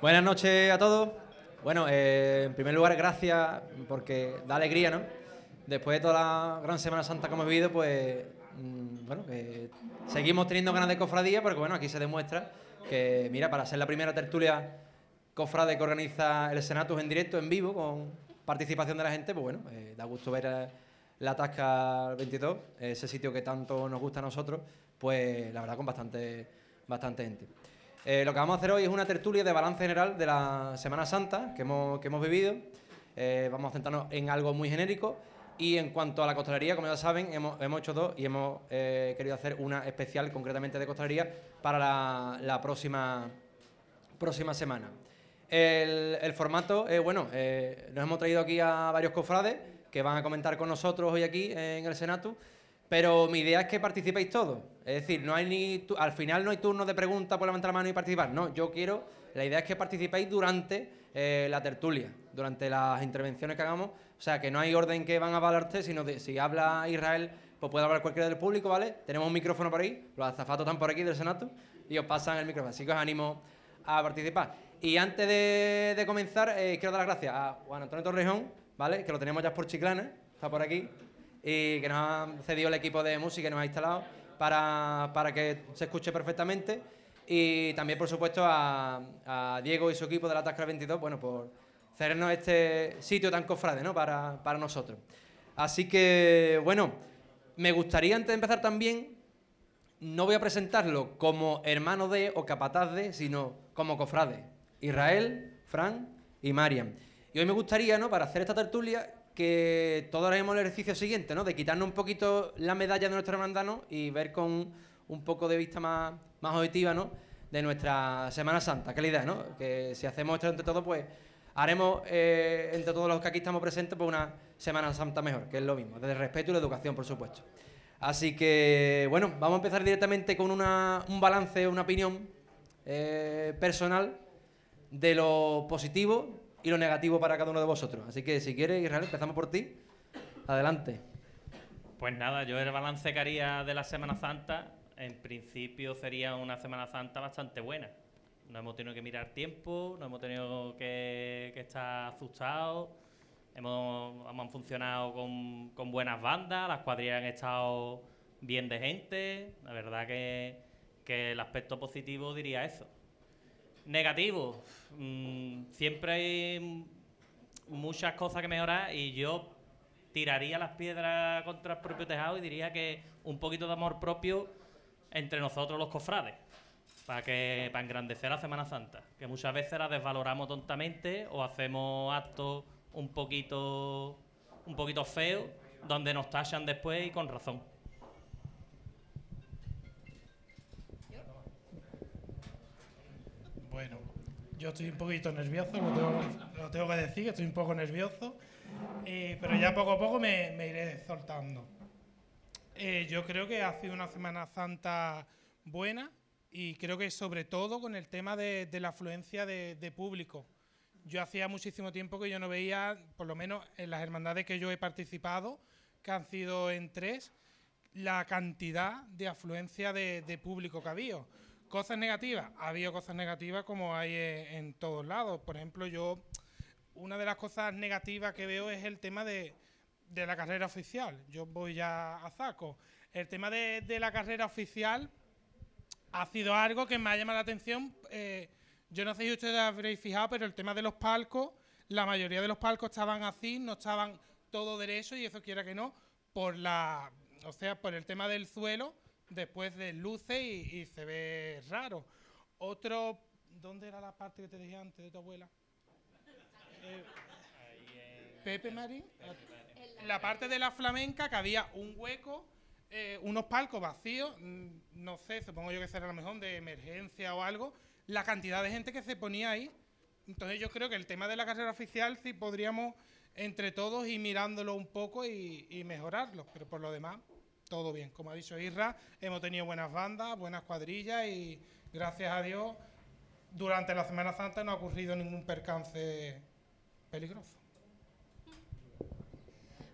Buenas noches a todos. Bueno, eh, en primer lugar, gracias porque da alegría, ¿no? Después de toda la gran Semana Santa que hemos vivido, pues, mm, bueno, que seguimos teniendo ganas de cofradía, porque bueno, aquí se demuestra que, mira, para ser la primera tertulia cofrade que organiza el Senatus en directo, en vivo, con participación de la gente, pues bueno, eh, da gusto ver eh, la Tasca 22, ese sitio que tanto nos gusta a nosotros, pues la verdad con bastante, bastante gente. Eh, lo que vamos a hacer hoy es una tertulia de balance general de la Semana Santa que hemos, vivido. vamos a centrarnos en algo muy genérico. Y en cuanto a la costalería, como ya saben, hemos, hecho dos y hemos querido hacer una especial concretamente de costalería para la, próxima, semana. El, formato, eh, bueno, eh, nos hemos traído aquí a varios cofrades que van a comentar con nosotros hoy aquí en el Senatu, pero mi idea es que participéis todos. Es decir, no hay ni al final no hay turno de preguntas por levantar la mano y participar. No, yo quiero, la idea es que participéis durante eh, la tertulia, durante las intervenciones que hagamos. O sea, que no hay orden que van a valorarte, sino de, si habla Israel, pues puede hablar cualquiera del público, ¿vale? Tenemos un micrófono por ahí, los azafatos están por aquí del Senatu y os pasan el micrófono. Así que os animo a participar. Y antes de, comenzar, eh, quiero dar las gracias a Juan Antonio Torrejón, ¿vale? Que lo tenemos ya por Chiclana, está por aquí, y que nos ha cedido el equipo de música que nos ha instalado para, que se escuche perfectamente. Y también, por supuesto, a, Diego y su equipo de la Tasca 22, bueno, por cedernos este sitio tan cofrade, ¿no? Para, para nosotros. Así que, bueno, me gustaría antes de empezar también, no voy a presentarlo como hermano de o capataz de, sino como cofrade. Israel, Fran y Mariam. Y hoy me gustaría, ¿no? Para hacer esta tertulia, que todos haremos el ejercicio siguiente, ¿no? De quitarnos un poquito la medalla de nuestro hermandano y ver con un poco de vista más, más objetiva, ¿no? De nuestra Semana Santa. ¿Qué la idea, no? Que si hacemos esto entre todos, pues haremos eh, entre todos los que aquí estamos presentes pues una Semana Santa mejor, que es lo mismo, desde el respeto y la educación, por supuesto. Así que, bueno, vamos a empezar directamente con una, un balance, una opinión eh, personal de lo positivo y lo negativo para cada uno de vosotros. Así que si quieres, Israel, empezamos por ti. Adelante. Pues nada, yo el balance que haría de la Semana Santa, en principio sería una Semana Santa bastante buena. No hemos tenido que mirar tiempo, no hemos tenido que, estar asustados, hemos, hemos funcionado con, con, buenas bandas, las cuadrillas han estado bien de gente, la verdad que, que el aspecto positivo diría eso. Negativo. Mm, siempre hay muchas cosas que mejorar y yo tiraría las piedras contra el propio tejado y diría que un poquito de amor propio entre nosotros los cofrades para que para engrandecer la Semana Santa, que muchas veces la desvaloramos tontamente o hacemos actos un poquito un poquito feos donde nos tachan después y con razón. Bueno, yo estoy un poquito nervioso, lo tengo, que decir, estoy un poco nervioso, eh, pero ya poco a poco me, iré soltando. Eh, yo creo que ha sido una Semana Santa buena y creo que sobre todo con el tema de, la afluencia de, público. Yo hacía muchísimo tiempo que yo no veía, por lo menos en las hermandades que yo he participado, que han sido en tres, la cantidad de afluencia de, de público que ha habido. Cosas negativas, ha habido cosas negativas como hay en, todos lados. Por ejemplo, yo, una de las cosas negativas que veo es el tema de, la carrera oficial. Yo voy ya a saco. El tema de, la carrera oficial ha sido algo que me ha llamado la atención. Eh, yo no sé si ustedes habréis fijado, pero el tema de los palcos, la mayoría de los palcos estaban así, no estaban todo derecho y eso quiera que no, por la, o sea, por el tema del suelo después de luce y, se ve raro. Otro, ¿dónde era la parte que te dije antes de tu abuela? Eh, Pepe Marín. La parte de la flamenca que había un hueco, eh, unos palcos vacíos, mm, no sé, supongo yo que será a lo mejor de emergencia o algo, la cantidad de gente que se ponía ahí. Entonces yo creo que el tema de la carrera oficial sí podríamos entre todos ir mirándolo un poco y, y mejorarlo, pero por lo demás todo bien. Como ha dicho Isra, hemos tenido buenas bandas, buenas cuadrillas y gracias a Dios durante la Semana Santa no ha ocurrido ningún percance peligroso.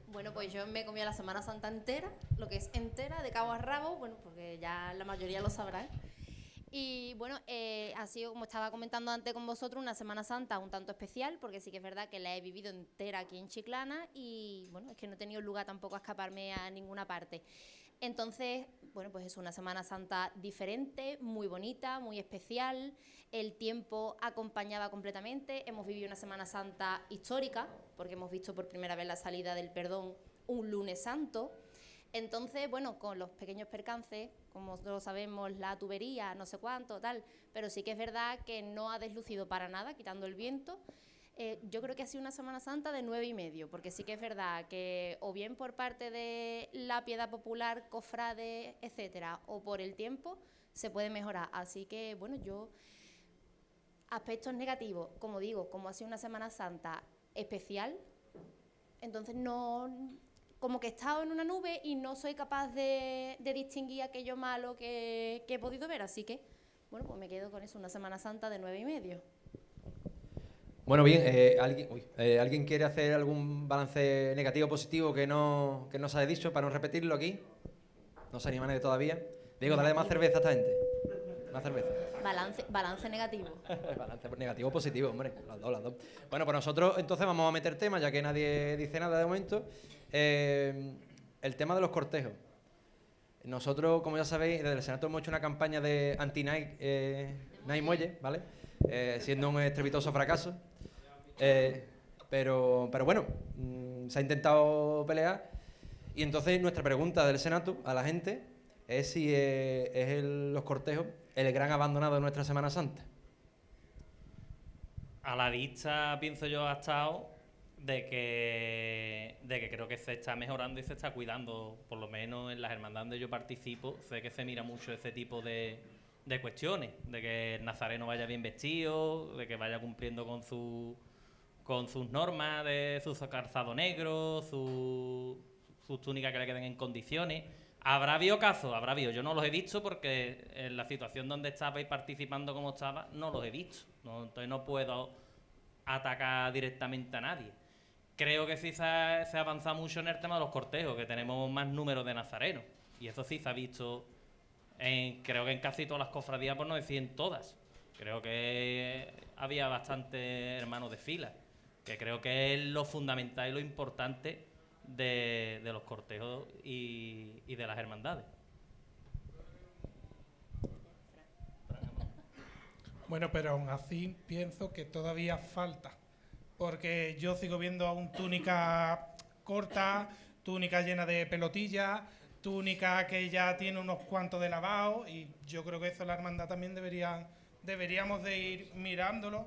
Bueno, pues yo me comí la Semana Santa entera, lo que es entera, de cabo a rabo, bueno, porque ya la mayoría lo sabrán. Y bueno, eh, ha sido, como estaba comentando antes con vosotros, una Semana Santa un tanto especial, porque sí que es verdad que la he vivido entera aquí en Chiclana y bueno, es que no he tenido lugar tampoco a escaparme a ninguna parte. Entonces, bueno, pues es una Semana Santa diferente, muy bonita, muy especial. El tiempo acompañaba completamente. Hemos vivido una Semana Santa histórica, porque hemos visto por primera vez la salida del perdón un lunes santo. Entonces, bueno, con los pequeños percances, como todos sabemos, la tubería, no sé cuánto, tal, pero sí que es verdad que no ha deslucido para nada, quitando el viento. Eh, yo creo que ha sido una Semana Santa de nueve y medio, porque sí que es verdad que o bien por parte de la piedad popular, cofrade, etcétera, o por el tiempo, se puede mejorar. Así que, bueno, yo aspectos negativos, como digo, como ha sido una Semana Santa especial, entonces no como que he estado en una nube y no soy capaz de, distinguir aquello malo que, que, he podido ver, así que, bueno, pues me quedo con eso, una Semana Santa de nueve y medio. Bueno, bien, eh, ¿alguien, eh, ¿alguien quiere hacer algún balance negativo o positivo que no, que no se haya dicho para no repetirlo aquí? No se anima nadie todavía. Digo, dale más cerveza a esta gente. Más cerveza. Balance, balance negativo. balance negativo positivo, hombre. Las dos, las dos. Bueno, pues nosotros entonces vamos a meter tema, ya que nadie dice nada de momento. Eh, el tema de los cortejos. Nosotros, como ya sabéis, desde el Senato hemos hecho una campaña de anti-night muelle, ¿vale? siendo un estrepitoso fracaso. Eh, pero, pero bueno, mm, se ha intentado pelear. Y entonces nuestra pregunta del Senado a la gente es si eh, es los cortejos el gran abandonado de nuestra Semana Santa. A la vista, pienso yo, ha estado de que, de que creo que se está mejorando y se está cuidando, por lo menos en las hermandades donde yo participo, sé que se mira mucho ese tipo de, de cuestiones, de que el nazareno vaya bien vestido, de que vaya cumpliendo con su con sus normas de su calzado negro, su, sus túnicas que le queden en condiciones. ¿Habrá habido casos? Habrá habido. Yo no los he visto porque en la situación donde estabais participando como estaba, no los he visto. entonces no puedo atacar directamente a nadie. Creo que sí se ha, avanzado mucho en el tema de los cortejos, que tenemos más números de nazarenos. Y eso sí se ha visto, en, creo que en casi todas las cofradías, por no decir en todas. Creo que había bastantes hermanos de fila que creo que es lo fundamental y lo importante de, los cortejos y, de las hermandades. Bueno, pero aún así pienso que todavía falta, porque yo sigo viendo a un túnica corta, túnica llena de pelotillas, túnica que ya tiene unos cuantos de lavado y yo creo que eso la hermandad también deberían, deberíamos de ir mirándolo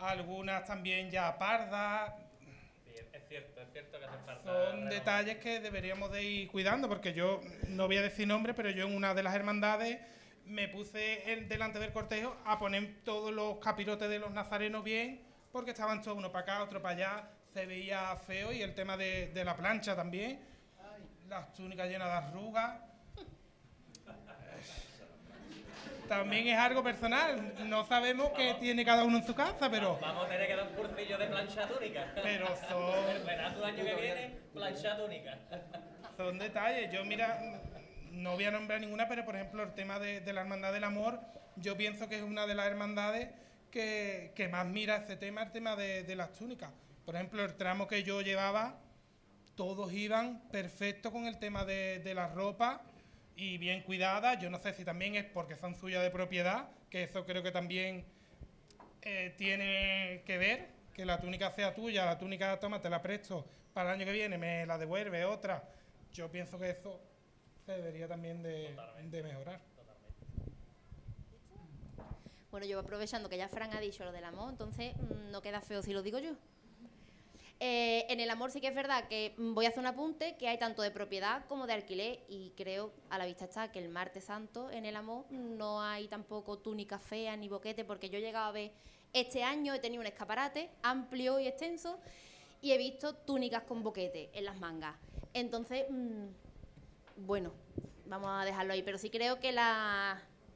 algunas también ya pardas. es cierto, es cierto que hace falta. Son detalles que deberíamos de ir cuidando, porque yo no voy a decir nombre, pero yo en una de las hermandades me puse delante del cortejo a poner todos los capirotes de los nazarenos bien, porque estaban todos uno para acá, otro para allá, se veía feo y el tema de, de la plancha también, las túnicas llenas de arrugas también es algo personal. No sabemos qué tiene cada uno en su casa, pero. Vamos a tener que dar un cursillo de plancha túnica. Pero son. El verano año que viene, plancha túnica. Son detalles. Yo, mira, no voy a nombrar ninguna, pero por ejemplo, el tema de, la Hermandad del Amor, yo pienso que es una de las hermandades que, más mira ese tema, el tema de, las túnicas. Por ejemplo, el tramo que yo llevaba, todos iban perfecto con el tema de, de la ropa y bien cuidadas. Yo no sé si también es porque son suyas de propiedad, que eso creo que también eh, tiene que ver, que la túnica sea tuya, la túnica, toma, te la presto para el año que viene, me la devuelve otra. Yo pienso que eso se debería también de, de mejorar. Bueno, yo aprovechando que ya Fran ha dicho lo del amor, entonces mm, no queda feo si lo digo yo. Eh, en el amor sí que es verdad que voy a hacer un apunte que hay tanto de propiedad como de alquiler y creo a la vista está que el martes santo en el amor no hay tampoco túnica fea ni boquete porque yo he llegado a ver este año he tenido un escaparate amplio y extenso y he visto túnicas con boquete en las mangas. Entonces, mm, bueno, vamos a dejarlo ahí, pero sí creo que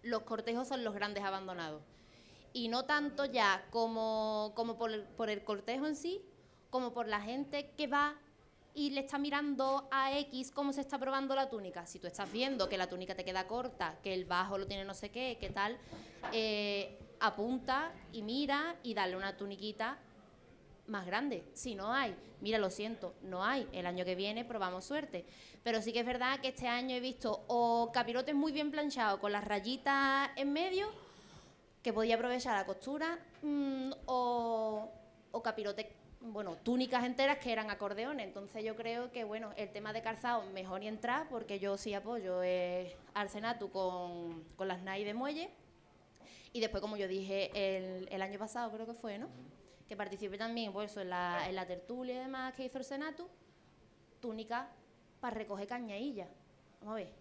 los cortejos son los grandes abandonados. Y no tanto ya como, como por el cortejo en sí, como por la gente que va y le está mirando a X cómo se está probando la túnica. Si tú estás viendo que la túnica te queda corta, que el bajo lo tiene no sé qué, qué tal, eh, apunta y mira y dale una tuniquita más grande. Si no hay, mira, lo siento, no hay. El año que viene probamos suerte. Pero sí que es verdad que este año he visto o capirotes muy bien planchados con las rayitas en medio, que podía aprovechar la costura, mm, o, o capirotes, bueno, túnicas enteras que eran acordeones. Entonces yo creo que, bueno, el tema de calzado mejor ni entrar, porque yo sí apoyo eh, Arsenatu con, con las NAI de muelle. Y después, como yo dije el, el año pasado, creo que fue, ¿no? Que participé también pues, en, la, en la tertulia y demás que hizo el Senatu, túnica para recoger cañailla. Vamos a ver,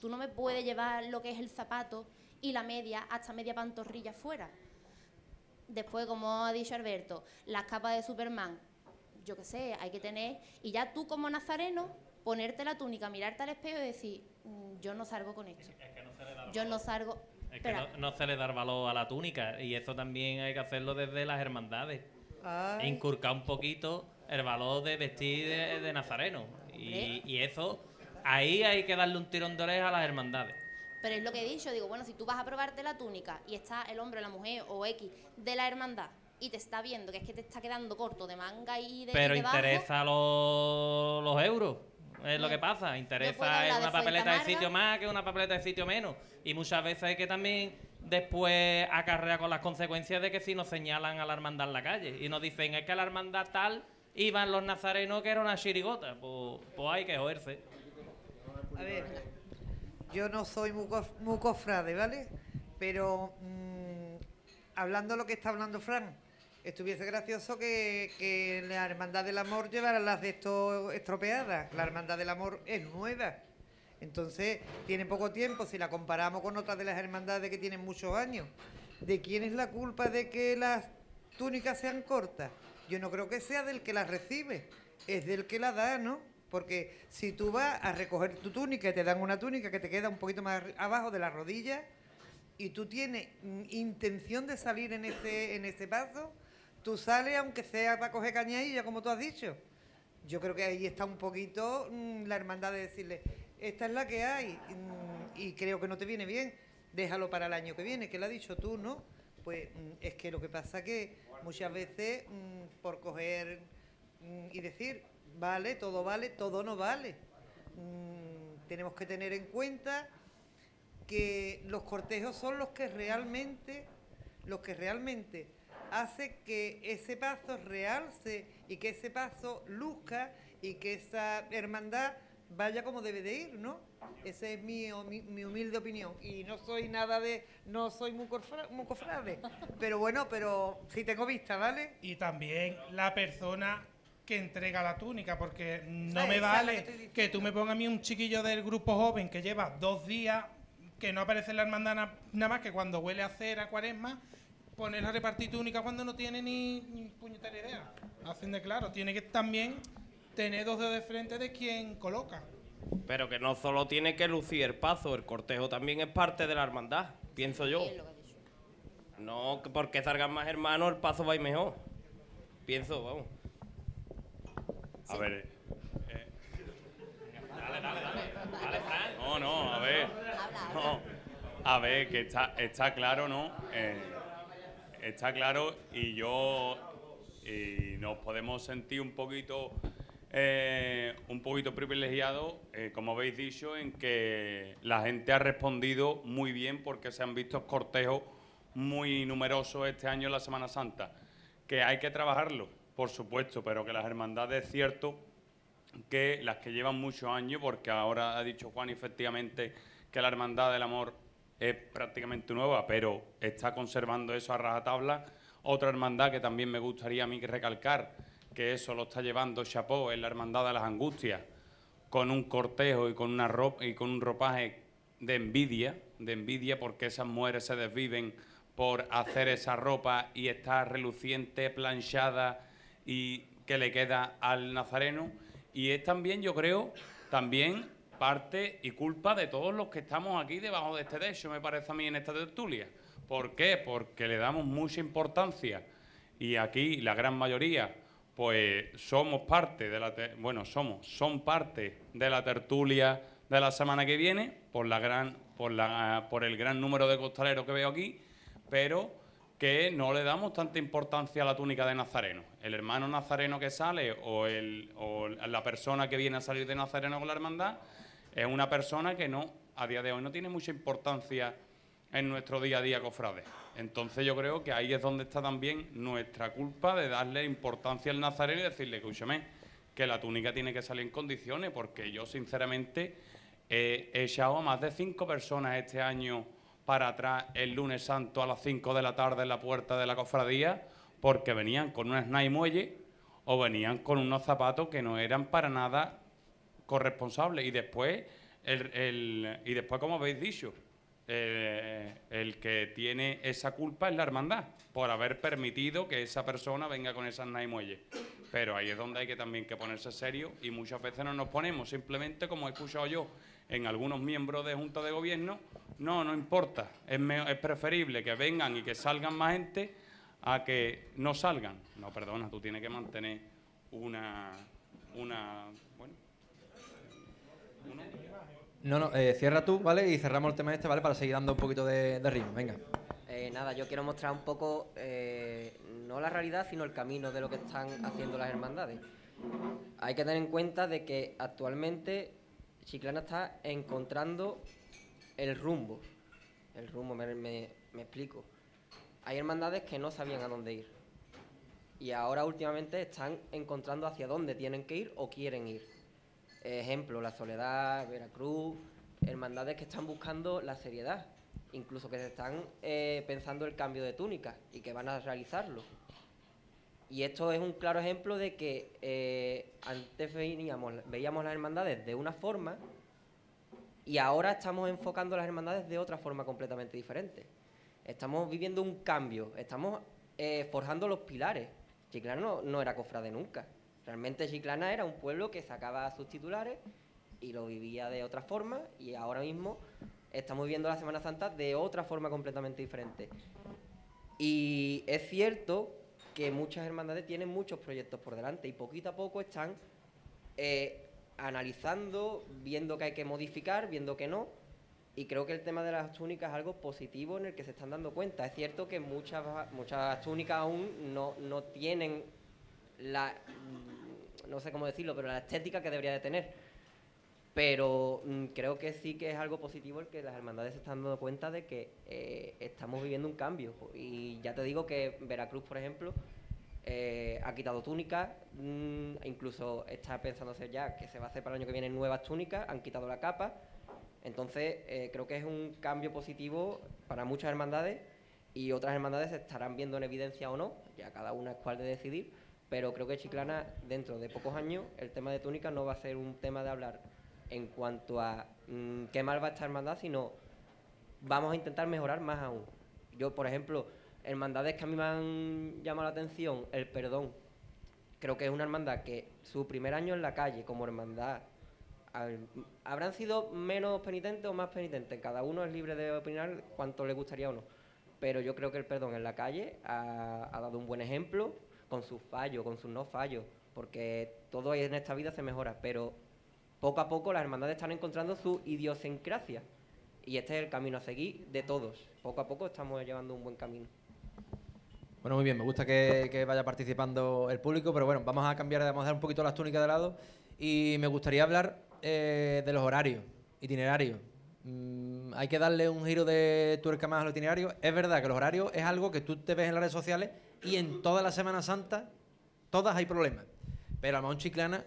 tú no me puedes llevar lo que es el zapato y la media hasta media pantorrilla fuera. Después, como ha dicho Alberto, las capas de Superman, yo qué sé, hay que tener, y ya tú como nazareno, ponerte la túnica, mirarte al espejo y decir, "Mm, yo no salgo con esto. Yo no salgo... Es que no, no se le da valor a la túnica y eso también hay que hacerlo desde las hermandades. Ay, Inculcar un poquito el valor de vestir de, de nazareno. Y, eso, ahí hay que darle un tirón de oreja a las hermandades. Pero es lo que he dicho, digo, bueno, si tú vas a probarte la túnica y está el hombre, la mujer o X de la hermandad y te está viendo que es que te está quedando corto de manga y de Pero y de bajo, interesa los, los euros. Es lo que pasa. Interesa es de una papeleta de sitio más que una papeleta de sitio menos. Y muchas veces hay que también después acarrea con las consecuencias de que si nos señalan a la hermandad en la calle y nos dicen es que a la hermandad tal iban los nazarenos que era una chirigota. Pues, pues hay que joderse. a ver, yo no soy muy, cof- muy cofrade, ¿vale? Pero mm, hablando lo que está hablando Fran, estuviese gracioso que, la Hermandad del Amor llevara las de esto estropeadas. La Hermandad del Amor es nueva. Entonces, tiene poco tiempo si la comparamos con otras de las hermandades que tienen muchos años. ¿De quién es la culpa de que las túnicas sean cortas? Yo no creo que sea del que las recibe, es del que la da, ¿no? Porque si tú vas a recoger tu túnica y te dan una túnica que te queda un poquito más abajo de la rodilla y tú tienes mm, intención de salir en ese, en ese paso, tú sales aunque sea para coger cañadilla, como tú has dicho. Yo creo que ahí está un poquito mm, la hermandad de decirle, esta es la que hay mm, y creo que no te viene bien, déjalo para el año que viene, que lo has dicho tú, ¿no? Pues mm, es que lo que pasa que muchas veces por coger y decir, vale, todo vale, todo no vale. Tenemos que tener en cuenta que los cortejos son los que realmente, los que realmente hace que ese paso realce y que ese paso luzca y que esa hermandad vaya como debe de ir, ¿no? Esa es mi, mi- mi humilde opinión. Y no soy nada de, no soy muy, cofrade, pero bueno, pero sí tengo vista, ¿vale? Y también la persona que entrega la túnica, porque no Ah, me vale que tú me pongas a mí un chiquillo del grupo joven que lleva dos días, que no aparece en la hermandad na- nada más que cuando huele a cera, cuaresma, ponerlo a repartir túnica cuando no tiene ni, ni puñetera idea. Hacen de claro, tiene que también tener dos dedos de frente de quien coloca. Pero que no solo tiene que lucir el paso, el cortejo también es parte de la hermandad, pienso yo. No que porque salgan más hermanos, el paso va a ir mejor. Pienso, vamos. A ver. eh, Dale, dale, dale. Dale, Fran. no, no, a ver. No. A ver, que está, está claro, ¿no? Eh, está claro y yo. Y nos podemos sentir un poquito. eh, un poquito privilegiados, eh, como habéis dicho, en que la gente ha respondido muy bien porque se han visto cortejos muy numerosos este año en la Semana Santa. Que hay que trabajarlo, por supuesto, pero que las hermandades es cierto que las que llevan muchos años, porque ahora ha dicho Juan efectivamente que la Hermandad del Amor es prácticamente nueva, pero está conservando eso a rajatabla. Otra hermandad que también me gustaría a mí recalcar, que eso lo está llevando Chapó, es la Hermandad de las Angustias, con un cortejo y con, una ropa, y con un ropaje de envidia, de envidia porque esas mujeres se desviven por hacer esa ropa y está reluciente, planchada y que le queda al nazareno. Y es también, yo creo, también parte y culpa de todos los que estamos aquí debajo de este techo, me parece a mí, en esta tertulia. ¿Por qué? Porque le damos mucha importancia y aquí la gran mayoría pues somos parte de la, bueno, somos, son parte de la tertulia de la semana que viene por la gran, por la, por el gran número de costaleros que veo aquí, pero que no le damos tanta importancia a la túnica de Nazareno. El hermano Nazareno que sale o, el, o la persona que viene a salir de Nazareno con la hermandad es una persona que no, a día de hoy no tiene mucha importancia en nuestro día a día, cofrades. Entonces yo creo que ahí es donde está también nuestra culpa de darle importancia al Nazareno y decirle, escúchame, que la túnica tiene que salir en condiciones, porque yo sinceramente he echado a más de cinco personas este año para atrás el lunes santo a las 5 de la tarde en la puerta de la cofradía, porque venían con una snai muelle o venían con unos zapatos que no eran para nada corresponsables. Y después, el, el- y después como habéis dicho, eh, el que tiene esa culpa es la hermandad, por haber permitido que esa persona venga con esas snai muelle. Pero ahí es donde hay que también que ponerse serio y muchas veces no nos ponemos, simplemente como he escuchado yo en algunos miembros de Junta de Gobierno, no, no importa, es, es preferible que vengan y que salgan más gente a que no salgan. No, perdona, tú tienes que mantener una, una, No, no, eh, cierra tú, ¿vale? Y cerramos el tema este, ¿vale? Para seguir dando un poquito de, ritmo. Venga. Eh, nada, yo quiero mostrar un poco, eh, no la realidad, sino el camino de lo que están haciendo las hermandades. Hay que tener en cuenta de que actualmente Chiclana está encontrando el rumbo. El rumbo, me- me explico. Hay hermandades que no sabían a dónde ir. Y ahora últimamente están encontrando hacia dónde tienen que ir o quieren ir. Ejemplo, la Soledad, Veracruz, hermandades que están buscando la seriedad, incluso que se están eh, pensando el cambio de túnica y que van a realizarlo. Y esto es un claro ejemplo de que eh, antes veíamos, veíamos las hermandades de una forma y ahora estamos enfocando las hermandades de otra forma completamente diferente. Estamos viviendo un cambio, estamos eh, forjando los pilares. Chiclana no, no era cofrade nunca. Realmente Chiclana era un pueblo que sacaba sus titulares y lo vivía de otra forma y ahora mismo estamos viviendo la Semana Santa de otra forma completamente diferente. Y es cierto que muchas hermandades tienen muchos proyectos por delante y poquito a poco están eh, analizando, viendo que hay que modificar, viendo que no. Y creo que el tema de las túnicas es algo positivo en el que se están dando cuenta. Es cierto que muchas, muchas túnicas aún no, no tienen la, no sé cómo decirlo, pero la estética que debería de tener. Pero mm, creo que sí que es algo positivo el que las hermandades se están dando cuenta de que eh, estamos viviendo un cambio. Y ya te digo que Veracruz, por ejemplo, eh, ha quitado túnicas, mm, incluso está pensándose ya que se va a hacer para el año que viene nuevas túnicas, han quitado la capa. Entonces, eh, creo que es un cambio positivo para muchas hermandades y otras hermandades estarán viendo en evidencia o no, ya cada una es cual de decidir, pero creo que Chiclana, dentro de pocos años, el tema de túnicas no va a ser un tema de hablar en cuanto a mm, qué mal va esta hermandad, sino vamos a intentar mejorar más aún. Yo, por ejemplo, hermandades que a mí me han llamado la atención, el perdón. Creo que es una hermandad que su primer año en la calle como hermandad al- habrán sido menos penitentes o más penitentes. Cada uno es libre de opinar cuánto le gustaría o no. Pero yo creo que el perdón en la calle ha dado un buen ejemplo con sus fallos, con sus no fallos, porque todo en esta vida se mejora, pero poco a poco las hermandades están encontrando su idiosincrasia. Y este es el camino a seguir de todos. Poco a poco estamos llevando un buen camino. Bueno, muy bien, me gusta que, vaya participando el público, pero bueno, vamos a cambiar, vamos a dar un poquito las túnicas de lado y me gustaría hablar eh, de los horarios, itinerarios. Mm, hay que darle un giro de tuerca más al itinerario. Es verdad que los horarios es algo que tú te ves en las redes sociales y en toda la Semana Santa, todas hay problemas. Pero a lo mejor en Chiclana,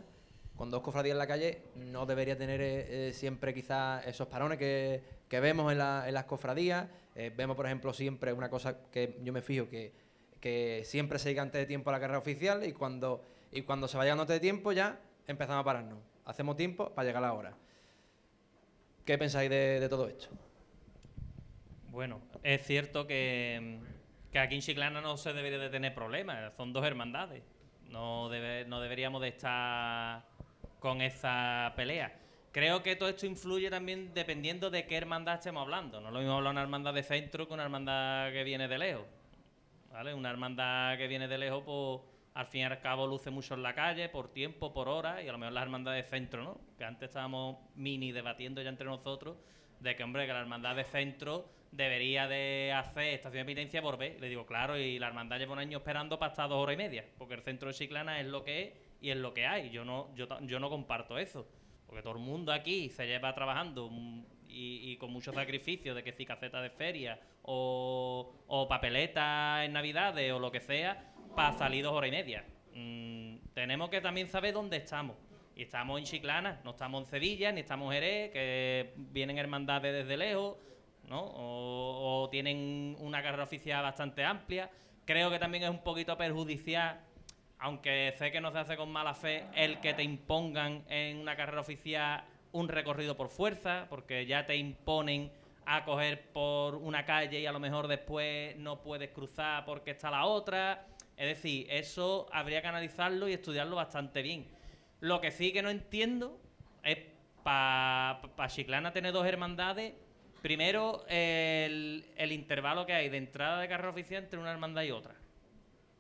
con dos cofradías en la calle, no debería tener eh, eh, siempre quizás esos parones que, que vemos en, la- en las cofradías. Eh, vemos, por ejemplo, siempre una cosa que yo me fijo, que, que siempre se llega antes de tiempo a la carrera oficial y cuando, y cuando se va llegando antes de tiempo ya empezamos a pararnos. Hacemos tiempo para llegar a la hora. ¿Qué pensáis de, de todo esto? Bueno, es cierto que, que aquí en Chiclana no se debería de tener problemas, son dos hermandades. No, debe- no deberíamos de estar con esa pelea. Creo que todo esto influye también dependiendo de qué hermandad estemos hablando. No es lo mismo hablar una hermandad de centro que una hermandad que viene de lejos. ¿Vale? Una hermandad que viene de lejos, pues al fin y al cabo luce mucho en la calle, por tiempo, por hora, y a lo mejor las hermandades de centro, ¿no? Que antes estábamos mini debatiendo ya entre nosotros de que, hombre, que la hermandad de centro debería de hacer estación de penitencia por. Le digo, claro, y la hermandad lleva un año esperando para estar dos horas y media, porque el centro de Chiclana es lo que es y es lo que hay. Yo no, yo, yo no comparto eso, porque todo el mundo aquí se lleva trabajando y, y con mucho sacrificio de que si caseta de feria o, o papeleta en Navidades o lo que sea, para salir dos horas y media. Mm, tenemos que también saber dónde estamos. Y estamos en Chiclana, no estamos en Sevilla, ni estamos en Jerez, que vienen hermandades desde lejos, ¿no? O, tienen una carrera oficial bastante amplia. Creo que también es un poquito perjudicial, aunque sé que no se hace con mala fe, el que te impongan en una carrera oficial un recorrido por fuerza, porque ya te imponen a coger por una calle y a lo mejor después no puedes cruzar porque está la otra. Es decir, eso habría que analizarlo y estudiarlo bastante bien. Lo que sí que no entiendo es para pa Chiclana tener dos hermandades. Primero, el, intervalo que hay de entrada de carrera oficial entre una hermandad y otra.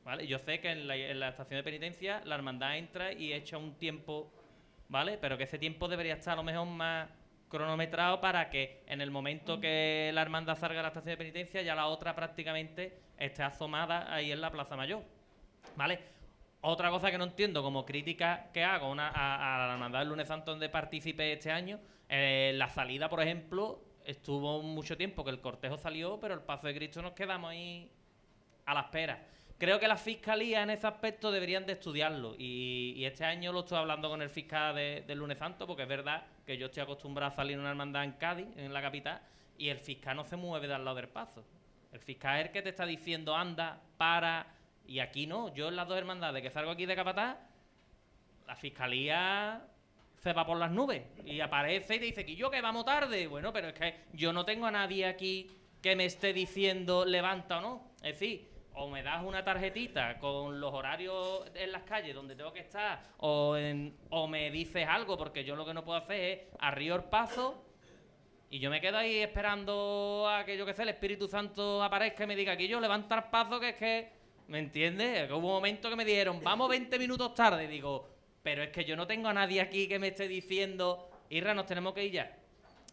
¿Vale? Yo sé que en la, estación de penitencia la hermandad entra y echa un tiempo, ¿vale? Pero que ese tiempo debería estar a lo mejor más cronometrado para que en el momento que la hermandad salga de la estación de penitencia ya la otra prácticamente esté asomada ahí en la Plaza Mayor. ¿Vale? Otra cosa que no entiendo, como crítica que hago a la hermandad del lunes santo donde participé este año, eh, la salida, por ejemplo, estuvo mucho tiempo que el cortejo salió, pero el paso de Cristo nos quedamos ahí a la espera. Creo que las fiscalías en ese aspecto deberían de estudiarlo y, este año lo estoy hablando con el fiscal de- del lunes santo porque es verdad que yo estoy acostumbrado a salir en una hermandad en Cádiz, en la capital, y el fiscal no se mueve de al lado del paso. El fiscal es el que te está diciendo anda, para, y aquí no. Yo en las dos hermandades que salgo aquí de Capataz, la fiscalía se va por las nubes y aparece y te dice que yo que vamos tarde. Bueno, pero es que yo no tengo a nadie aquí que me esté diciendo levanta o no. Es decir, o me das una tarjetita con los horarios en las calles donde tengo que estar, o, en- o me dices algo, porque yo lo que no puedo hacer es arriba el paso y yo me quedo ahí esperando a que yo que sé, el Espíritu Santo aparezca y me diga que yo levanta el paso, que es que, ¿me entiendes? Que hubo un momento que me dijeron, vamos 20 minutos tarde. Digo, pero es que yo no tengo a nadie aquí que me esté diciendo, Irra, nos tenemos que ir ya.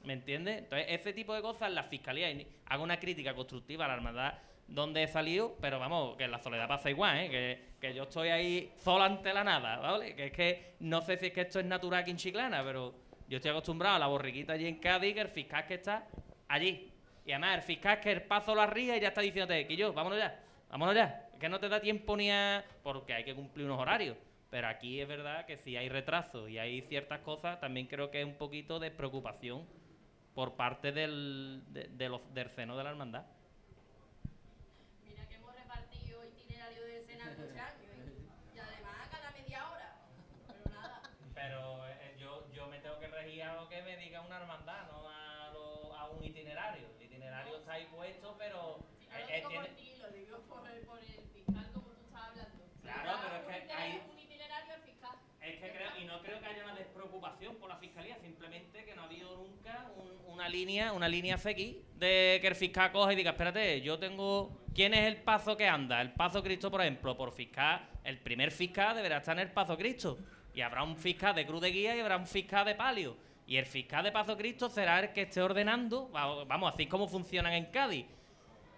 ¿Me entiendes? Entonces, ese tipo de cosas, la fiscalía, hago una crítica constructiva a la hermandad donde he salido, pero vamos, que en la soledad pasa igual, ¿eh? Que, que yo estoy ahí solo ante la nada, ¿vale? Que es que no sé si es que esto es natural aquí en Chiclana, pero yo estoy acostumbrado a la borriquita allí en Cádiz, que el fiscal que está allí. Y además, el fiscal que el paso lo arría y ya está diciéndote, que yo, vámonos ya, vámonos ya. Que no te da tiempo ni a. porque hay que cumplir unos horarios. Pero aquí es verdad que si hay retrasos y hay ciertas cosas, también creo que es un poquito de preocupación por parte del, de- de los- del seno de la hermandad. Mira que hemos repartido itinerario de escena muchos años y además cada media hora. Pero nada. Pero eh, yo, yo me tengo que regir a lo que me diga una hermandad, no a, lo- a un itinerario. El itinerario está ahí puesto, pero. No eh, eh, tiene- por ti, lo digo por el, por el fiscal como tú estás hablando. Claro, pero es que Un hay- Un itinerario al fiscal. Es que creo, y no creo que despreocupación por la fiscalía, simplemente que no ha habido nunca un- una línea, una línea de que el fiscal coge y diga, espérate, yo tengo. ¿Quién es el paso que anda? El paso Cristo, por ejemplo, por fiscal, el primer fiscal deberá estar en el paso Cristo. Y habrá un fiscal de cruz de guía y habrá un fiscal de palio. Y el fiscal de paso Cristo será el que esté ordenando, va- vamos, así como funcionan en Cádiz.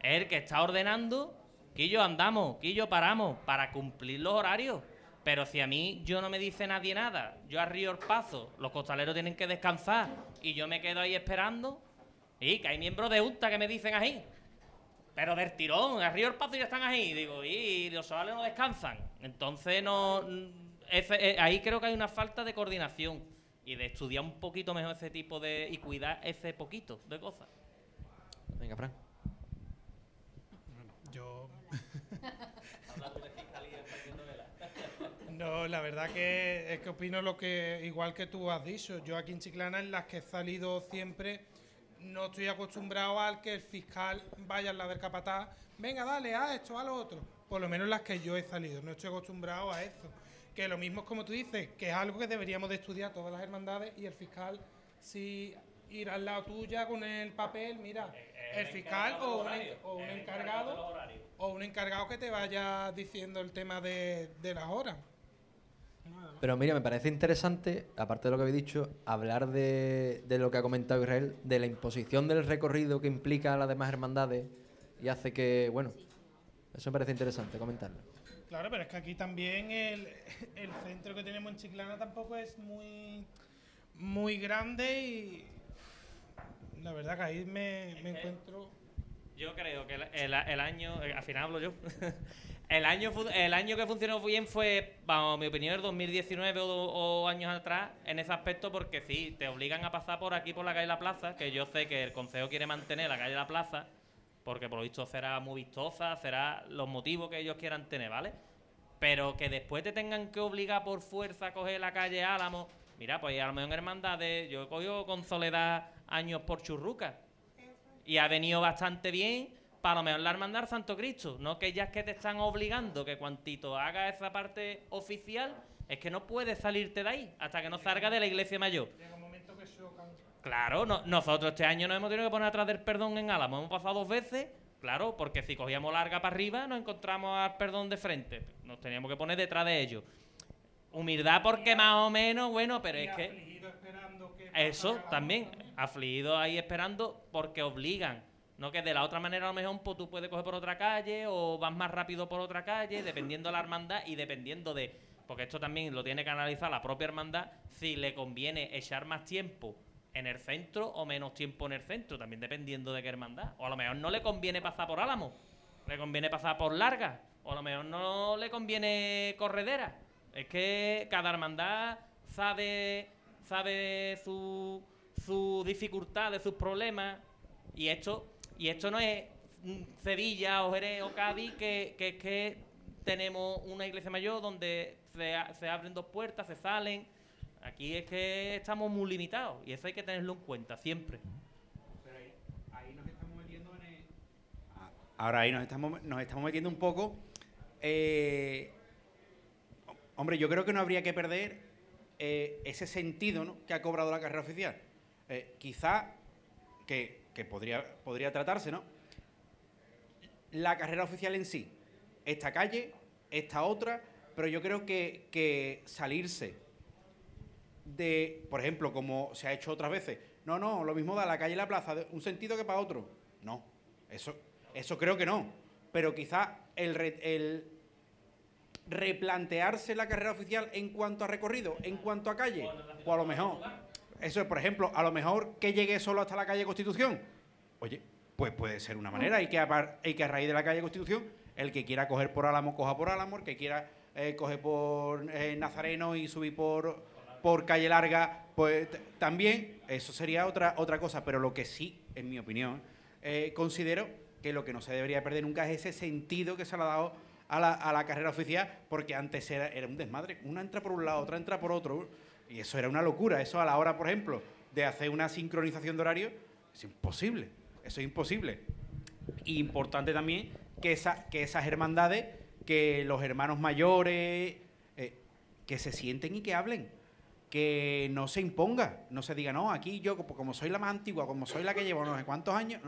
Es el que está ordenando, Quillo andamos, Quillo paramos, para cumplir los horarios. Pero si a mí yo no me dice nadie nada, yo arrío el paso, los costaleros tienen que descansar y yo me quedo ahí esperando, y que hay miembros de UNTA que me dicen ahí. Pero del tirón, arrío el paso y ya están ahí. Digo, y los chavales no descansan. Entonces no. mm, ese- eh, ahí creo que hay una falta de coordinación y de estudiar un poquito mejor ese tipo de. y cuidar ese poquito de cosas. Venga, Fran. Yo. Hablando de fiscalía, partiendo vela. No, la verdad que es que opino lo que, igual que tú has dicho, yo aquí en Chiclana en las que he salido siempre no estoy acostumbrado al que el fiscal vaya al lado del capataz, venga, dale, a esto, a lo otro. Por lo menos las que yo he salido, no estoy acostumbrado a eso. Que lo mismo es como tú dices, que es algo que deberíamos de estudiar todas las hermandades y el fiscal, si ir al lado tuya con el papel, mira, el fiscal o un, en- o un encargado o un encargado que te vaya diciendo el tema de, de las horas. Pero mira, me parece interesante, aparte de lo que habéis dicho, hablar de, de lo que ha comentado Israel, de la imposición del recorrido que implica a las demás hermandades y hace que, bueno, eso me parece interesante comentarlo. Claro, pero es que aquí también el, el centro que tenemos en Chiclana tampoco es muy, muy grande y la verdad que ahí me, me encuentro... Yo creo que el, el- el año, eh, al final hablo yo, el año, el año que funcionó bien fue, vamos, mi opinión, el 2019 o, o años atrás, en ese aspecto, porque sí, te obligan a pasar por aquí, por la calle La Plaza, que yo sé que el Consejo quiere mantener la calle La Plaza, porque por lo visto será muy vistosa, será los motivos que ellos quieran tener, ¿vale? Pero que después te tengan que obligar por fuerza a coger la calle Álamo, mira, pues a lo mejor en hermandades, yo he cogido con Soledad años por Churruca, y ha venido bastante bien para lo mejor la hermandad Santo Cristo. No que ya es que te están obligando que cuantito haga esa parte oficial, es que no puedes salirte de ahí hasta que no salga de la iglesia mayor. Llega un momento que chocan. Claro, no- nosotros este año nos hemos tenido que poner atrás del perdón en Álamo. Hemos pasado dos veces, claro, porque si cogíamos larga para arriba nos encontramos al perdón de frente. Nos teníamos que poner detrás de ellos. Humildad porque más o menos, bueno, pero Y es que... afligido esperando que Eso también, hora. afligido ahí esperando porque obligan. No que de la otra manera a lo mejor pues, tú puedes coger por otra calle o vas más rápido por otra calle, dependiendo de la hermandad y dependiendo de... Porque esto también lo tiene que analizar la propia hermandad, si le conviene echar más tiempo en el centro o menos tiempo en el centro, también dependiendo de qué hermandad. O a lo mejor no le conviene pasar por Álamo, le conviene pasar por Larga, o a lo mejor no le conviene Corredera. Es que cada hermandad sabe, sabe su, su dificultad, de sus problemas, y esto, y esto no es Sevilla o Jerez o Cádiz, que, es que tenemos una iglesia mayor donde se, abren dos puertas, se salen. Aquí es que estamos muy limitados y eso hay que tenerlo en cuenta siempre. Pero ahí, ahí nos estamos metiendo en el- Ah, Ahora ahí nos estamos, nos estamos metiendo un poco. eh, hombre, yo creo que no habría que perder eh, ese sentido ¿no? que ha cobrado la carrera oficial. Eh, quizá que, que podría, podría tratarse, ¿no? La carrera oficial en sí, esta calle, esta otra, pero yo creo que, que salirse de, por ejemplo, como se ha hecho otras veces, no, no, lo mismo da la calle y la plaza, de un sentido que para otro. No, eso, eso creo que no. Pero quizá el, re- el replantearse la carrera oficial en cuanto a recorrido, en cuanto a calle, o a lo mejor, eso es, por ejemplo, a lo mejor que llegue solo hasta la calle Constitución. Oye, pues puede ser una manera, hay que, hay que a raíz de la calle Constitución, el que quiera coger por Álamo, coja por Álamo, el que quiera eh, coger por eh, Nazareno y subir por, por calle larga, pues también eso sería otra, otra cosa, pero lo que sí, en mi opinión, eh, considero que lo que no se debería perder nunca es ese sentido que se le ha dado a la, a la carrera oficial, porque antes era, era un desmadre, una entra por un lado, otra entra por otro, y eso era una locura, eso a la hora, por ejemplo, de hacer una sincronización de horario, es imposible, eso es imposible. Y importante también que, esa, que esas hermandades, que los hermanos mayores, eh, que se sienten y que hablen. Que no se imponga, no se diga, no, aquí yo, como- soy la más antigua, como soy la que llevo no sé cuántos años,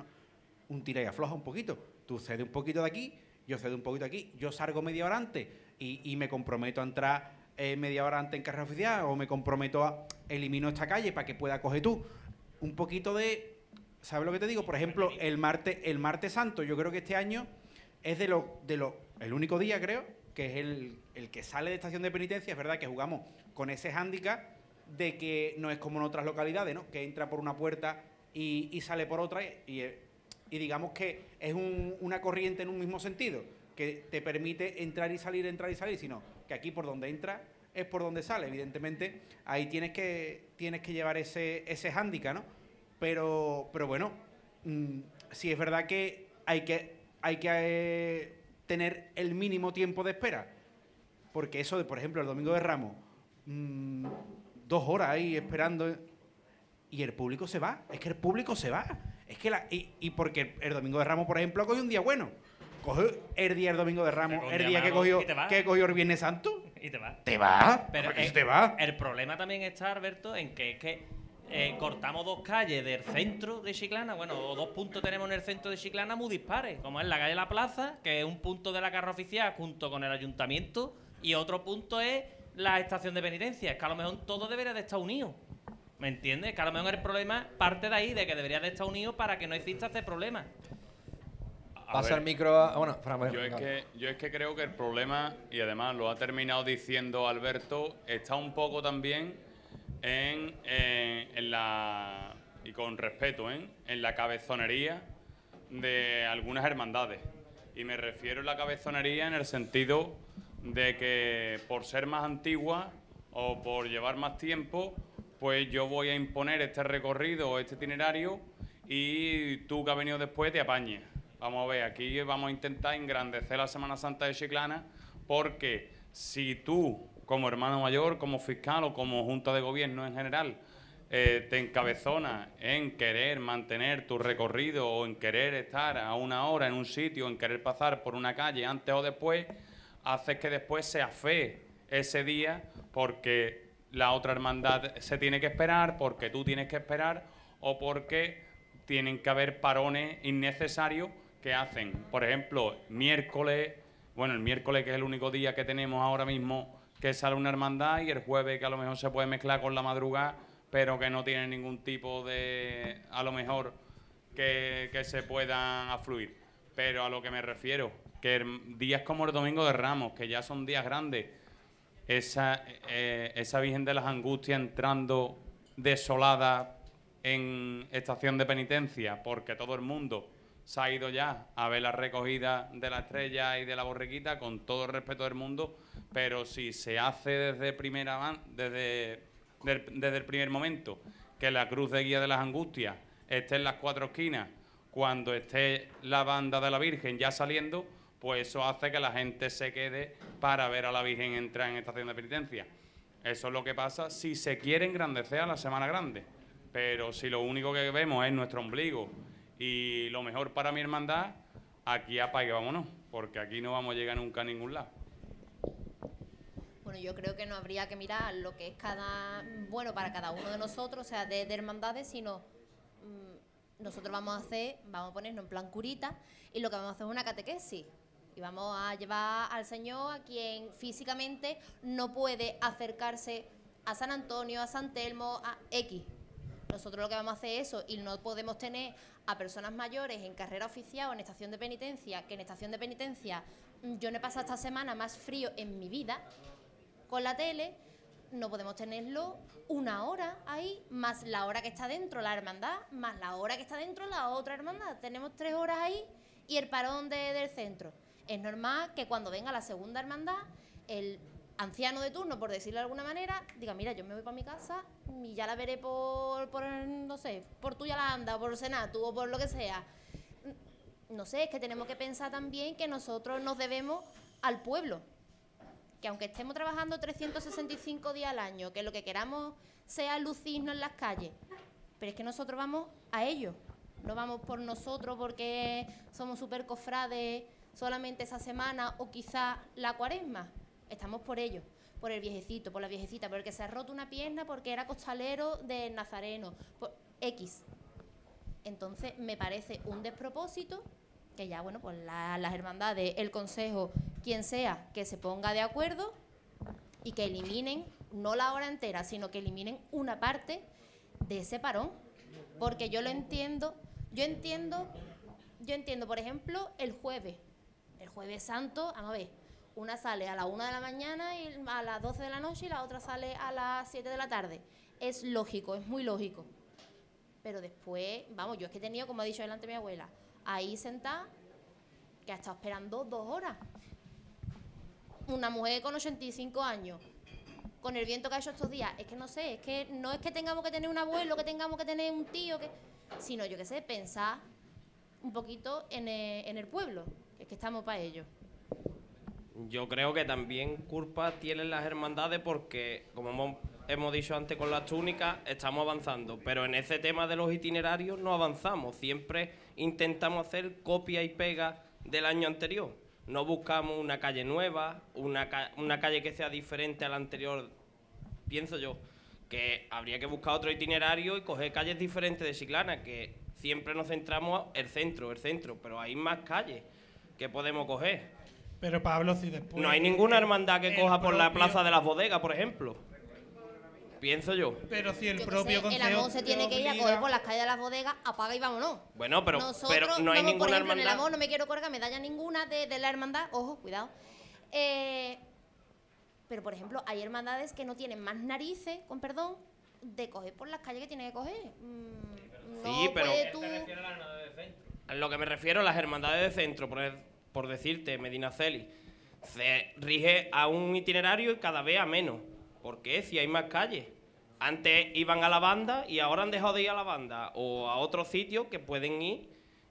un tira y afloja un poquito. Tú cede un poquito de aquí, yo cedo un poquito de aquí, yo salgo media hora antes y, y me comprometo a entrar eh, media hora antes en carrera oficial o me comprometo a elimino esta calle para que pueda coger tú. Un poquito de, ¿sabes lo que te digo? Por ejemplo, el martes, el martes santo, yo creo que este año es de lo, de lo, el único día creo, que es el, el que sale de estación de penitencia, es verdad que jugamos con ese hándicap de que no es como en otras localidades, ¿no? Que entra por una puerta y, y sale por otra y, eh, y digamos que es un- una corriente en un mismo sentido, que te permite entrar y salir, entrar y salir, sino que aquí por donde entra es por donde sale. Evidentemente, ahí tienes que, tienes que llevar ese, ese hándicap, ¿no? Pero, pero bueno, mm, sí es verdad que hay que, hay que eh, tener el mínimo tiempo de espera. Porque eso de, por ejemplo, el domingo de Ramos, mm, dos horas ahí esperando y el público se va. Es que el público se va. Es que la, y, y porque el domingo de Ramos, por ejemplo, cogió un día bueno. Cogió el día del domingo de Ramos, coge el día que cogió, que cogió el Viernes Santo. Y te va. Te va. Pero el, se te va. el problema también está, Alberto, en que es que eh, cortamos dos calles del centro de Chiclana, bueno, o dos puntos tenemos en el centro de Chiclana muy dispares, como es la calle La Plaza, que es un punto de la carro oficial junto con el ayuntamiento, y otro punto es la estación de penitencia. Es que a lo mejor todo debería de estar unido. ¿Me entiendes? Que a lo mejor el problema parte de ahí, de que debería de estar unido para que no exista este problema. A Pasa ver, el micro a... Bueno, Fran, Yo es, que, yo es que creo que el problema, y además lo ha terminado diciendo Alberto, está un poco también en, eh, en la, y con respeto, ¿eh? en la cabezonería de algunas hermandades. Y me refiero a la cabezonería en el sentido de que por ser más antigua o por llevar más tiempo, pues yo voy a imponer este recorrido o este itinerario y tú que has venido después te apañes. Vamos a ver, aquí vamos a intentar engrandecer la Semana Santa de Chiclana porque si tú, como hermano mayor, como fiscal o como junta de gobierno en general, eh, te encabezonas en querer mantener tu recorrido o en querer estar a una hora en un sitio, en querer pasar por una calle antes o después, haces que después se afee ese día porque la otra hermandad se tiene que esperar, porque tú tienes que esperar o porque tienen que haber parones innecesarios que hacen, por ejemplo, miércoles, bueno, el miércoles que es el único día que tenemos ahora mismo que sale una hermandad y el jueves que a lo mejor se puede mezclar con la madrugada, pero que no tiene ningún tipo de, a lo mejor, que, se puedan afluir. Pero a lo que me refiero, que días como el Domingo de Ramos, que ya son días grandes, esa, eh, esa Virgen de las Angustias entrando desolada en estación de penitencia, porque todo el mundo se ha ido ya a ver la recogida de la estrella y de la borriquita, con todo el respeto del mundo, pero si se hace desde primera desde, desde el primer momento que la cruz de guía de las angustias esté en las cuatro esquinas, cuando esté la banda de la Virgen ya saliendo, pues eso hace que la gente se quede para ver a la Virgen entrar en estación de penitencia. Eso es lo que pasa si se quiere engrandecer a la Semana Grande. Pero si lo único que vemos es nuestro ombligo y lo mejor para mi hermandad, aquí apague, vámonos, porque aquí no vamos a llegar nunca a ningún lado. Bueno, yo creo que no habría que mirar lo que es cada bueno para cada uno de nosotros, o sea, de, de hermandades, sino mm, nosotros vamos a hacer, vamos a ponernos en plan curita y lo que vamos a hacer es una catequesis. Y vamos a llevar al Señor a quien físicamente no puede acercarse a San Antonio, a San Telmo, a X. Nosotros lo que vamos a hacer es eso y no podemos tener a personas mayores en carrera oficial o en estación de penitencia, que en estación de penitencia mm, yo no he pasado esta semana más frío en mi vida con la tele, no podemos tenerlo una hora ahí, más la hora que está dentro la hermandad, más la hora que está dentro la otra hermandad. Tenemos tres horas ahí y el parón de- del centro. Es normal que cuando venga la segunda hermandad, el anciano de turno, por decirlo de alguna manera, diga, mira, yo me voy para mi casa y ya la veré por, por no sé, por tu Yalanda, o por Senatu o por lo que sea. No sé, es que tenemos que pensar también que nosotros nos debemos al pueblo que aunque estemos trabajando 365 días al año, que lo que queramos sea lucirnos en las calles, pero es que nosotros vamos a ello. No vamos por nosotros porque somos súper cofrades solamente esa semana o quizá la cuaresma. Estamos por ello, por el viejecito, por la viejecita, por el que se ha roto una pierna porque era costalero de Nazareno, X. Entonces me parece un despropósito que ya, bueno, pues la- las hermandades, el consejo, quien sea, que se ponga de acuerdo y que eliminen, no la hora entera, sino que eliminen una parte de ese parón. Porque yo lo entiendo, yo entiendo, yo entiendo, por ejemplo, el jueves, el jueves santo, vamos a ver, una sale a la una de la mañana y a las 12 de la noche y la otra sale a las 7 de la tarde. Es lógico, es muy lógico. Pero después, vamos, yo es que he tenido, como ha dicho delante mi abuela, ahí sentada, que ha estado esperando dos horas. Una mujer con 85 años, con el viento que ha hecho estos días, es que no sé, es que no es que tengamos que tener un abuelo, que tengamos que tener un tío, que, sino yo qué sé, pensar un poquito en el, en el pueblo, que es que estamos para ello. Yo creo que también culpa tienen las hermandades porque, como hemos, hemos dicho antes con las túnicas, estamos avanzando. Pero en ese tema de los itinerarios no avanzamos. Siempre intentamos hacer copia y pega del año anterior. No buscamos una calle nueva, una, ca- una calle que sea diferente a la anterior. Pienso yo que habría que buscar otro itinerario y coger calles diferentes de Chiclana, que siempre nos centramos el centro, el centro, pero hay más calles que podemos coger. Pero Pablo, si después. No hay ninguna hermandad que coja por la propio- plaza de las bodegas, por ejemplo. Pienso yo. Pero si el Yo qué propio sé, el consejo. amor se te tiene que ir a obliga- coger por las calles de las bodegas, apaga y vámonos. Bueno, pero, Nosotros, pero no hay vamos, por ninguna ejemplo, en el hermandad. amor no me quiero colgar medalla ninguna de, de la hermandad, ojo, cuidado. Eh, pero, por ejemplo, hay hermandades que no tienen más narices, con perdón, de coger por las calles que tienen que coger. Mm, no Sí, pero- puedes tú- A lo que me refiero, las hermandades de centro, por, por decirte, Medinaceli, se rige a un itinerario y cada vez a menos. ¿Por qué? Si hay más calles. Antes iban a la banda y ahora han dejado de ir a la banda o a otros sitios que pueden ir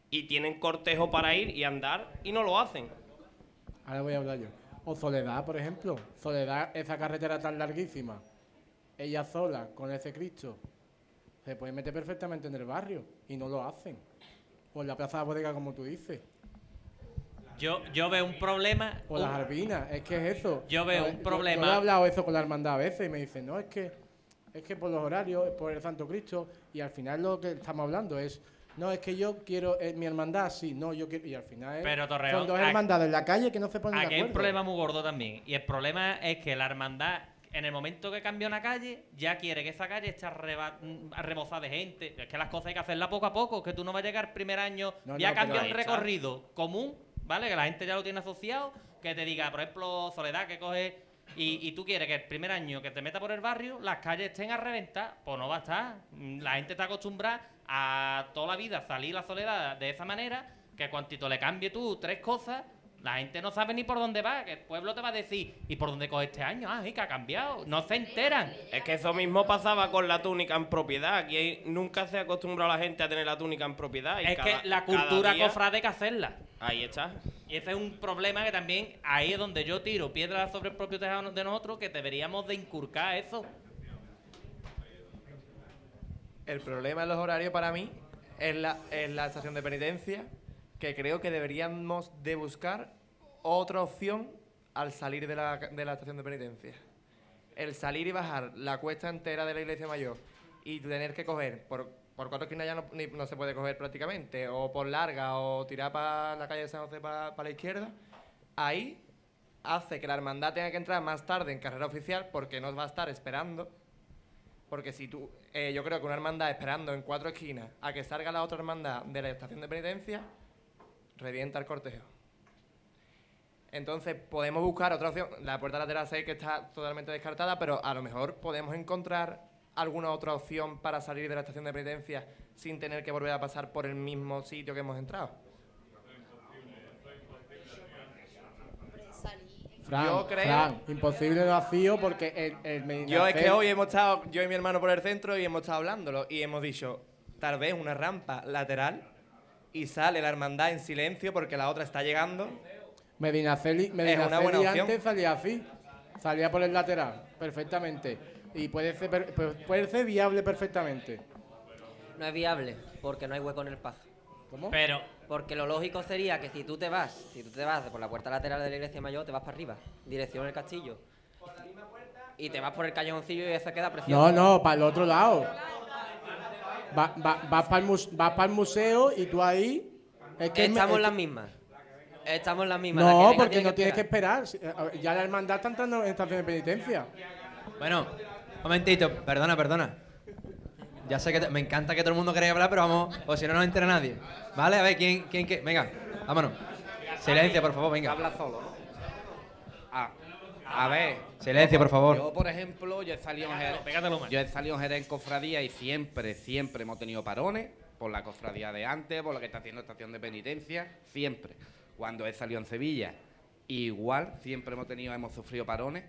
y tienen cortejo para ir y andar y no lo hacen. Ahora voy a hablar yo. O Soledad, por ejemplo. Soledad, esa carretera tan larguísima. Ella sola, con ese Cristo. Se puede meter perfectamente en el barrio. Y no lo hacen. O en la plaza de la bodega, como tú dices. Yo, yo veo un problema. O las albinas. Es que es eso. Yo veo un problema- Yo, he hablado eso con la hermandad a veces y me dicen, no, es que, es que por los horarios, por el Santo Cristo. Y al final lo que estamos hablando es, no, es que yo quiero, eh, mi hermandad, sí, no, yo quiero. Y al final es- Pero, Torreón, son dos hermandades en la calle que no se ponen de Aquí hay un problema muy gordo también. Y el problema es que la hermandad, en el momento que cambia una calle, ya quiere que esa calle esté mm, rebozada de gente. Es que las cosas hay que hacerlas poco a poco. Que tú no vas a llegar el primer año, No, ya no, cambia está. recorrido común, ¿vale? Que la gente ya lo tiene asociado. Que te diga, por ejemplo, Soledad, que coge. Y, y tú quieres que el primer año que te meta por el barrio, las calles estén a reventar. Pues no va a estar. La gente está acostumbrada a toda la vida salir la soledad de esa manera. Que cuantito le cambie tú tres cosas, la gente no sabe ni por dónde va, que el pueblo te va a decir, ¿y por dónde coge este año? Ah, ¿y que ha cambiado? No se enteran. Es que eso mismo pasaba con la túnica en propiedad. Aquí nunca se ha acostumbrado la gente a tener la túnica en propiedad. y es cada- que la cultura día- cofrade hay que hacerla. Ahí está. Y ese es un problema que también ahí es donde yo tiro piedras sobre el propio tejado de nosotros, que deberíamos de inculcar eso. El problema de los horarios para mí es la, es la estación de penitencia, que creo que deberíamos de buscar otra opción al salir de la, de la estación de penitencia. El salir y bajar la cuesta entera de la iglesia mayor y tener que coger, por, por cuatro esquinas ya no, ni- no se puede coger prácticamente, o por larga, o tirar para la calle de San José para la izquierda, ahí hace que la hermandad tenga que entrar más tarde en carrera oficial porque no va a estar esperando porque si tú, eh, yo creo que una hermandad esperando en cuatro esquinas a que salga la otra hermandad de la estación de penitencia, revienta el cortejo. Entonces podemos buscar otra opción. La puerta lateral 6 que está totalmente descartada, pero a lo mejor podemos encontrar alguna otra opción para salir de la estación de penitencia sin tener que volver a pasar por el mismo sitio que hemos entrado. Fran, Yo creo- Fran, imposible vacío porque el, el Medina Yo es que hoy hemos estado, yo y mi hermano por el centro y hemos estado hablándolo y hemos dicho, tal vez una rampa lateral y sale la hermandad en silencio porque la otra está llegando. Medinaceli, Medinaceli una buena opción. antes salía así, salía por el lateral, perfectamente. Y puede ser, puede ser viable perfectamente. No es viable, porque no hay hueco en el paso. ¿Cómo? Pero, Porque lo lógico sería que si tú te vas, si tú te vas por la puerta lateral de la iglesia mayor, te vas para arriba, dirección el castillo. Y te vas por el callejoncillo y eso queda precioso. No, no, para el otro lado. Va- va- vas para el, museo y tú ahí... Es que Estamos las mismas. Estamos en las mismas. La que No, porque tiene no tienes que esperar. Ya la hermandad está entrando en estación de penitencia. Bueno, un momentito, perdona, perdona. Ya sé que te- me encanta que todo el mundo quiera hablar, pero vamos, o si no, no nos entera nadie. ¿Vale? A ver, ¿quién, quién, qué? Venga, vámonos. Silencio, por favor, venga. Habla solo, a ver. Silencio, por favor. Yo, por ejemplo, yo he salido en pégatelo. Yo he salido en Jerez en cofradía y siempre, siempre hemos tenido parones. Por la cofradía de antes, por lo que está haciendo estación de penitencia, siempre. Cuando he salido en Sevilla, igual, siempre hemos tenido, hemos sufrido parones.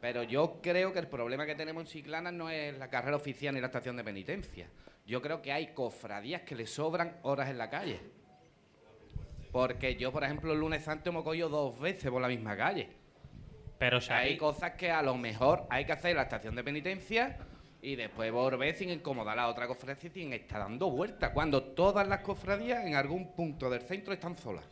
Pero yo creo que el problema que tenemos en Chiclana no es la carrera oficial ni la estación de penitencia. Yo creo que hay cofradías que le sobran horas en la calle. Porque yo, por ejemplo, el lunes santo hemos cogido dos veces por la misma calle. Pero Hay Xavi, cosas que a lo mejor hay que hacer en la estación de penitencia y después volver sin incomodar a la otra cofradía sin estar dando vueltas. Cuando todas las cofradías en algún punto del centro están solas.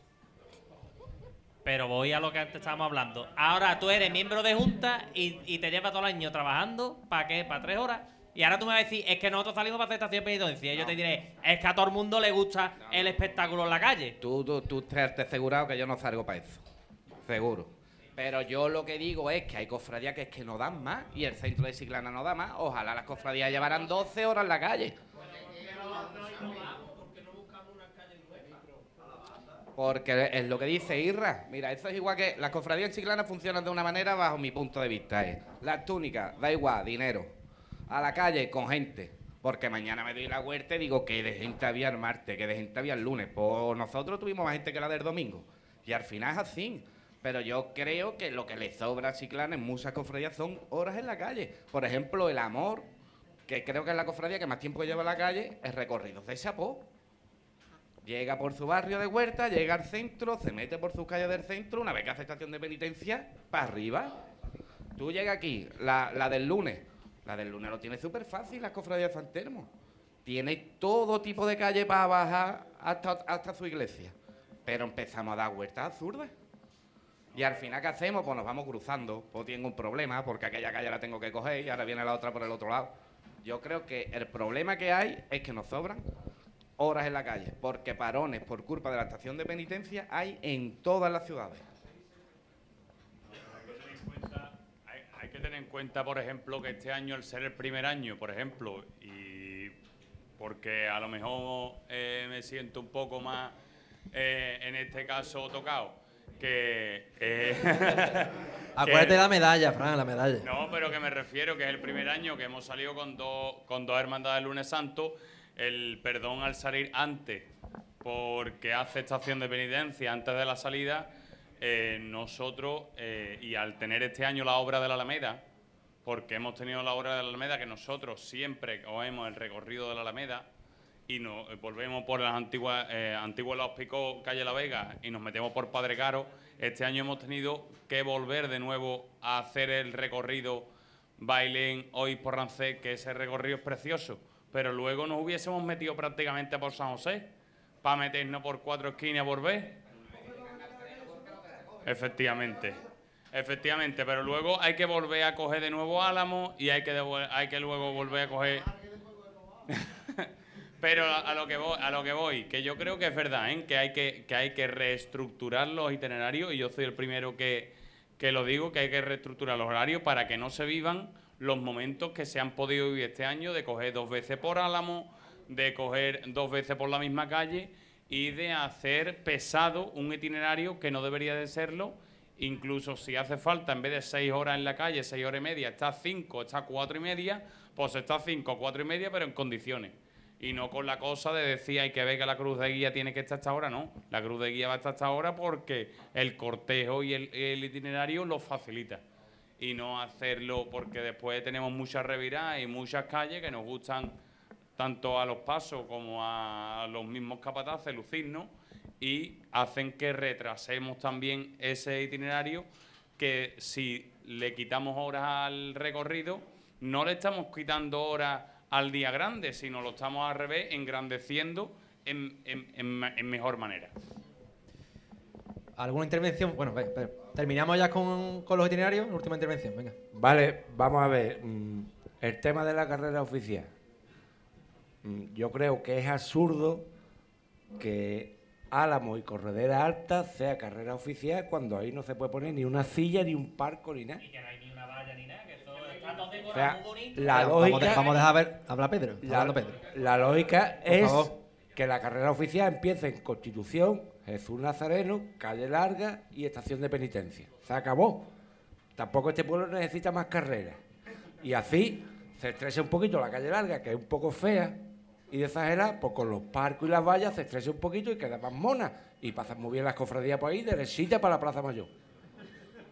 pero voy a lo que antes estábamos hablando. Ahora tú eres miembro de junta y, y te llevas todo el año trabajando, ¿para qué? ¿Para tres horas? Y ahora tú me vas a decir, es que nosotros salimos para hacer estación de penitencia. Y yo te diré, es que a todo el mundo le gusta el espectáculo en la calle. Tú, tú, tú te te asegurado que yo no salgo para eso. Seguro. Pero yo lo que digo es que hay cofradías que es que no dan más y el centro de Ciclana no da más. Ojalá las cofradías llevaran 12 horas en la calle. Porque es lo que dice Irra. Mira, eso es igual que las cofradías en Chiclana funcionan de una manera bajo mi punto de vista. Es las túnicas, da igual, dinero. A la calle con gente. Porque mañana me doy la huerta y digo que de gente había el martes, que de gente había el lunes. Pues nosotros tuvimos más gente que la del domingo. Y al final es así. Pero yo creo que lo que le sobra a Chiclana en muchas cofradías son horas en la calle. Por ejemplo, el amor, que creo que es la cofradía que más tiempo lleva en la calle, es recorrido de chapó. Llega por su barrio de Huerta, llega al centro, se mete por sus calles del centro, una vez que hace estación de penitencia, para arriba. Tú llegas aquí, la, la del lunes. La del lunes lo tiene súper fácil, la cofradía de San Telmo. Tiene todo tipo de calle para bajar hasta, hasta su iglesia. Pero empezamos a dar vueltas absurdas. Y al final, ¿qué hacemos? Pues nos vamos cruzando. Pues tengo un problema, porque aquella calle la tengo que coger y ahora viene la otra por el otro lado. Yo creo que el problema que hay es que nos sobran horas en la calle, porque parones por culpa de la estación de penitencia hay en todas las ciudades. Hay, que tener en cuenta, por ejemplo, que este año, al ser el primer año, por ejemplo, y porque a lo mejor eh, me siento un poco más, eh, en este caso, tocado, que... eh, Acuérdate de la medalla, Fran, la medalla. no, pero que me refiero que es el primer año que hemos salido con dos con dos hermandades del lunes santo. El perdón al salir antes, porque hace estación de penitencia antes de la salida, eh, nosotros, eh, y al tener este año la obra de la Alameda, porque hemos tenido la obra de la Alameda, que nosotros siempre cogemos el recorrido de la Alameda y nos eh, volvemos por las antiguas, eh, Los Picos, calle La Vega, y nos metemos por Padre Caro, este año hemos tenido que volver de nuevo a hacer el recorrido Bailén, hoy por Rancé, que ese recorrido es precioso, pero luego nos hubiésemos metido prácticamente por San José, para meternos por cuatro esquinas a volver. Efectivamente. Efectivamente, pero luego hay que volver a coger de nuevo Álamo y hay que, hay que luego volver a coger... pero a, lo que voy, a lo que voy, que yo creo que es verdad, ¿eh? que, hay que, que hay que reestructurar los itinerarios y yo soy el primero que, que lo digo, que hay que reestructurar los horarios para que no se vivan los momentos que se han podido vivir este año de coger dos veces por Álamo, de coger dos veces por la misma calle y de hacer pesado un itinerario que no debería de serlo, incluso si hace falta, en vez de seis horas en la calle, seis horas y media, está cinco, está cuatro y media, pues está cinco, cuatro y media, pero en condiciones. Y no con la cosa de decir hay que ver que la cruz de guía tiene que estar hasta ahora, no. La cruz de guía va a estar hasta ahora porque el cortejo y el, el itinerario lo facilita. Y no hacerlo porque después tenemos muchas reviradas y muchas calles que nos gustan tanto a los pasos como a los mismos capataces lucirnos y hacen que retrasemos también ese itinerario que si le quitamos horas al recorrido no le estamos quitando horas al día grande, sino lo estamos al revés engrandeciendo en, en- en ma- en mejor manera. ¿Alguna intervención? Bueno, ve, ve, terminamos ya con, con los itinerarios. Última intervención, venga. Vale, vamos a ver. mm, El tema de la carrera oficial. Mm, Yo creo que es absurdo que Álamo y Corredera Alta sea carrera oficial cuando ahí no se puede poner ni una silla, ni un parco, ni nada. O sea, la Vamos a- lógica, Vamos a dejar ver, habla Pedro. la, hablando Pedro. la lógica es que la carrera oficial empiece en Constitución, Jesús Nazareno, Calle Larga y Estación de Penitencia. Se acabó. Tampoco este pueblo necesita más carreras. Y así se estresa un poquito la calle larga, que es un poco fea y exagerada, pues con los parcos y las vallas se estresa un poquito y queda más mona. Y pasan muy bien las cofradías por ahí, derechita para la Plaza Mayor.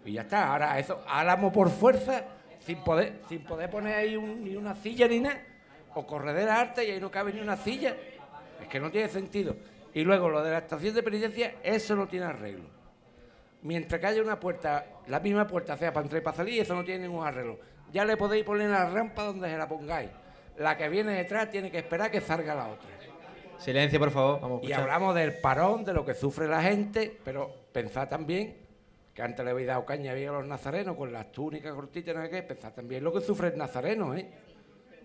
Y ya está. Ahora eso, álamo por fuerza, sin poder, sin poder poner ahí un- ni una silla ni nada. O corredera arte y ahí no cabe ni una silla. Es que no tiene sentido. Y luego lo de la estación de penitencia, eso no tiene arreglo. Mientras que haya una puerta, la misma puerta sea para entrar y para salir, eso no tiene ningún arreglo. Ya le podéis poner la rampa donde se la pongáis. La que viene detrás tiene que esperar que salga la otra. Silencio, por favor. Vamos a Y hablamos del parón, de lo que sufre la gente, pero pensad también que antes le habéis dado caña bien a los nazarenos con las túnicas cortitas, no sé qué, pensad también lo que sufre el nazareno, ¿eh?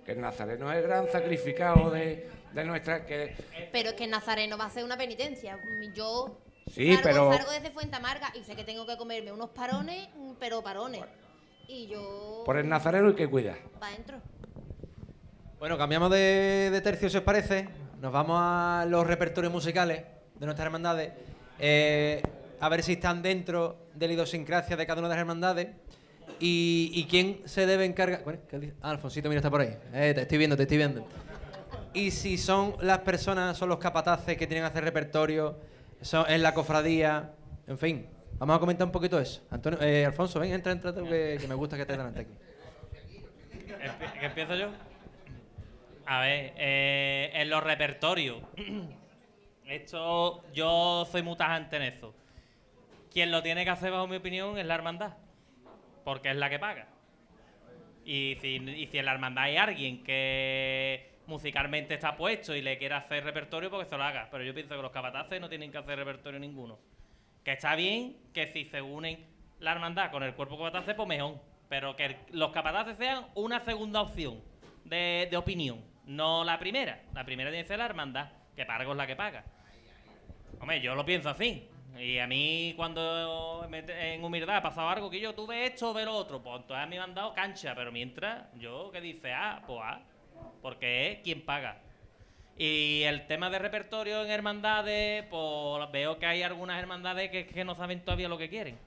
que el nazareno es el gran sacrificado de, de nuestra... Que, Pero es que el nazareno va a hacer una penitencia. Yo Sí, salgo, pero- salgo desde Fuente Amarga y sé que tengo que comerme unos parones, pero parones. Y yo... por el nazareno hay que cuidar. para adentro. Bueno, cambiamos de, de tercio, si os parece. Nos vamos a los repertorios musicales de nuestras hermandades. Eh, a ver si están dentro de la idiosincrasia de cada una de las hermandades. Y, quién se debe encargar. Bueno. Ah, Alfonsito, mira, está por ahí. Eh, te estoy viendo, te estoy viendo. Y si son las personas, son los capataces que tienen que hacer repertorio, son en la cofradía, en fin. Vamos a comentar un poquito eso. Antonio, eh, Alfonso, ven, entra, entra, que, me gusta que estés delante aquí. ¿Que empiezo yo? A ver, eh, en los repertorios. Esto, yo soy muy tajante en eso. Quien lo tiene que hacer, bajo mi opinión, es la hermandad. Porque es la que paga. Y si, en la hermandad hay alguien que musicalmente está puesto y le quiere hacer repertorio, porque se lo haga. Pero yo pienso que los capataces no tienen que hacer repertorio ninguno. Que está bien que si se unen la hermandad con el cuerpo capatace, pues mejor. Pero que los capataces sean una segunda opción de, opinión, no la primera. La primera tiene que ser la hermandad, que paga es la que paga. Hombre, yo lo pienso así. Y a mí, cuando en humildad ha pasado algo que yo tuve esto o lo otro, pues entonces a mí me han dado cancha. Pero mientras, yo que dice, ah, pues ah, porque es quien paga. Y el tema de repertorio en hermandades, pues veo que hay algunas hermandades que, que no saben todavía lo que quieren.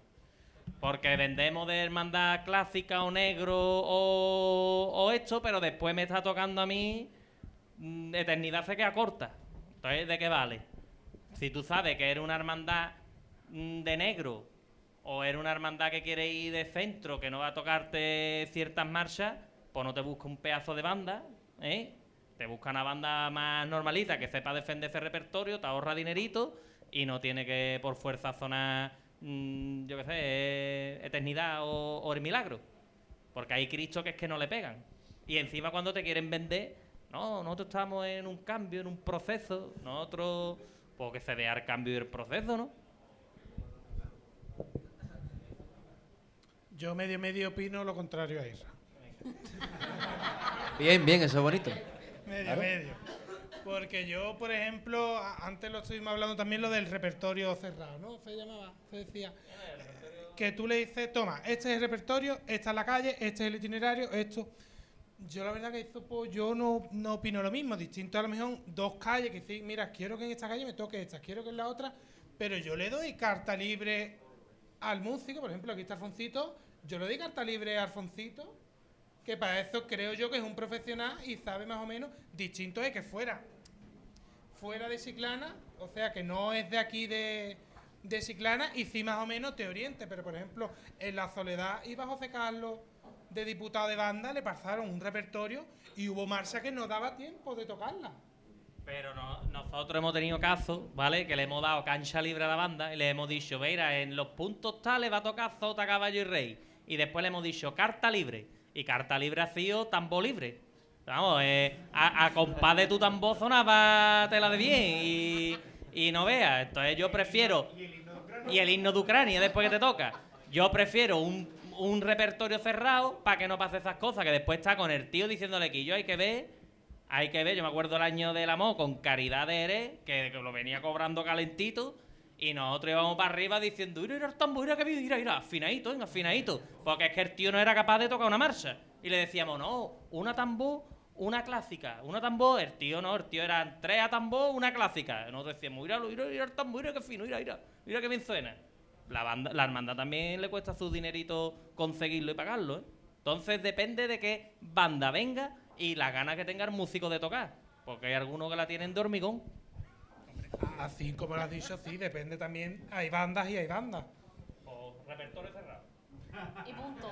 Porque vendemos de hermandad clásica o negro o, o esto, pero después me está tocando a mí, mm, eternidad se queda corta. Entonces, ¿de qué vale? Si tú sabes que eres una hermandad mm, de negro o eres una hermandad que quiere ir de centro, que no va a tocarte ciertas marchas, pues no te busca un pedazo de banda, ¿eh? Te busca una banda más normalita que sepa defender ese repertorio, te ahorra dinerito y no tiene que por fuerza sonar, mm, yo qué sé, eh, eternidad o, o el milagro. Porque hay Cristo que es que no le pegan. Y encima cuando te quieren vender, no, nosotros estamos en un cambio, en un proceso, nosotros, pues que se vea el cambio del proceso, ¿no? Yo medio medio opino lo contrario a Isra. Bien, bien, eso es bonito. Medio Claro. medio. Porque yo, por ejemplo, antes lo estuvimos hablando también lo del repertorio cerrado, ¿no? Se llamaba, se decía. eh, Que tú le dices, toma, este es el repertorio, esta es la calle, este es el itinerario, esto. Yo la verdad que eso, pues yo no, no opino lo mismo. Distinto a lo mejor dos calles que sí, mira, quiero que en esta calle me toque esta, quiero que en la otra, pero yo le doy carta libre al músico, por ejemplo, aquí está Alfoncito, yo le doy carta libre a Alfoncito, que para eso creo yo que es un profesional y sabe más o menos, distinto de que fuera fuera de Chiclana, o sea que no es de aquí de, de Chiclana y sí más o menos te oriente, pero por ejemplo en la Soledad iba José Carlos de diputado de banda, le pasaron un repertorio y hubo marcha que no daba tiempo de tocarla. Pero no- nosotros hemos tenido casos, ¿vale? Que le hemos dado cancha libre a la banda y le hemos dicho, mira, en los puntos tales va a tocar Zota, Caballo y Rey. Y después le hemos dicho carta libre. Y carta libre ha sido tambor libre. Vamos, eh, a, a compás de tu tambor sonaba tela de bien y, y no veas. Entonces yo prefiero... Y el himno de Ucrania después que te toca. Yo prefiero un, un repertorio cerrado para que no pase esas cosas, que después está con el tío diciéndole que yo hay que ver hay que ver, yo me acuerdo el año del amor con Caridad de Jerez, que, lo venía cobrando calentito, y nosotros íbamos para arriba diciendo, mira, mira el tambor, mira que bien, mira, mira, afinadito, venga, afinadito. Porque es que el tío no era capaz de tocar una marcha. Y le decíamos, no, una tambor, una clásica, una tambor, el tío no, el tío eran tres a tambor, una clásica. Y nosotros decíamos, mira, mira, mira el tambor, mira que fino, mira, mira, mira que bien suena. La, banda, la hermandad también le cuesta su dinerito conseguirlo y pagarlo, ¿eh? Entonces depende de qué banda venga y las ganas que tenga el músico de tocar. Porque hay algunos que la tienen de hormigón. Así como lo has dicho, sí, depende también, hay bandas y hay bandas. O repertorio cerrado. Y punto.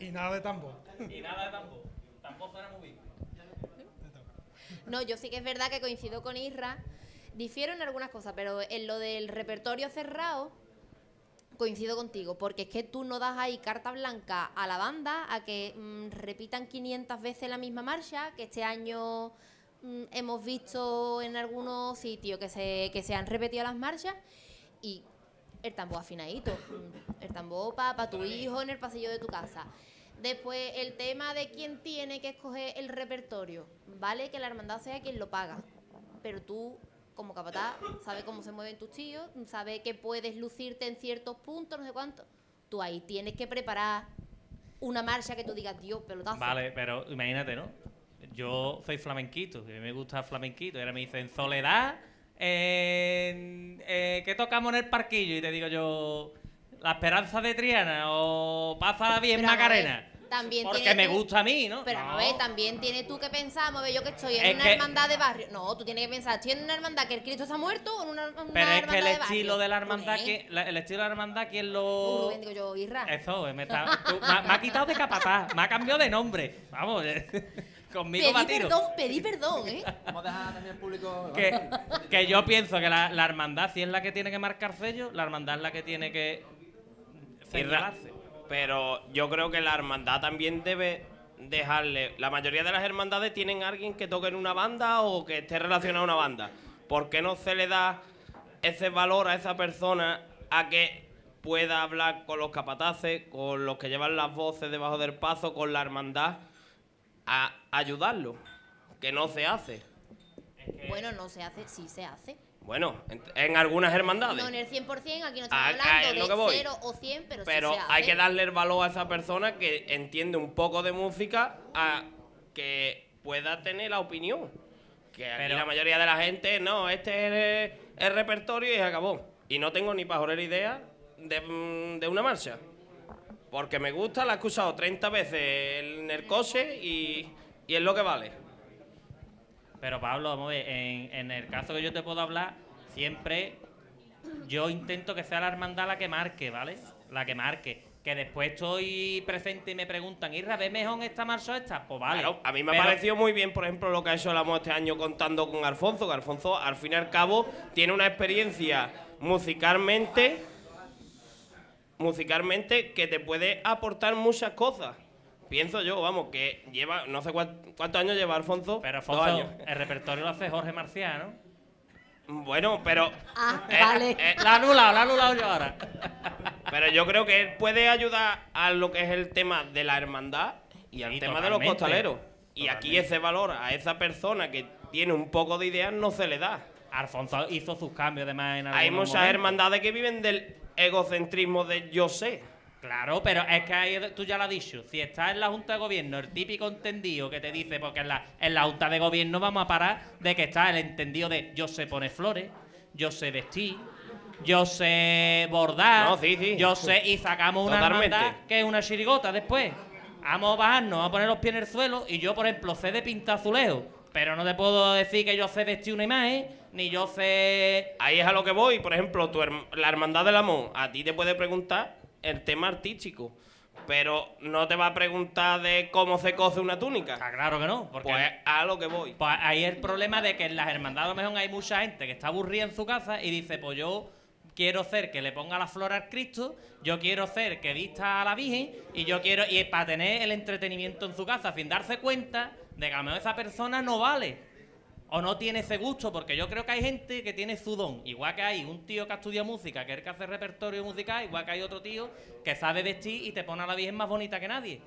Y nada de tambor. Y nada de tambor. Tambor suena muy bien. No, yo sí que es verdad que coincido con Isra. Difiero en algunas cosas, pero en lo del repertorio cerrado coincido contigo, porque es que tú no das ahí carta blanca a la banda a que mm, repitan 500 veces la misma marcha, que este año mm, hemos visto en algunos sitios que se, que se han repetido las marchas y el tambor afinadito, mm, el tambor para tu hijo en el pasillo de tu casa. Después, el tema de quién tiene que escoger el repertorio. Vale que la hermandad sea quien lo paga, pero tú, como capataz, sabes cómo se mueven tus tíos, sabes que puedes lucirte en ciertos puntos, no sé cuánto. Tú ahí tienes que preparar una marcha que tú digas, Dios, pelotazo. Vale, pero imagínate, ¿no? Yo soy flamenquito, y a mí me gusta flamenquito. Y ahora me dicen, Soledad, eh, ¿qué tocamos en el parquillo? Y te digo yo, La Esperanza de Triana o Pásala bien Pero vamos a ver, Macarena. También Porque me tú- gusta a mí, ¿no? Pero No. a ver, también tienes tú que pensar, vamos a ver, yo que estoy en Es una que- hermandad de barrio. No, tú tienes que pensar, estoy en una hermandad que el Cristo está muerto o en una, una Pero es que hermandad el de barrio. estilo de la hermandad, que, la- el estilo de la hermandad, ¿quién uh, lo...? Rubén, digo yo, Isra. Eso, me, está, tú- me ha- me ha quitado de capataz, me ha cambiado de nombre. Vamos, conmigo va a Pedí tiro. perdón, pedí perdón, ¿eh? Vamos a dejar también al público. que, que yo pienso que la, la hermandad sí es la que tiene que marcar sello, la hermandad es la que tiene que señalarse. Pero yo creo que la hermandad también debe dejarle. La mayoría de las hermandades tienen a alguien que toque en una banda o que esté relacionado a una banda. ¿Por qué no se le da ese valor a esa persona a que pueda hablar con los capataces, con los que llevan las voces debajo del paso, con la hermandad, a ayudarlo? Que no se hace. Bueno, no se hace, sí se hace. Bueno, en, en algunas hermandades. No en el 100%, aquí no estamos hablando es lo de que voy. 0 o 100, pero, Pero sí se hace. hay que darle el valor a esa persona que entiende un poco de música a que pueda tener la opinión. Que aquí Pero- la mayoría de la gente, no, este es el, el repertorio y se acabó. Y no tengo ni pajolera idea de, mm, de una marcha. Porque me gusta, la he escuchado 30 veces en el coche y, y es lo que vale. Pero Pablo, vamos a ver, en, en el caso que yo te puedo hablar, siempre yo intento que sea la hermandad la que marque, ¿vale? La que marque. Que después estoy presente y me preguntan, Irra, ¿ves mejor esta marcha o esta? Pues vale. Claro, a mí me ha Pero- parecido muy bien, por ejemplo, lo que ha hecho el Amo este año contando con Alfonso, que Alfonso, al fin y al cabo, tiene una experiencia musicalmente, musicalmente que te puede aportar muchas cosas. Pienso yo, vamos, que lleva, no sé cuán- cuántos años lleva Alfonso. Pero Dos Alfonso, años. el repertorio lo hace Jorge Marcial, ¿no? Bueno, pero... Ah, eh, vale. eh, La ha anulado, la ha anulado yo ahora. Pero yo creo que él puede ayudar a lo que es el tema de la hermandad y al Sí, tema de los totalmente. costaleros. Y aquí ese valor a esa persona que tiene un poco de ideas no se le da. Alfonso hizo sus cambios además en Hay muchas hermandades que viven del egocentrismo de yo sé. Claro, pero es que ahí tú ya lo has dicho. Si estás en la Junta de Gobierno, el típico entendido que te dice, porque en la, en la Junta de Gobierno vamos a parar de que está el entendido de yo sé poner flores, yo sé vestir, yo sé bordar, No, sí, sí. yo sé, y sacamos una hermandad que es una chirigota después. Vamos a bajarnos, vamos a poner los pies en el suelo, y yo, por ejemplo, sé de pintar azulejos, pero no te puedo decir que yo sé vestir una imagen, ni yo sé Ahí es a lo que voy. Por ejemplo, tu la hermandad del amor, a ti te puede preguntar el tema artístico. Pero no te va a preguntar de cómo se cose una túnica. Ah, claro que no, porque Pues a lo que voy. Pues ahí el problema de que en las hermandades a lo mejor hay mucha gente que está aburrida en su casa y dice, pues yo quiero hacer que le ponga la flor al Cristo, yo quiero hacer que vista a la Virgen y yo quiero, y para tener el entretenimiento en su casa, sin darse cuenta de que a lo mejor esa persona no vale. O no tiene ese gusto, porque yo creo que hay gente que tiene su don. Igual que hay un tío que ha estudiado música, que es el que hace repertorio musical, igual que hay otro tío que sabe vestir y te pone a la Virgen más bonita que nadie.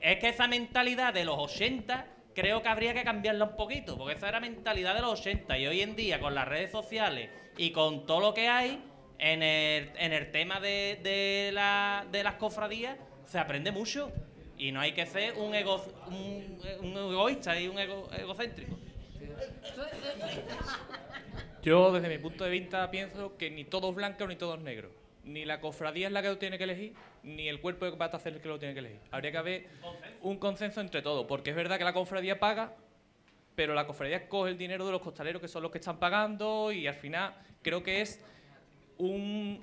Es que esa mentalidad de los 80 creo que habría que cambiarla un poquito, porque esa era mentalidad de los 80 y hoy en día con las redes sociales y con todo lo que hay en el, en el tema de, de, la- de las cofradías se aprende mucho y no hay que ser un, un, egoísta y un ego- egocéntrico. Yo, desde mi punto de vista, pienso que ni todo es blanco ni todo es negro. Ni la cofradía es la que lo tiene que elegir, ni el cuerpo de Batacer es el que lo tiene que elegir. Habría que haber un consenso entre todos, porque es verdad que la cofradía paga, pero la cofradía coge el dinero de los costaleros, que son los que están pagando, y al final creo que es un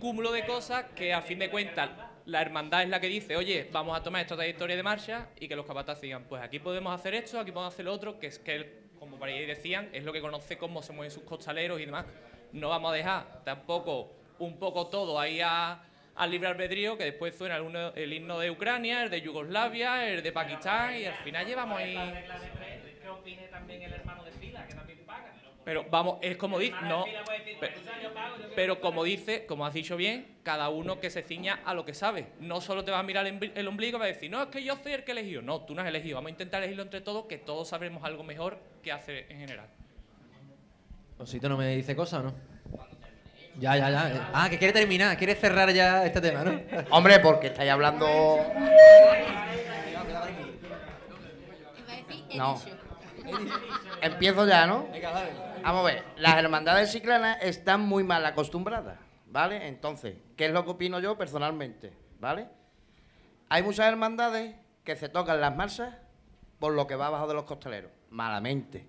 cúmulo de cosas que, a fin de cuentas, la hermandad es la que dice, oye, vamos a tomar esta trayectoria de marcha y que los capataces digan, pues aquí podemos hacer esto, aquí podemos hacer lo otro, que es que, como por ahí decían, es lo que conoce cómo se mueven sus costaleros y demás. No vamos a dejar tampoco un poco todo ahí a, al libre albedrío, que después suena el, uno- el himno de Ucrania, el de Yugoslavia, el de Pakistán, y al final llevamos ahí... ¿Qué opine también el hermano de fila, que también paga? Pero vamos, es como dice, no, pero, pero como dice, como has dicho bien, cada uno que se ciña a lo que sabe. No solo te vas a mirar el, ombligo y vas a decir, no, es que yo soy el que he elegido. No, tú no has elegido. Vamos a intentar elegirlo entre todos, que todos sabremos algo mejor que hace en general. Osito no me dice cosas, ¿no? Ya, ya, ya. Ah, que quiere terminar, quiere cerrar ya este tema, ¿no? Hombre, porque estáis hablando. No. Empiezo ya, ¿no? Vamos a ver, las hermandades chiclanas están muy mal acostumbradas, ¿vale? Entonces, ¿qué es lo que opino yo personalmente? ¿Vale? Hay muchas hermandades que se tocan las marchas por lo que va abajo de los costaleros, malamente.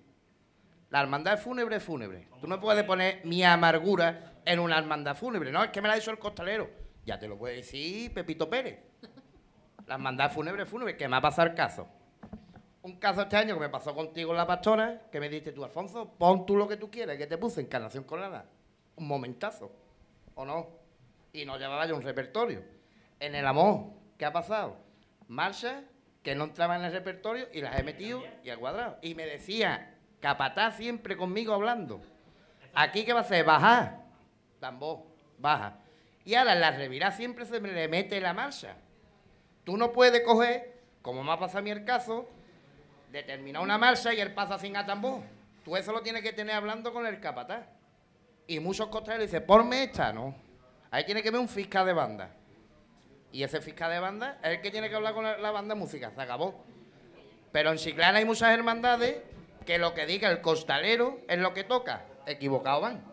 La hermandad fúnebre, es fúnebre. Tú no puedes poner mi amargura en una hermandad fúnebre. No, es que me la ha dicho el costalero. Ya te lo puede decir Pepito Pérez. La hermandad fúnebre, fúnebre, que me ha pasado el caso. Un caso este año que me pasó contigo en la pastora, que me dijiste tú, Alfonso, pon tú lo que tú quieras, que te puse Encarnación Colada. Un momentazo. ¿O no? Y no llevaba yo un repertorio. En el amor, ¿qué ha pasado? Marchas que no entraban en el repertorio y las he metido y al cuadrado. Y me decía, capataz siempre conmigo hablando. Aquí, ¿qué va a hacer? Bajar. Tambor, baja. Y ahora en la revirá siempre se me le mete la marcha. Tú no puedes coger, como me ha pasado a mí el caso, determinar una marcha y él pasa sin a tambor. Tú eso lo tienes que tener hablando con el capataz. Y muchos costaleros dicen, ponme esta, no. Ahí tiene que ver un fiscal de banda. Y ese fiscal de banda es el que tiene que hablar con la, banda música, se acabó. Pero en Chiclana hay muchas hermandades que lo que diga el costalero es lo que toca. Equivocado van.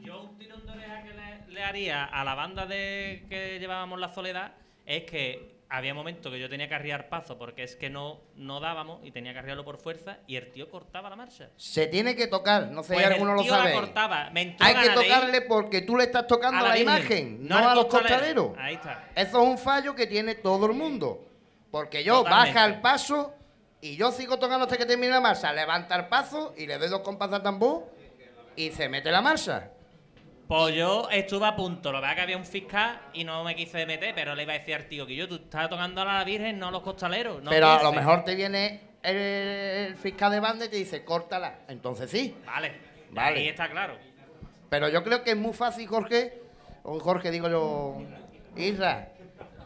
Yo un tirón de oreja que le, le haría a la banda de que llevábamos la soledad es que había momentos que yo tenía que arriar paso porque es que no, no dábamos y tenía que arriarlo por fuerza y el tío cortaba la marcha. Se tiene que tocar, no sé Pues si el alguno lo sabe. cortaba, me entró Hay que tocarle porque tú le estás tocando a la, imagen, no a los costalero. costaleros. Ahí está. Eso es un fallo que tiene todo el mundo. Porque yo Totalmente. baja el paso y yo sigo tocando hasta que termine la marcha. Levanta el paso y le doy dos compases al tambor y se mete la marcha. Pues yo estuve a punto, lo verdad que había un fiscal y no me quise meter, pero le iba a decir al tío que yo, tú estás tocando a la Virgen, no a los costaleros. No Pero a lo mejor te viene el, el fiscal de banda y te dice, córtala. Entonces sí. Vale, Vale. ahí está claro. Pero yo creo que es muy fácil, Jorge, o Jorge digo yo, Isra,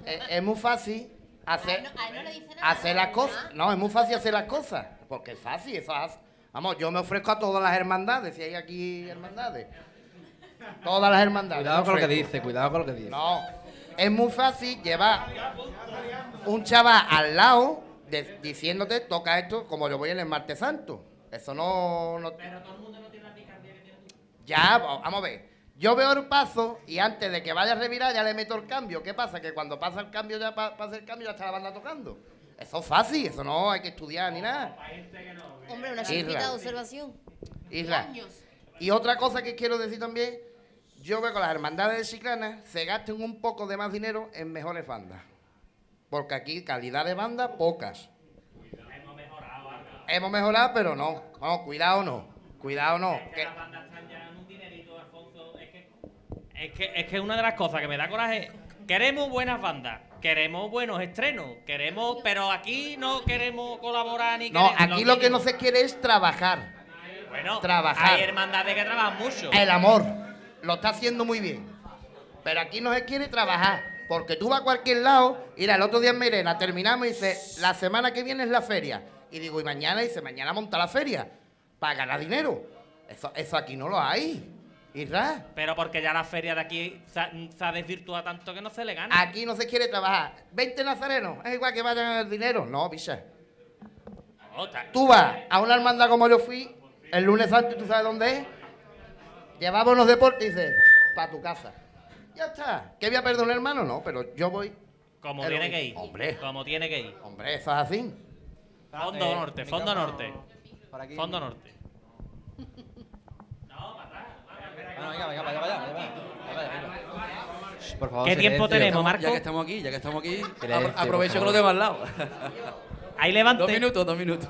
es, es muy fácil hacer, hacer las cosas. No, es muy fácil hacer las cosas, porque es fácil, eso es- Vamos, yo me ofrezco a todas las hermandades, si hay aquí hermandades. Todas las hermandades. Cuidado con lo que dice, cuidado con lo que dice. No, es muy fácil llevar un chaval al lado de- diciéndote, toca esto como yo voy en el martes santo. Eso no... no ya, va- vamos a ver. Yo veo el paso y antes de que vaya a revirar ya le meto el cambio. ¿Qué pasa? Que cuando pasa el cambio, ya pa- pasa el cambio, ya está la banda tocando. Eso es fácil, eso no hay que estudiar ni nada. Hombre, una chiquita de observación. Años. Y otra cosa que quiero decir también, yo veo que las hermandades de Chiclana se gasten un poco de más dinero en mejores bandas. Porque aquí calidad de banda, pocas. Hemos mejorado, pero no. No, cuidado no. Cuidado no. Que- Es que, es que una de las cosas que me da coraje, queremos buenas bandas, queremos buenos estrenos, queremos, pero aquí no queremos colaborar ni no, queremos- aquí lo que no se quiere es trabajar. Bueno, trabajar. hay hermandades que trabajan mucho. El amor. Lo está haciendo muy bien. Pero aquí no se quiere trabajar. Porque tú vas a cualquier lado. Mira, el otro día en Merena terminamos y dice, la semana que viene es la feria. Y digo, y mañana dice, mañana monta la feria. Para ganar dinero. Eso, eso aquí no lo hay. Isra. Pero porque ya la feria de aquí se ha, se ha desvirtuado tanto que no se le gana. Aquí no se quiere trabajar. 20 nazarenos. Es igual que vayan el dinero. No, bicha. Otra. Tú vas a una hermandad como yo fui el lunes santo y tú sabes dónde es. Llevamos los deportes y dices, para tu casa. Ya está. ¿Qué voy a perder un hermano? No, pero yo voy. Como el tiene que ir. Hombre. Como tiene que ir. Hombre, eso es así. Fondo Eh, norte, fondo norte. por aquí. Fondo norte. Bueno, venga, venga, vaya, vaya, vaya, vaya, venga. Shh, Por favor, ¿Qué tiempo silencio. tenemos, Marco? Ya que estamos aquí, ya que estamos aquí, Silencio, apro- aprovecho que lo tengo al lado. Ahí levante. Dos minutos, dos minutos.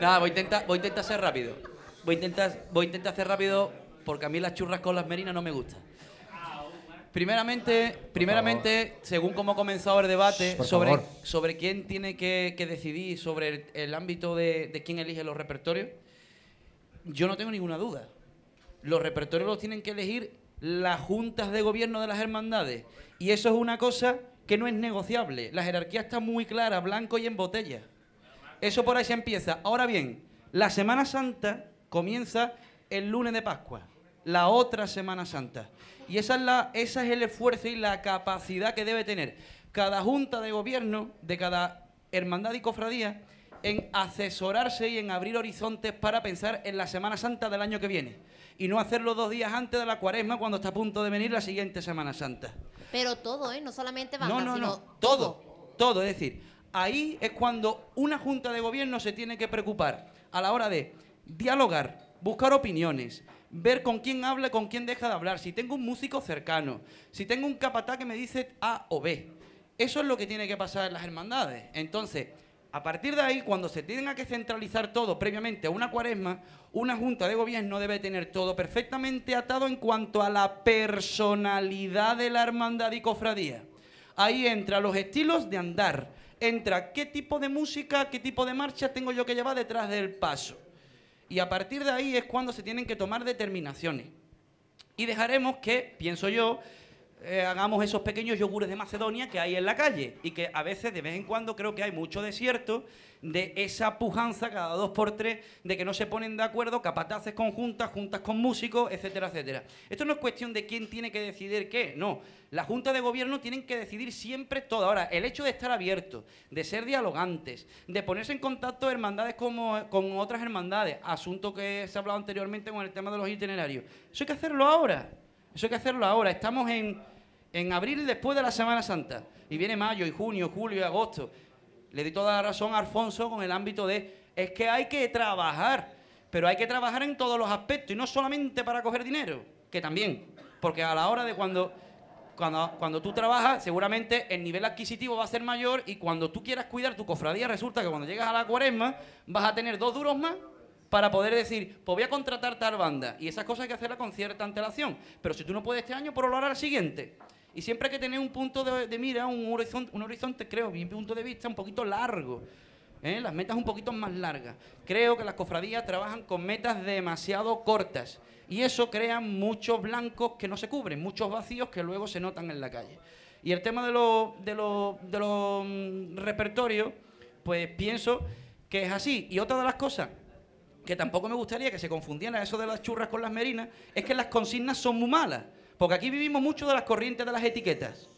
Nada, voy a intentar, voy a intentar ser rápido. Voy a intentar, voy a intentar hacer rápido porque a mí las churras con las merinas no me gustan. Primeramente, primeramente, según cómo ha comenzado el debate sobre, favor. sobre quién tiene que, que decidir sobre el, el ámbito de, de quién elige los repertorios, yo no tengo ninguna duda. Los repertorios los tienen que elegir las juntas de gobierno de las hermandades. Y eso es una cosa que no es negociable. La jerarquía está muy clara, blanco y en botella. Eso por ahí se empieza. Ahora bien, la Semana Santa comienza el lunes de Pascua, la otra Semana Santa. Y esa es, la, esa es el esfuerzo y la capacidad que debe tener cada junta de gobierno de cada hermandad y cofradía en asesorarse y en abrir horizontes para pensar en la Semana Santa del año que viene. Y no hacerlo dos días antes de la cuaresma cuando está a punto de venir la siguiente Semana Santa. Pero todo, ¿eh? No solamente banda, No, no, sino no. Todo, todo. Es decir, ahí es cuando una junta de gobierno se tiene que preocupar a la hora de dialogar, buscar opiniones, ver con quién habla con quién deja de hablar. Si tengo un músico cercano, si tengo un capatá que me dice A o B. Eso es lo que tiene que pasar en las hermandades. Entonces, a partir de ahí, cuando se tenga que centralizar todo previamente a una cuaresma, una junta de gobierno debe tener todo perfectamente atado en cuanto a la personalidad de la hermandad y cofradía. Ahí entra los estilos de andar, entra qué tipo de música, qué tipo de marcha tengo yo que llevar detrás del paso. Y a partir de ahí es cuando se tienen que tomar determinaciones. Y dejaremos que, pienso yo, eh, hagamos esos pequeños yogures de Macedonia que hay en la calle y que a veces de vez en cuando creo que hay mucho desierto de esa pujanza cada dos por tres de que no se ponen de acuerdo capataces conjuntas, juntas con músicos, etcétera, etcétera. Esto no es cuestión de quién tiene que decidir qué, no. La Junta de Gobierno tienen que decidir siempre todo. Ahora, el hecho de estar abiertos, de ser dialogantes, de ponerse en contacto hermandades como, con otras hermandades, asunto que se ha hablado anteriormente con el tema de los itinerarios, eso hay que hacerlo ahora. Eso hay que hacerlo ahora. Estamos en, en abril después de la Semana Santa. Y viene mayo y junio, julio y agosto. Le di toda la razón a Alfonso con el ámbito de es que hay que trabajar, pero hay que trabajar en todos los aspectos y no solamente para coger dinero, que también, porque a la hora de cuando, cuando, cuando tú trabajas, seguramente el nivel adquisitivo va a ser mayor y cuando tú quieras cuidar tu cofradía, resulta que cuando llegas a la cuaresma vas a tener dos duros más para poder decir, pues voy a contratar tal banda. Y esas cosas hay que hacerlas con cierta antelación. Pero si tú no puedes este año, por lo al siguiente. Y siempre hay que tener un punto de, mira, un horizonte, un horizonte, creo, mi punto de vista, un poquito largo. ¿eh? Las metas un poquito más largas. Creo que las cofradías trabajan con metas demasiado cortas. Y eso crea muchos blancos que no se cubren, muchos vacíos que luego se notan en la calle. Y el tema de los de los de los mm, repertorios, pues pienso que es así. Y otra de las cosas que tampoco me gustaría que se confundieran eso de las churras con las merinas, es que las consignas son muy malas. Porque aquí vivimos mucho de las corrientes de las etiquetas.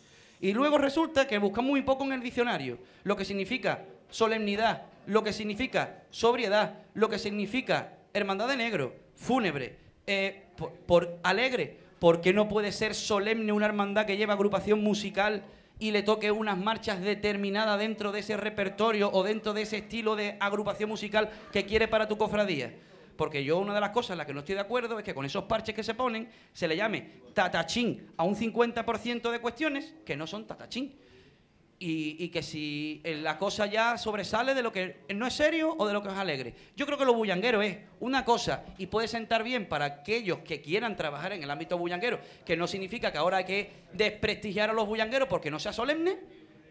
Y luego resulta que buscamos muy poco en el diccionario lo que significa solemnidad, lo que significa sobriedad, lo que significa hermandad de negro, fúnebre, eh, por, alegre. ¿Por qué no puede ser solemne una hermandad que lleva agrupación musical y le toque unas marchas determinadas dentro de ese repertorio o dentro de ese estilo de agrupación musical que quiere para tu cofradía? Porque yo una de las cosas en las que no estoy de acuerdo es que con esos parches que se ponen se le llame tatachín a un 50% de cuestiones que no son tatachín. Y, que si eh, la cosa ya sobresale de lo que no es serio o de lo que es alegre. Yo creo que lo bullanguero es una cosa y puede sentar bien para aquellos que quieran trabajar en el ámbito bullanguero, que no significa que ahora hay que desprestigiar a los bullangueros porque no sea solemne,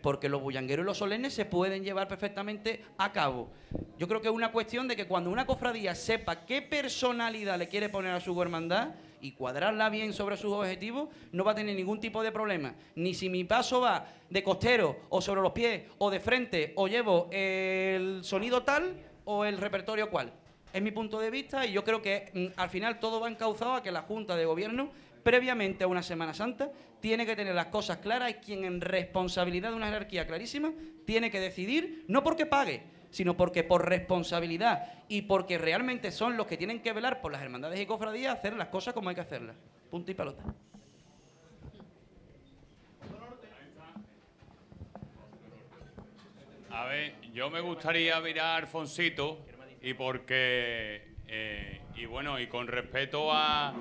porque los bullangueros y los solemnes se pueden llevar perfectamente a cabo. Yo creo que es una cuestión de que cuando una cofradía sepa qué personalidad le quiere poner a su hermandad y cuadrarla bien sobre sus objetivos, no va a tener ningún tipo de problema. Ni si mi paso va de costero o sobre los pies o de frente o llevo el sonido tal o el repertorio cual. Es mi punto de vista y yo creo que mm, al final todo va encauzado a que la Junta de Gobierno previamente a una Semana Santa, tiene que tener las cosas claras y quien en responsabilidad de una jerarquía clarísima tiene que decidir, no porque pague, sino porque por responsabilidad y porque realmente son los que tienen que velar por las hermandades y cofradías, hacer las cosas como hay que hacerlas. Punto y pelota. A ver, yo me gustaría mirar a Alfonsito y porque, eh, y bueno, y con respeto a,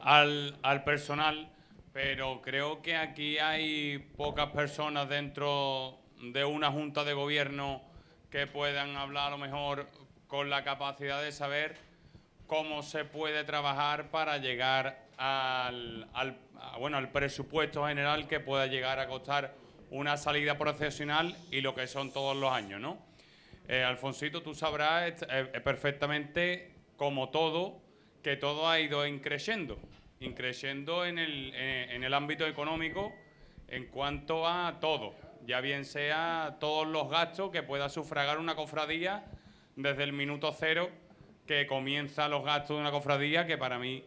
al, al personal, pero creo que aquí hay pocas personas dentro de una junta de gobierno que puedan hablar a lo mejor con la capacidad de saber cómo se puede trabajar para llegar al, bueno, al presupuesto general que pueda llegar a costar una salida procesional y lo que son todos los años, ¿no? Eh, Alfonsito, tú sabrás eh, eh, perfectamente como todo, que todo ha ido increciendo, increciendo en el, en- en el ámbito económico en cuanto a todo, ya bien sea todos los gastos que pueda sufragar una cofradía desde el minuto cero que comienza los gastos de una cofradía, que para mí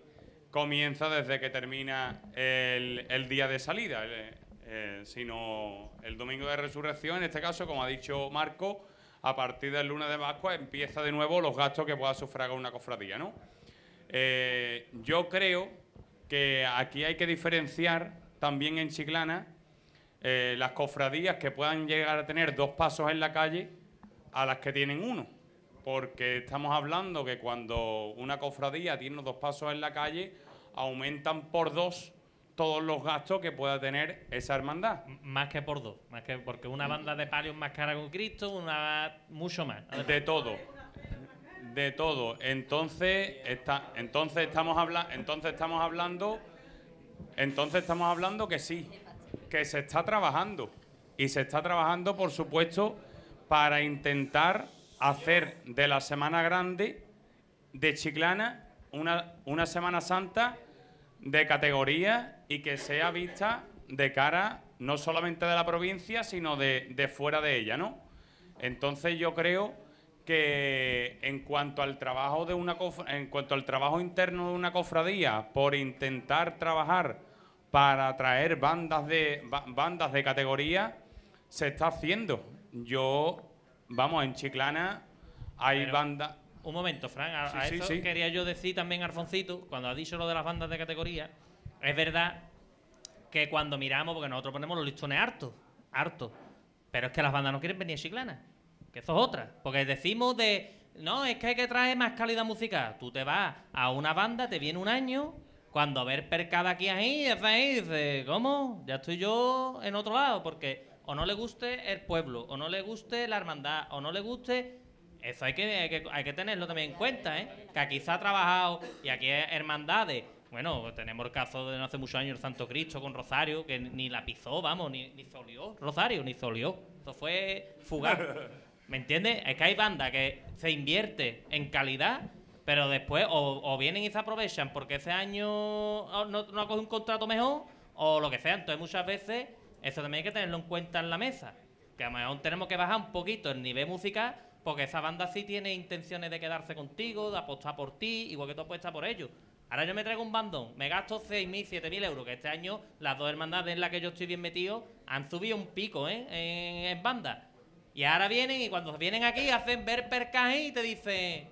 comienza desde que termina el, día de salida, el- eh, sino el domingo de resurrección, en este caso, como ha dicho Marco, a partir del lunes de Pascua empieza de nuevo los gastos que pueda sufragar una cofradía, ¿no? Eh, yo creo que aquí hay que diferenciar también en Chiclana eh, las cofradías que puedan llegar a tener dos pasos en la calle a las que tienen uno. Porque estamos hablando que cuando una cofradía tiene dos pasos en la calle, aumentan por dos todos los gastos que pueda tener esa hermandad. Más que por dos, más que porque una banda de palio es más cara que un Cristo, una mucho más. De todo. De todo. Entonces, está, entonces estamos hablando, entonces estamos hablando, entonces estamos hablando que sí, que se está trabajando y se está trabajando, por supuesto, para intentar hacer de la Semana Grande de Chiclana una, una Semana Santa de categoría y que sea vista de cara no solamente de la provincia, sino de, de fuera de ella, ¿no? Entonces yo creo que en cuanto al trabajo de una en cuanto al trabajo interno de una cofradía por intentar trabajar para traer bandas de ba- bandas de categoría se está haciendo. Yo vamos en Chiclana hay bandas Un momento, Fran, a, Sí, a sí, eso sí. quería yo decir también, Alfoncito, cuando ha dicho lo de las bandas de categoría, es verdad que cuando miramos, porque nosotros ponemos los listones hartos, hartos, pero es que las bandas no quieren venir a Chiclana, que eso es otra, porque decimos de, no, es que hay que traer más calidad musical, tú te vas a una banda, te viene un año, cuando a ver percada aquí ahí, ahí, dice, ¿cómo? Ya estoy yo en otro lado, porque o no le guste el pueblo, o no le guste la hermandad, o no le guste eso hay que, hay que, hay que tenerlo también en cuenta, ¿eh? Que aquí se ha trabajado y aquí hay hermandades. Bueno, tenemos el caso de no hace muchos años el Santo Cristo con Rosario, que ni la pisó, vamos, ni, ni solió. Rosario, ni solió. Eso fue fugaz. ¿Me entiendes? Es que hay bandas que se invierte en calidad, pero después o, o vienen y se aprovechan porque ese año no, no ha cogido un contrato mejor o lo que sea. Entonces muchas veces eso también hay que tenerlo en cuenta en la mesa. Que a lo mejor tenemos que bajar un poquito el nivel musical porque esa banda sí tiene intenciones de quedarse contigo, de apostar por ti, igual que tú apuestas por ellos. Ahora yo me traigo un bandón, me gasto 6.000, 7.000 euros, que este año las dos hermandades en las que yo estoy bien metido han subido un pico ¿eh? en, en banda. Y ahora vienen y cuando vienen aquí hacen ver percaje y te dicen,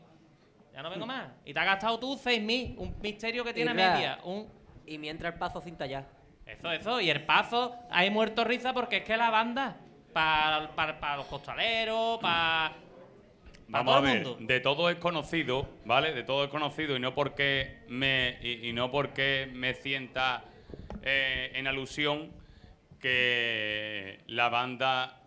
ya no vengo más. Y te has gastado tú 6.000, un misterio que tiene Irra, media. Un... Y mientras el paso sin tallar. Eso, eso. Y el paso, hay muerto risa porque es que la banda, para los costaleros, para Vamos a todo el ver, mundo. de todo es conocido, ¿vale? De todo es conocido y no porque me y, y no porque me sienta eh, en alusión que la banda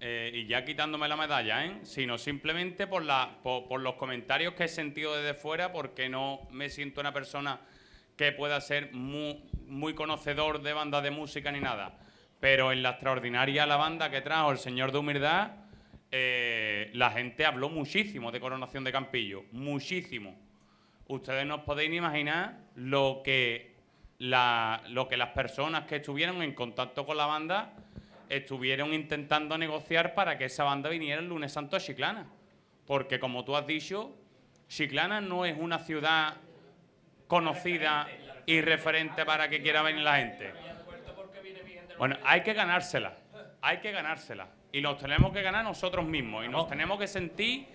eh, y ya quitándome la medalla, ¿eh? Sino simplemente por la por, los comentarios que he sentido desde fuera, porque no me siento una persona que pueda ser muy, muy conocedor de bandas de música ni nada. Pero en la extraordinaria la banda que trajo el señor de humildad, eh, la gente habló muchísimo de Coronación de Campillo, muchísimo. Ustedes no os podéis ni imaginar lo que, la- lo que las personas que estuvieron en contacto con la banda estuvieron intentando negociar para que esa banda viniera el lunes santo a Chiclana. Porque como tú has dicho, Chiclana no es una ciudad conocida y referente para que quiera venir la gente. Bueno, hay que ganársela, hay que ganársela. Y nos tenemos que ganar nosotros mismos. Y nos tenemos que sentir,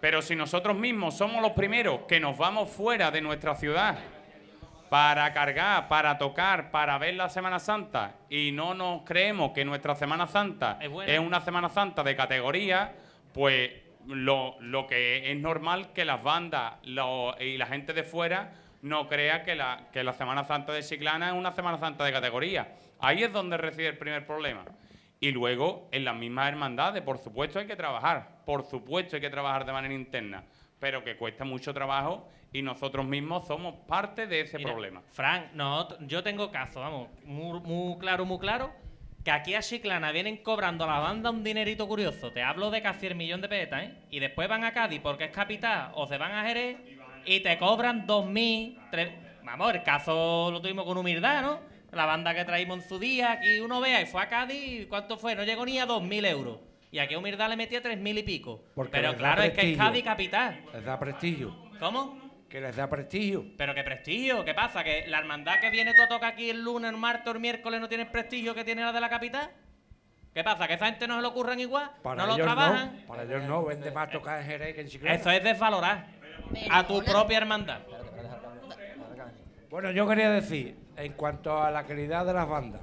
pero si nosotros mismos somos los primeros que nos vamos fuera de nuestra ciudad para cargar, para tocar, para ver la Semana Santa y no nos creemos que nuestra Semana Santa Es una Semana Santa de categoría, pues lo, lo que es normal que las bandas lo- y la gente de fuera no crea que la, que la Semana Santa de Chiclana es una Semana Santa de categoría. Ahí es donde reside el primer problema. Y luego, en las mismas hermandades, por supuesto hay que trabajar, por supuesto hay que trabajar de manera interna, pero que cuesta mucho trabajo y nosotros mismos somos parte de ese Mira, problema. Frank, no, yo tengo caso, vamos, muy, muy claro, muy claro, que aquí a Chiclana vienen cobrando a la banda un dinerito curioso. Te hablo de casi el millón de pesetas, ¿eh? Y después van a Cádiz porque es capital, o se van a Jerez y te cobran 2.000, tres- Vamos, el caso lo tuvimos con humildad, ¿no? La banda que traímos en su día, aquí uno vea, y fue a Cádiz, ¿cuánto fue? No llegó ni a 2.000 euros. Y aquí a humildad le metía 3.000 y pico. Porque Pero claro, es que es. Cádiz capital. Les da prestigio. ¿Cómo? Que les da prestigio. Pero qué prestigio, ¿qué pasa? ¿Que la hermandad que viene tú a tocar aquí el lunes, el martes o el miércoles no tiene el prestigio que tiene la de la capital? ¿Qué pasa? ¿Que esa gente no se lo ocurran igual? Para ¿No lo ellos trabajan? no. Para ellos no. Vende más tocar en Jerez que en Chiclana. Eso es desvalorar a tu propia hermandad. Bueno, yo quería decir, en cuanto a la calidad de las bandas,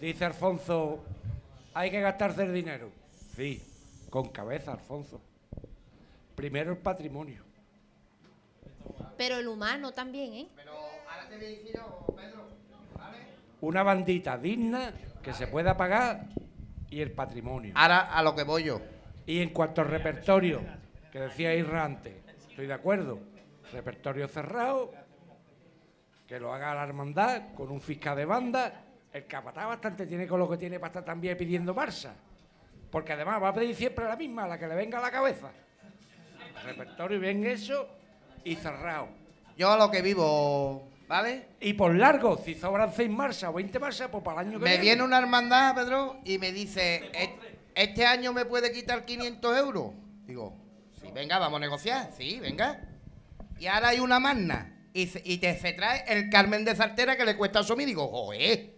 dice Alfonso, hay que gastarse el dinero. Sí, con cabeza, Alfonso. Primero el patrimonio. Pero el humano también, ¿eh? Una bandita digna que se pueda pagar y el patrimonio. Ahora a lo que voy yo. Y en cuanto al repertorio, que decía Isra antes, estoy de acuerdo. Repertorio cerrado, que lo haga la hermandad con un fiscal de banda. El capataz bastante tiene con lo que tiene para estar también pidiendo Barça. Porque además va a pedir siempre la misma, la que le venga a la cabeza. Repertorio bien eso y cerrado. Yo a lo que vivo, ¿vale? Y por largo, si sobran 6 marchas o 20 marchas, pues para el año que Me viene. viene una hermandad, Pedro, y me dice, "¿E- ¿este año me puede quitar 500 euros? Digo, sí, venga, vamos a negociar, sí, venga. Y ahora hay una magna, y, se- y te se trae el Carmen de Saltera que le cuesta eso mí. Digo, joder,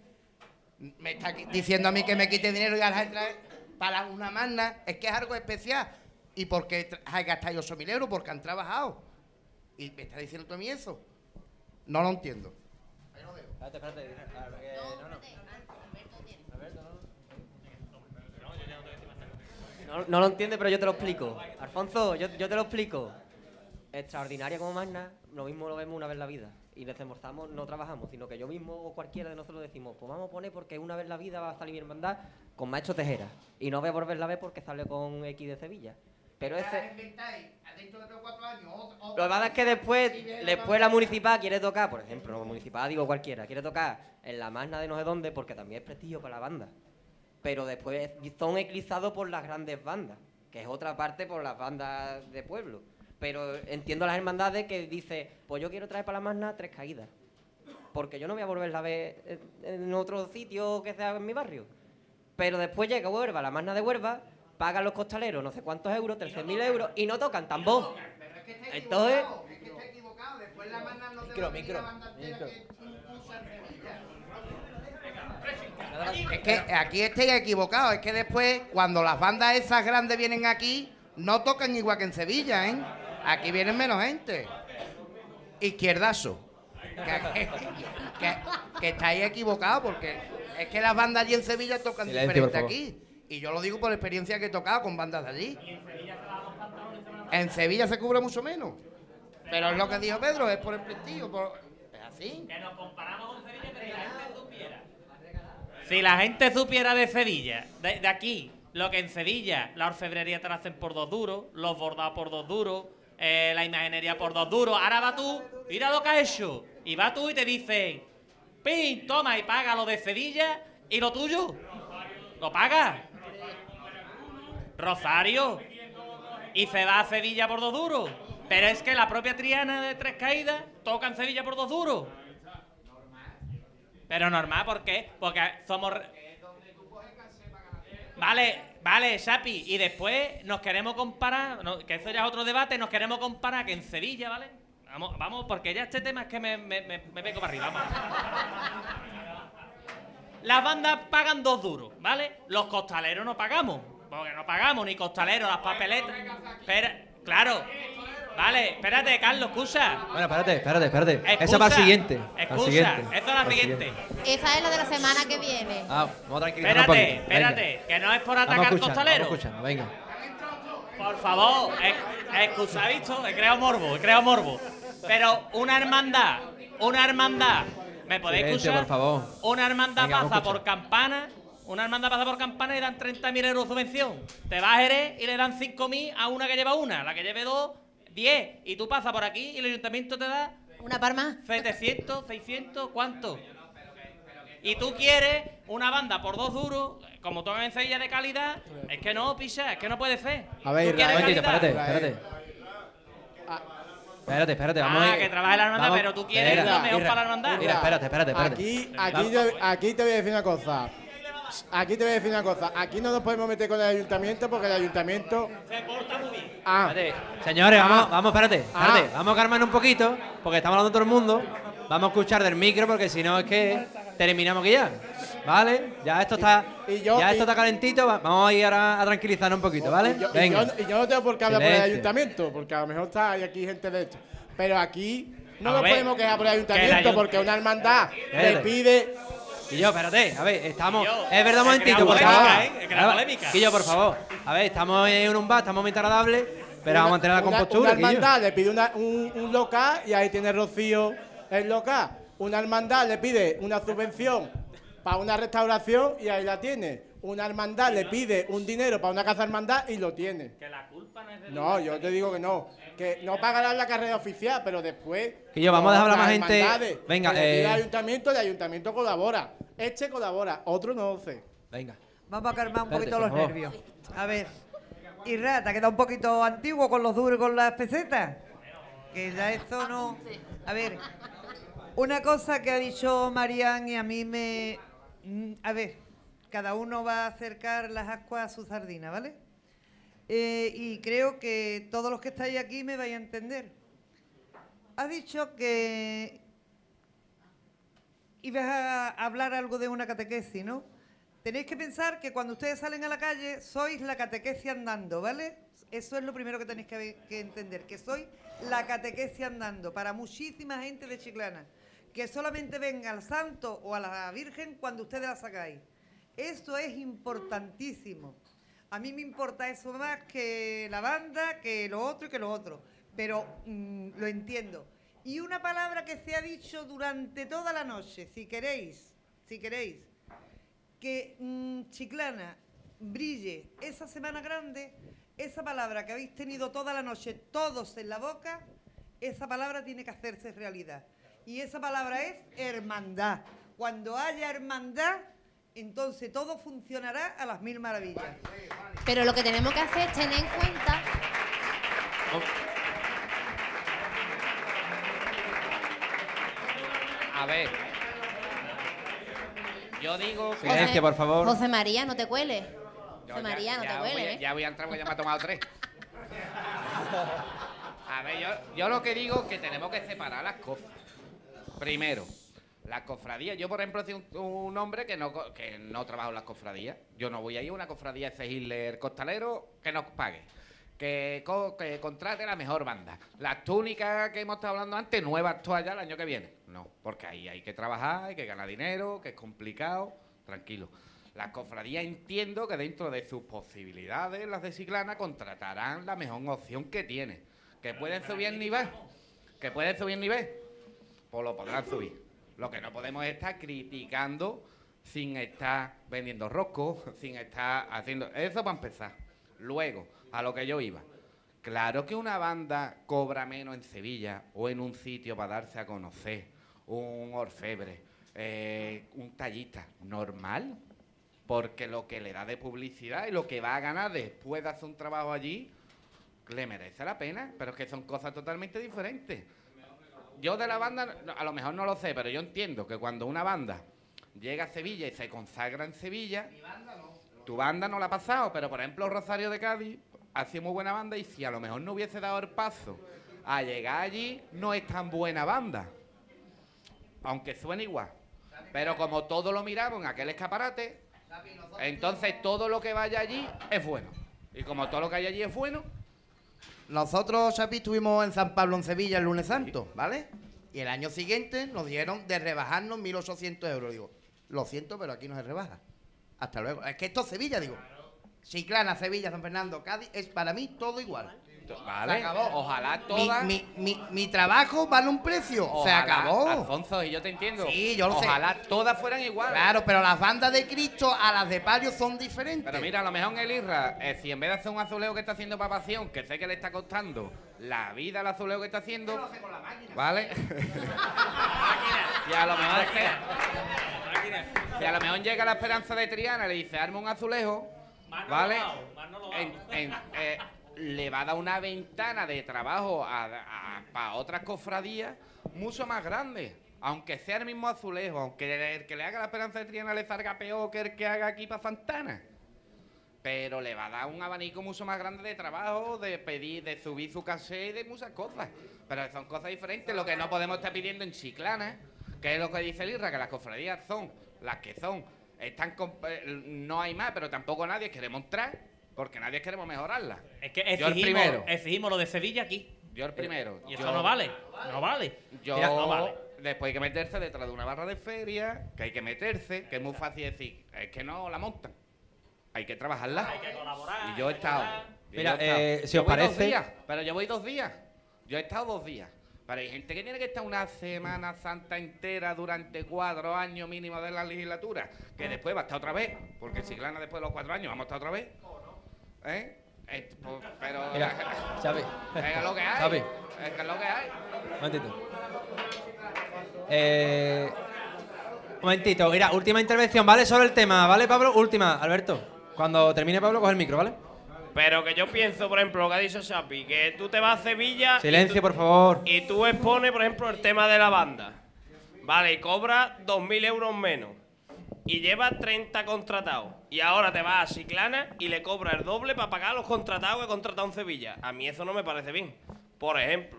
me está diciendo a mí que me quite dinero y ahora se trae para una magna, es que es algo especial. ¿Y por qué hay gastado 8.000 euros? Porque han trabajado. Y me está diciendo tú a mí eso. No lo entiendo. Espérate, espérate. No, no lo entiende, pero yo te lo explico. Alfonso, yo, yo te lo explico. Extraordinaria como magna, lo mismo lo vemos una vez en la vida. Y desembolsamos, no trabajamos, sino que yo mismo o cualquiera de nosotros decimos, pues vamos a poner porque una vez en la vida va a salir mi hermandad con Maestro Tejera. Y no voy a volverla a ver porque sale con X de Sevilla. Pero ese, lo que pasa es que después, después la municipal quiere tocar, por ejemplo, no municipal digo cualquiera, quiere tocar en la magna de no sé dónde porque también es prestigio para la banda. Pero después son eclipsados por las grandes bandas, que es otra parte por las bandas de pueblo. Pero entiendo las hermandades que dice, pues yo quiero traer para la magna tres caídas. Porque yo no voy a volverla a ver en- otro sitio que sea en mi barrio. Pero después llega Huelva, la magna de Huelva, pagan los costaleros no sé cuántos euros, 13.000 euros, y no tocan tambor. Entonces, Micro, micro, Es que aquí estáis equivocados. Es que después, cuando las bandas esas grandes vienen aquí, no tocan igual que en Sevilla, ¿eh? Aquí vienen menos gente. Izquierdazo. Que, que- que estáis equivocados porque es que las bandas allí en Sevilla tocan Silencio, diferente aquí. Y yo lo digo por experiencia que he tocado con bandas de allí. En Sevilla se cubre mucho menos. Pero es lo que dijo Pedro, es por el prestigio. Es así. Que nos comparamos con Sevilla, que si la gente supiera. Si la gente supiera de Sevilla, de, de aquí, lo que en Sevilla la orfebrería te la hacen por dos duros, los bordados por dos duros, eh, la imaginería por dos duros, ahora va tú, mira lo que has hecho, y va tú y te dicen, pin, toma y paga lo de Sevilla y lo tuyo. ¿Lo pagas? Rosario. Y se va a Sevilla por dos duros. Pero es que la propia Triana de Tres Caídas toca en Sevilla por dos duros. Pero normal, ¿por qué? Porque somos... Vale, vale, Shapi. Y después nos queremos comparar, que eso ya es otro debate, nos queremos comparar que en Sevilla, ¿vale? Vamos, vamos porque ya este tema es que me, me, me, me vengo para arriba, vamos. Las bandas pagan dos duros, ¿vale? Los costaleros no pagamos. Porque no pagamos ni costaleros, las papeletas. Espera, claro. Vale, espérate, Carlos, escucha. Bueno, espérate, espérate, espérate. Esa Escucha, para el siguiente. Escucha, siguiente, esa es para la el siguiente. Esa es la de la semana que viene. Ah, vamos a Espérate, espérate, que no es por Vamos atacar costaleros. Vamos escuchando, venga. Por favor, es- excusa, visto, he creado morbo, he creado morbo. Pero una hermandad, una hermandad, ¿me podéis Silencio, escuchar? por favor. Una hermandad Venga, pasa por campana, una hermandad pasa por campana y dan 30.000 euros de subvención. Te vas a Jerez y le dan 5.000 a una que lleva una, la que lleve dos, 10. Y tú pasas por aquí y el ayuntamiento te da... ¿Una par más? 700, 600, ¿cuánto? Y tú quieres una banda por dos duros, como tocan en Sevilla de calidad, es que no, picha, es que no puede ser. A ver, ¿Tú quieres Un momentito, calidad? espérate, espérate. Espérate, espérate, vamos Ah, a ir- que trabaje la hermandad, vamos- pero tú quieres lo mejor para la hermandad. Mira, espérate, espérate, espérate. Aquí, aquí, aquí te voy a decir una cosa. Aquí te voy a decir una cosa. Aquí no nos podemos meter con el ayuntamiento porque el ayuntamiento. Ah. Espérate, Señores, Ah. vamos, vamos, espérate, espérate. Ah. Vamos a calmarnos un poquito, porque estamos hablando todo el mundo. Vamos a escuchar del micro, porque si no es que terminamos aquí ya. ¿Vale? Ya esto está, yo- ya y- esto está calentito. va- Vamos a ir ahora a tranquilizarnos un poquito, ¿vale? Y yo, y Venga. yo- y yo no tengo por qué hablar por el ayuntamiento, porque a lo mejor está hay aquí gente de esto. Pero aquí no A nos ver, podemos quejar por el que el ayuntamiento, ayunt- porque una hermandad le pide. Y yo, espérate, a ver, estamos. es verdad, un momentito, por favor. ¿eh? Polémica. Quillo, por favor. A ver, estamos en un bar, estamos muy agradables, pero vamos a mantener la compostura. Una Quillo. hermandad le pide una- un, un local y ahí tiene Rocío el local. Una hermandad le pide una subvención para una restauración y ahí la tiene. Una hermandad le pide un dinero para una casa hermandad y lo tiene. Que la culpa no es de No, yo te digo que no. Que no pagarán la carrera oficial, pero después. Que yo, vamos a dejar hablar las más gente. Venga, eh. al ayuntamiento, el ayuntamiento colabora. Este colabora, otro no sé. Venga. Vamos a calmar un Espérate, poquito los nervios. A ver. Irra, ¿te ha quedado un poquito antiguo con los duros y con las pesetas? Que ya esto no. A ver. Una cosa que ha dicho Marian y a mí me. mm, A ver, cada uno va a acercar las ascuas a su sardina, ¿vale? Eh, y creo que todos los que estáis aquí me vais a entender. Has dicho que ibas a hablar algo de una catequesis, ¿no? Tenéis que pensar que cuando ustedes salen a la calle sois la catequesis andando, ¿vale? Eso es lo primero que tenéis que, entender, que sois la catequesis andando para muchísima gente de Chiclana. Que solamente venga al santo o a la Virgen cuando ustedes la sacáis. Esto es importantísimo. A mí me importa eso más que la banda, que lo otro y que lo otro. Pero mm, lo entiendo. Y una palabra que se ha dicho durante toda la noche, si queréis, si queréis, que mm, Chiclana brille esa semana grande, esa palabra que habéis tenido toda la noche todos en la boca, esa palabra tiene que hacerse realidad. Y esa palabra es hermandad. Cuando haya hermandad, entonces todo funcionará a las mil maravillas. Pero lo que tenemos que hacer es tener en cuenta A ver. Yo digo. Silencio, por favor. José María, no te cueles. José ya- María, no te cueles. ¿eh? Ya voy a entrar porque ya me ha tomado tres. A ver, yo, yo lo que digo es que tenemos que separar las cosas. Primero, las cofradías. Yo, por ejemplo, soy un, un hombre que no, que no trabajo en las cofradías. Yo no voy a ir a una cofradía de seguirle el costalero que nos pague. Que, co- que contrate la mejor banda. Las túnicas que hemos estado hablando antes, nuevas todas ya el año que viene. No, porque ahí hay que trabajar, hay que ganar dinero, que es complicado. Tranquilo. Las cofradías entiendo que dentro de sus posibilidades, las de Ciclana, contratarán la mejor opción que tiene. Que pueden subir el nivel. Que pueden subir el nivel. Pues lo podrán subir. Lo que no podemos es estar criticando sin estar vendiendo roscos, sin estar haciendo... Eso para empezar. Luego, a lo que yo iba. Claro que una banda cobra menos en Sevilla o en un sitio para darse a conocer, un orfebre, eh, un tallista, normal, porque lo que le da de publicidad y lo que va a ganar después de hacer un trabajo allí, le merece la pena, pero es que son cosas totalmente diferentes. Yo de la banda, a lo mejor no lo sé, pero yo entiendo que cuando una banda llega a Sevilla y se consagra en Sevilla, tu banda no la ha pasado, pero por ejemplo Rosario de Cádiz ha sido muy buena banda y si a lo mejor no hubiese dado el paso a llegar allí, no es tan buena banda. Aunque suene igual. Pero como todo lo miramos en aquel escaparate, entonces todo lo que vaya allí es bueno. Y como todo lo que hay allí es bueno, Nosotros, Chapi, estuvimos en San Pablo, en Sevilla, el lunes santo, ¿vale? Y el año siguiente nos dieron de rebajarnos 1.800 euros. Digo, lo siento, pero aquí no se rebaja. Hasta luego. Es que esto es Sevilla, digo. Chiclana, Sevilla, San Fernando, Cádiz, es para mí todo igual. Vale, Se acabó. ojalá todas- Mi, mi- mi trabajo vale un precio. Se Ojalá, acabó. Alfonso, y yo te entiendo. Sí, yo lo sé. Ojalá todas fueran iguales. Claro, pero las bandas de Cristo a las de Palio son diferentes. Pero mira, a lo mejor en el Irra, eh, si en vez de hacer un azuleo que está haciendo para pasión, que sé que le está costando la vida al azuleo que está haciendo, ¿vale? y a lo mejor que- si a lo mejor llega la esperanza de Triana y le dice, arma un azulejo, ¿vale? En- en- eh, le va a dar una ventana de trabajo a, para otras cofradías mucho más grandes. Aunque sea el mismo azulejo, aunque el que le haga la esperanza de Triana le salga peor que el que haga aquí para Santana. Pero le va a dar un abanico mucho más grande de trabajo, de pedir, de subir su caché y de muchas cosas. Pero son cosas diferentes. Lo que no podemos estar pidiendo en Chiclana, que es lo que dice el Irra, que las cofradías son las que son. Están eh, no hay más, pero tampoco nadie quiere mostrar, porque nadie queremos mejorarlas. Es que Yo el exigimos, primero. exigimos lo de Sevilla aquí. Yo el primero. Y Yo- eso no vale. No vale. Yo, Mira, no vale. después hay que meterse detrás de una barra de feria, que hay que meterse, que es muy fácil decir, es que no la montan. Hay que trabajarla. Hay que colaborar. Y yo he estado. Mira, yo he estado. eh, si Yo os parece- días, pero yo voy dos días. Yo he estado dos días. Pero hay gente que tiene que estar una Semana Santa entera durante cuatro años mínimo de la legislatura, que después va a estar otra vez, porque en Chiclana después de los cuatro años vamos a estar otra vez. ¿Eh? Eh, pues, pero. Mira, Xavi. Es lo que hay. Xavi. Es que es lo que hay. Un momentito. Eh, un momentito. Mira, última intervención, ¿vale? Sobre el tema, ¿vale, Pablo? Última, Alberto. Cuando termine Pablo, coge el micro, ¿vale? Pero que yo pienso, por ejemplo, lo que ha dicho Xapi, que tú te vas a Sevilla. y Silencio, tú- por favor. Y tú expones, por ejemplo, el tema de la banda. Vale, y cobras 2.000 euros menos. Y llevas 30 contratados. Y ahora te vas a Chiclana y le cobras el doble para pagar los contratados que he contratado en Sevilla. A mí eso no me parece bien. Por ejemplo.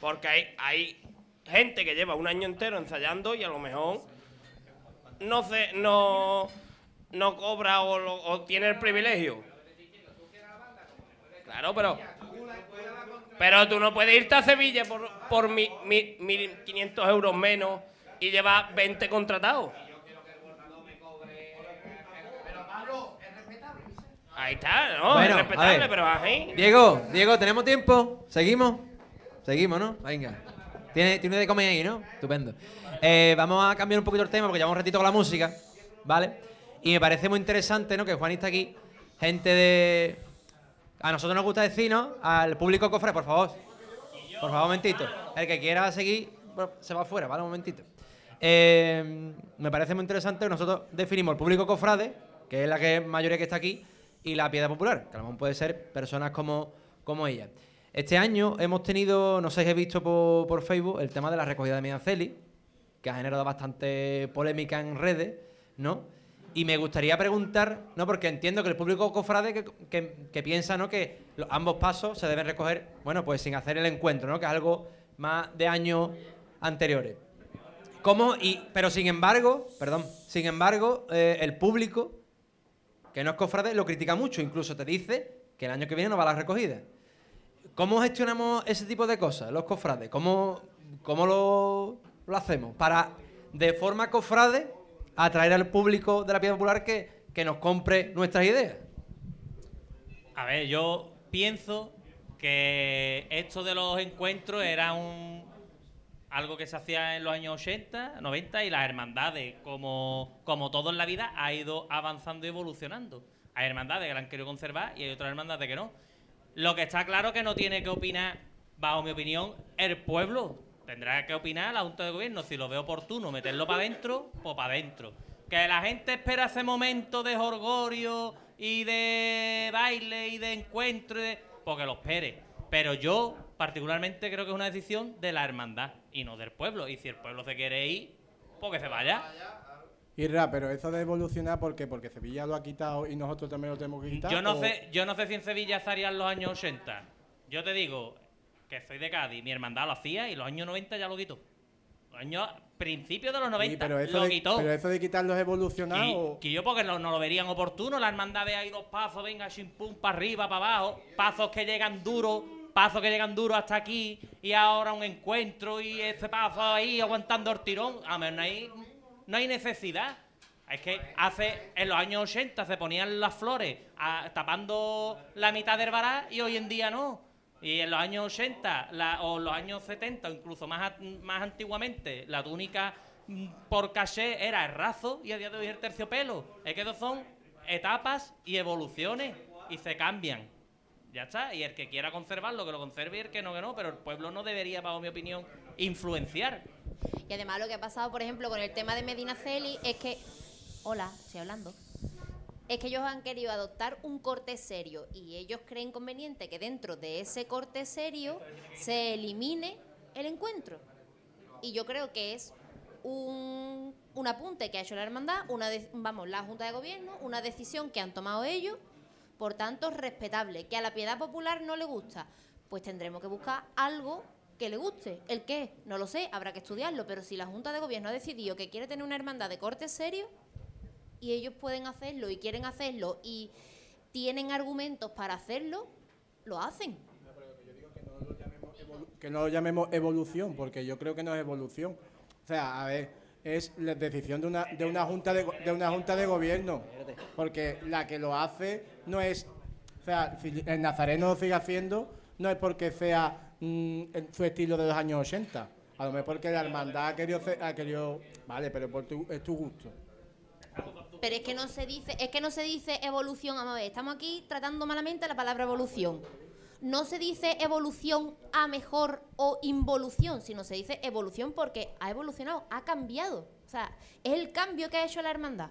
Porque hay, hay gente que lleva un año entero ensayando y a lo mejor no se, no, no cobra o, lo- tiene el privilegio. Claro, pero. Pero tú no puedes irte a Sevilla por, por mi, mi- 1.500 euros menos y llevar 20 contratados. Ahí está, ¿no? Bueno, es respetable, pero ahí. Diego, Diego, ¿tenemos tiempo? ¿Seguimos? Seguimos, ¿no? Venga. Tiene, tiene de comer ahí, ¿no? Estupendo. Eh, vamos a cambiar un poquito el tema porque llevamos un ratito con la música, ¿vale? Y me parece muy interesante, ¿no? Que Juan está aquí, gente de... A nosotros nos gusta decir, ¿no? Al público cofre, por favor. Por favor, un momentito. El que quiera seguir, se va afuera, ¿vale? Un momentito. Eh, me parece muy interesante nosotros definimos el público cofrade, que es la que mayoría que está aquí, y la piedra popular, que a lo mejor puede ser personas como, como ella. Este año hemos tenido, no sé si he visto por, por Facebook, el tema de la recogida de Mianceli, que ha generado bastante polémica en redes, ¿no? Y me gustaría preguntar, ¿no? Porque entiendo que el público cofrade que, que- piensa, ¿no? Que ambos pasos se deben recoger, bueno, pues sin hacer el encuentro, ¿no? Que es algo más de años anteriores. ¿Cómo? Y, pero sin embargo, perdón, sin embargo, eh, el público que no es cofrade lo critica mucho, incluso te dice que el año que viene no va a la recogida. ¿Cómo gestionamos ese tipo de cosas, los cofrades? ¿Cómo, cómo lo, lo hacemos? Para, de forma cofrade, atraer al público de la piedra popular que, que nos compre nuestras ideas. A ver, yo pienso que esto de los encuentros era un algo que se hacía en los años 80, 90 y las hermandades, como, como todo en la vida, ha ido avanzando y evolucionando. Hay hermandades que la han querido conservar y hay otras hermandades que no. Lo que está claro que no tiene que opinar, bajo mi opinión, el pueblo. Tendrá que opinar la Junta de Gobierno. Si lo ve oportuno meterlo para adentro, pues para adentro. Que la gente espera ese momento de jorgorio y de baile y de encuentro, y de- pues que lo espere. Pero yo, particularmente, creo que es una decisión de la hermandad y no del pueblo. Y si el pueblo se quiere ir, pues que se vaya. Irra, pero eso de evolucionar, ¿por qué? Porque Sevilla lo ha quitado y nosotros también lo tenemos que quitar. Yo no o- sé, yo no sé si en Sevilla estarían los años 80. Yo te digo que soy de Cádiz, mi hermandad lo hacía y los años 90 ya lo quitó. Los años principios de los 90 Sí, pero eso, lo de, quitó. pero eso de quitarlo es evolucionar Y- o... que yo porque no, no lo verían oportuno, la hermandad ve ahí dos pasos, venga, chimpum, para arriba, para abajo, pasos que llegan duros, pasos que llegan duros hasta aquí, y ahora un encuentro y ese paso ahí aguantando el tirón. A ver, no hay, no hay necesidad. Es que hace, en los años 80 se ponían las flores tapando la mitad del vará y hoy en día no. Y en los años 80 la- o los años 70 o incluso más, más antiguamente la túnica mm, por caché era el razo y a día de hoy el terciopelo. Es que son etapas y evoluciones y se cambian. Ya está. Y el que quiera conservarlo, que lo conserve y el que no, que no. Pero el pueblo no debería, bajo mi opinión, influenciar. Y además lo que ha pasado, por ejemplo, con el tema de Medina Celi es que... Hola, estoy hablando. Es que ellos han querido adoptar un corte serio y ellos creen conveniente que dentro de ese corte serio se elimine el encuentro. Y yo creo que es un, un apunte que ha hecho la hermandad, una de- vamos, la Junta de Gobierno, una decisión que han tomado ellos, por tanto respetable. Que a la piedad popular no le gusta, pues tendremos que buscar algo que le guste. ¿El qué? No lo sé, habrá que estudiarlo, pero si la Junta de Gobierno ha decidido que quiere tener una hermandad de corte serio, y ellos pueden hacerlo y quieren hacerlo y tienen argumentos para hacerlo, lo hacen. que no lo llamemos evolución, porque yo creo que no es evolución. O sea, a ver, es la decisión de una, de una junta de, de una junta de gobierno, porque la que lo hace no es, o sea, si el nazareno lo sigue haciendo, no es porque sea mm, en su estilo de los años 80, a lo mejor porque la hermandad ha querido, ha querido vale, pero por tu, es tu gusto. Pero es que no se dice, es que no se dice evolución, vamos a ver, estamos aquí tratando malamente la palabra evolución. No se dice evolución a mejor o involución, sino se dice evolución porque ha evolucionado, ha cambiado. O sea, es el cambio que ha hecho la hermandad.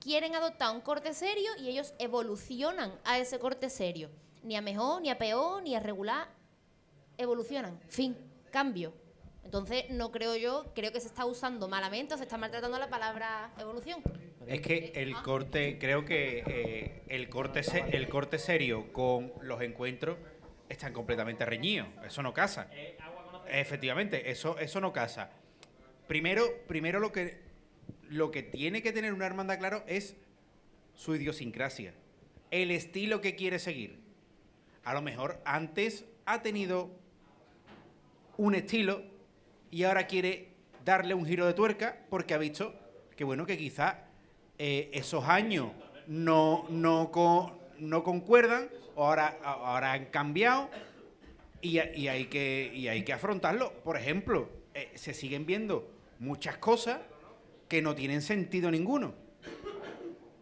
Quieren adoptar un corte serio y ellos evolucionan a ese corte serio. Ni a mejor, ni a peor, ni a regular. Evolucionan. Fin. Cambio. Entonces, no creo yo, creo que se está usando malamente o se está maltratando la palabra evolución. Es que el corte, creo que eh, el, corte se- el corte serio con los encuentros están completamente reñidos. Eso no casa. Efectivamente, eso, eso no casa. Primero, primero lo que lo que tiene que tener una hermandad claro es su idiosincrasia, el estilo que quiere seguir. A lo mejor antes ha tenido un estilo y ahora quiere darle un giro de tuerca porque ha visto que bueno que quizá eh, esos años no, no, no concuerdan ahora, ahora han cambiado y, y hay que, y hay que afrontarlo. Por ejemplo, eh, se siguen viendo muchas cosas que no tienen sentido ninguno.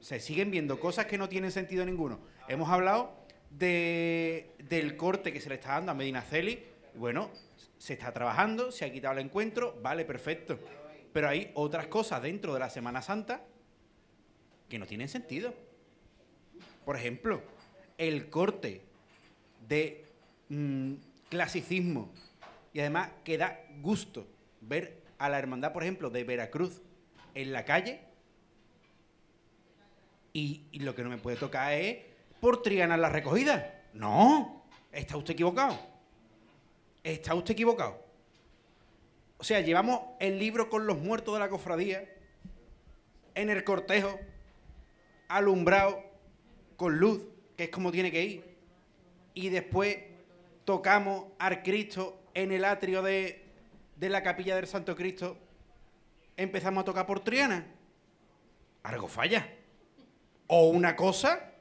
Se siguen viendo cosas que no tienen sentido ninguno. Hemos hablado de, del corte que se le está dando a Medina Celi. Bueno, se está trabajando, se ha quitado el encuentro, vale, perfecto. Pero hay otras cosas dentro de la Semana Santa que no tienen sentido. Por ejemplo, el corte de mm, clasicismo y además que da gusto ver a la hermandad, por ejemplo, de Veracruz en la calle y, y lo que no me puede tocar es por Triana la recogida. No, está usted equivocado. Está usted equivocado. O sea, llevamos el libro con los muertos de la cofradía en el cortejo, alumbrado, con luz, que es como tiene que ir. Y después tocamos al Cristo en el atrio de, de la capilla del Santo Cristo. Empezamos a tocar por Triana. Algo falla. O una cosa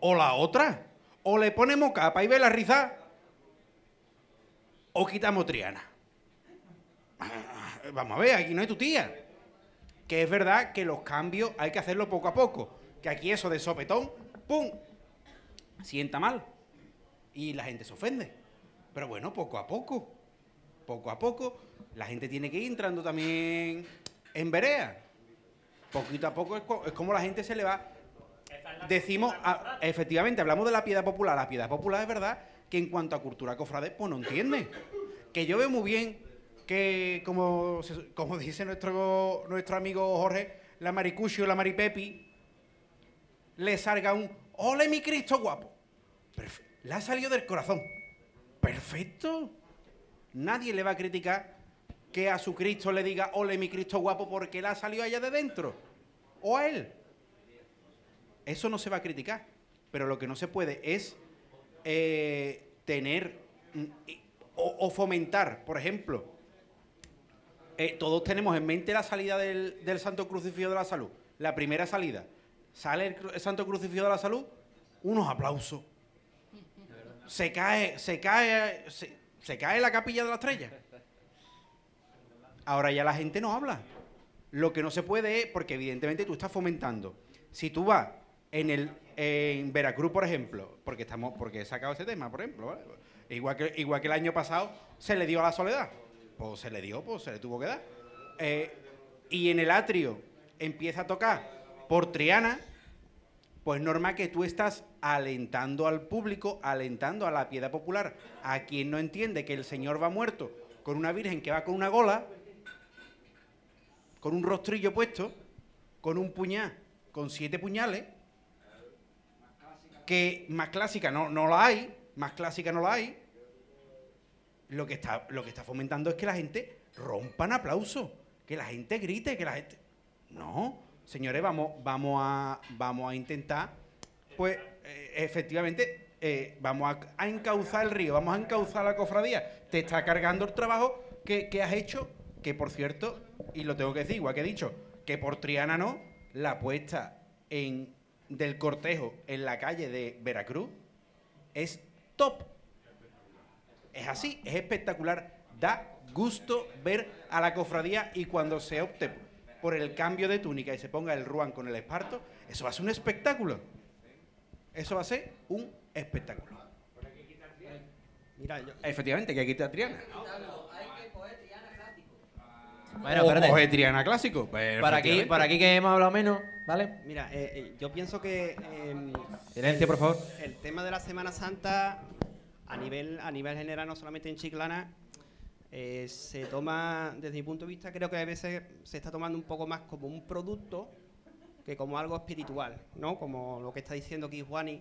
o la otra. O le ponemos capa y vela rizada. O quitamos Triana. Ah, Vamos a ver, aquí no hay tu tía. Que es verdad que los cambios hay que hacerlo poco a poco. Que aquí eso de sopetón, ¡pum! Sienta mal. Y la gente se ofende. Pero bueno, poco a poco. Poco a poco. La gente tiene que ir entrando también en verea. Poquito a poco es, co- es como la gente se le va. Decimos, efectivamente, hablamos de la piedad popular. La piedad popular es verdad que en cuanto a cultura cofrade, pues no entiende. Que yo veo muy bien que, como, como dice nuestro, nuestro amigo Jorge, la maricucho, la maripepi, le salga un ¡Ole mi Cristo guapo! Perfe- le ha salido del corazón. Perfecto. Nadie le va a criticar que a su Cristo le diga ¡Ole mi Cristo guapo! porque le ha salido allá de dentro. O a él. Eso no se va a criticar. Pero lo que no se puede es eh, tener mm, o fomentar, por ejemplo, eh, todos tenemos en mente la salida del, del Santo Crucifijo de la Salud. La primera salida. Sale el, Santo Crucifijo de la Salud, unos aplausos. Se cae, se cae, se, se cae la capilla de la estrella. Ahora ya la gente no habla. Lo que no se puede es, porque evidentemente tú estás fomentando. Si tú vas en el en Veracruz, por ejemplo, porque estamos, porque he sacado ese tema, por ejemplo, ¿vale? igual que igual que el año pasado se le dio a la soledad, pues se le dio, pues se le tuvo que dar. Eh, y en el atrio empieza a tocar por Triana, pues normal que tú estás alentando al público, alentando a la piedad popular, a quien no entiende que el Señor va muerto con una virgen que va con una gola, con un rostrillo puesto, con un puñal, con siete puñales, que más clásica no, no la hay, más clásica no la hay, lo que, está, lo que fomentando es que la gente rompa en aplauso, que la gente grite, que la gente... No, señores, vamos, vamos, a, intentar, pues, eh, efectivamente, eh, vamos a, a encauzar el río, vamos a encauzar la cofradía. Te está cargando el trabajo que, que has hecho, que por cierto, y lo tengo que decir, igual que he dicho, que por Triana no, la puesta en, del cortejo en la calle de Veracruz es top. Es así, es espectacular. Da gusto ver a la cofradía y cuando se opte por el cambio de túnica y se ponga el ruan con el esparto, eso va a ser un espectáculo. Eso va a ser un espectáculo. Mira, yo- Efectivamente, que aquí está Triana. Bueno, o coge Triana clásico. pues, Para aquí, para aquí que hemos hablado menos, ¿vale? Mira, eh, eh, yo pienso que... em, Silencio, por favor. El tema de la Semana Santa, a nivel, a nivel general, no solamente en Chiclana, eh, se toma, desde mi punto de vista, creo que a veces se está tomando un poco más como un producto que como algo espiritual, ¿no? Como lo que está diciendo aquí Juani,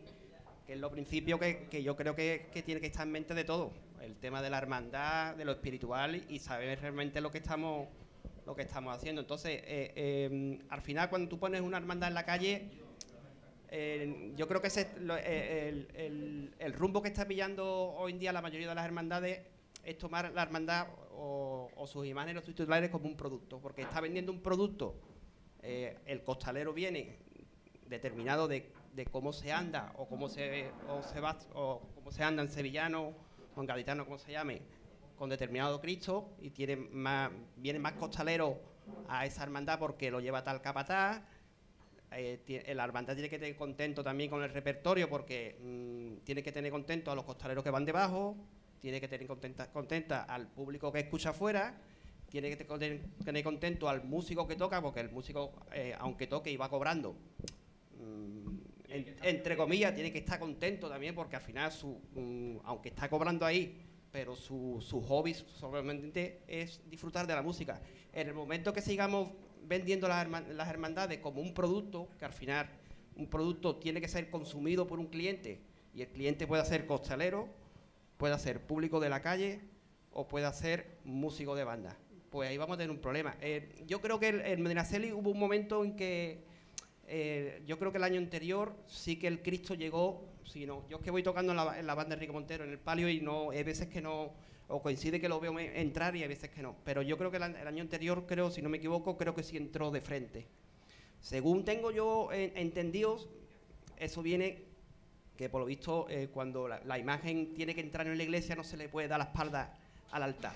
que es lo principio que, que yo creo que, que tiene que estar en mente de todo. El tema de la hermandad, de lo espiritual y saber realmente lo que estamos lo que estamos haciendo. Entonces, eh, eh, al final, cuando tú pones una hermandad en la calle, eh, yo creo que ese, lo- eh, el, el- el rumbo que está pillando hoy en día la mayoría de las hermandades es tomar la hermandad o, o sus imágenes, los titulares como un producto, porque está vendiendo un producto. eh, el costalero viene determinado de, cómo se anda o cómo se, o se o cómo se anda en sevillano o en gaditano, como se llame, con determinado Cristo y tiene más, viene más costalero a esa hermandad porque lo lleva tal capataz. Eh, la hermandad tiene que tener contento también con el repertorio porque mm, tiene que tener contento a los costaleros que van debajo, tiene que tener contenta, contenta al público que escucha afuera, tiene que tener, contento al músico que toca porque el músico, eh, aunque toque va cobrando, mm, en- entre comillas, tiene que estar contento también porque al final, su, mm, aunque está cobrando ahí, pero su, su hobby solamente es disfrutar de la música. En el momento que sigamos vendiendo las, las hermandades como un producto, que al final un producto tiene que ser consumido por un cliente y el cliente puede ser costalero, puede ser público de la calle o puede ser músico de banda. Pues ahí vamos a tener un problema. Eh, yo creo que en Medinaceli hubo un momento en que eh, yo creo que el año anterior sí que el Cristo llegó, si no, yo es que voy tocando en la, en la banda de Rico Montero, en el palio, y no, hay veces que no, o coincide que lo veo entrar y hay veces que no. Pero yo creo que el, el año anterior, creo, si no me equivoco, creo que sí entró de frente. Según tengo yo eh, entendidos, eso viene que por lo visto eh, cuando la, la imagen tiene que entrar en la iglesia no se le puede dar la espalda al altar.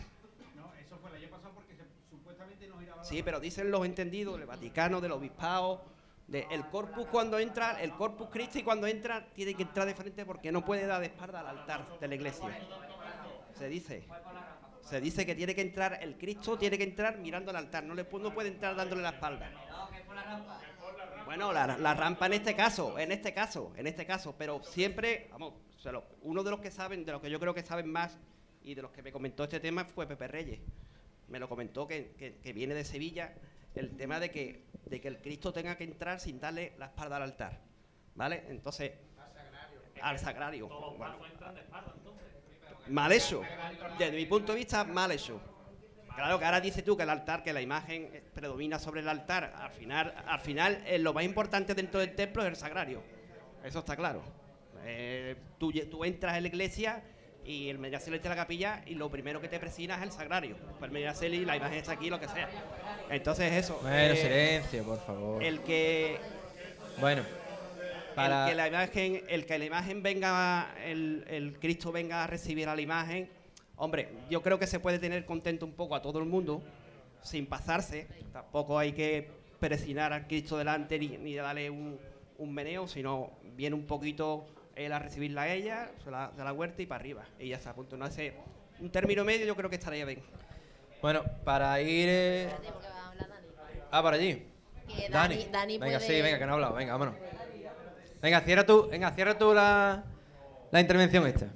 No, eso fue el año pasado porque se- supuestamente nos irá Sí, pero dicen los entendidos del Vaticano, del obispado, de el corpus cuando entra, el corpus Christi cuando entra tiene que entrar de frente porque no puede dar de espalda al altar de la iglesia. Se dice. Se dice que tiene que entrar, el Cristo tiene que entrar mirando al altar, no, le, no puede entrar dándole la espalda. Bueno, la, la rampa en este caso, en este caso, en este caso, pero siempre, vamos, lo- uno de los que saben, de los que yo creo que saben más y de los que me comentó este tema fue Pepe Reyes. Me lo comentó que, que- que viene de Sevilla el tema de que, de que el Cristo tenga que entrar sin darle la espalda al altar. ¿Vale? Entonces, al sagrario. Bueno, mal hecho. Desde mi punto de vista, mal hecho. Claro que ahora dices tú que el altar, que la imagen predomina sobre el altar. Al final, al final eh, lo más importante dentro del templo es el sagrario. Eso está claro. Eh, tú, entras en la iglesia y el Medinaceli está en la capilla y lo primero que te presina es el sagrario. Pues el Medinaceli, la imagen está aquí, lo que sea. Entonces eso. Bueno, eh, silencio, por favor. El que Bueno, para... el que la imagen, el que la imagen venga, el, el Cristo venga a recibir a la imagen, hombre, yo creo que se puede tener contento un poco a todo el mundo, sin pasarse. Tampoco hay que presinar al Cristo delante ni, ni darle un, un meneo, sino viene un poquito él a recibirla a ella, se la, se la huerta y para arriba. Y ya está, a punto. No hace un término medio, yo creo que estaría bien. Bueno, para ir... eh, Ah, para allí. Que Dani. Dani- Dani venga, puede- sí, venga, que no ha hablado. Venga, vámonos. Venga, cierra tú, venga, cierra tú la, la intervención esta.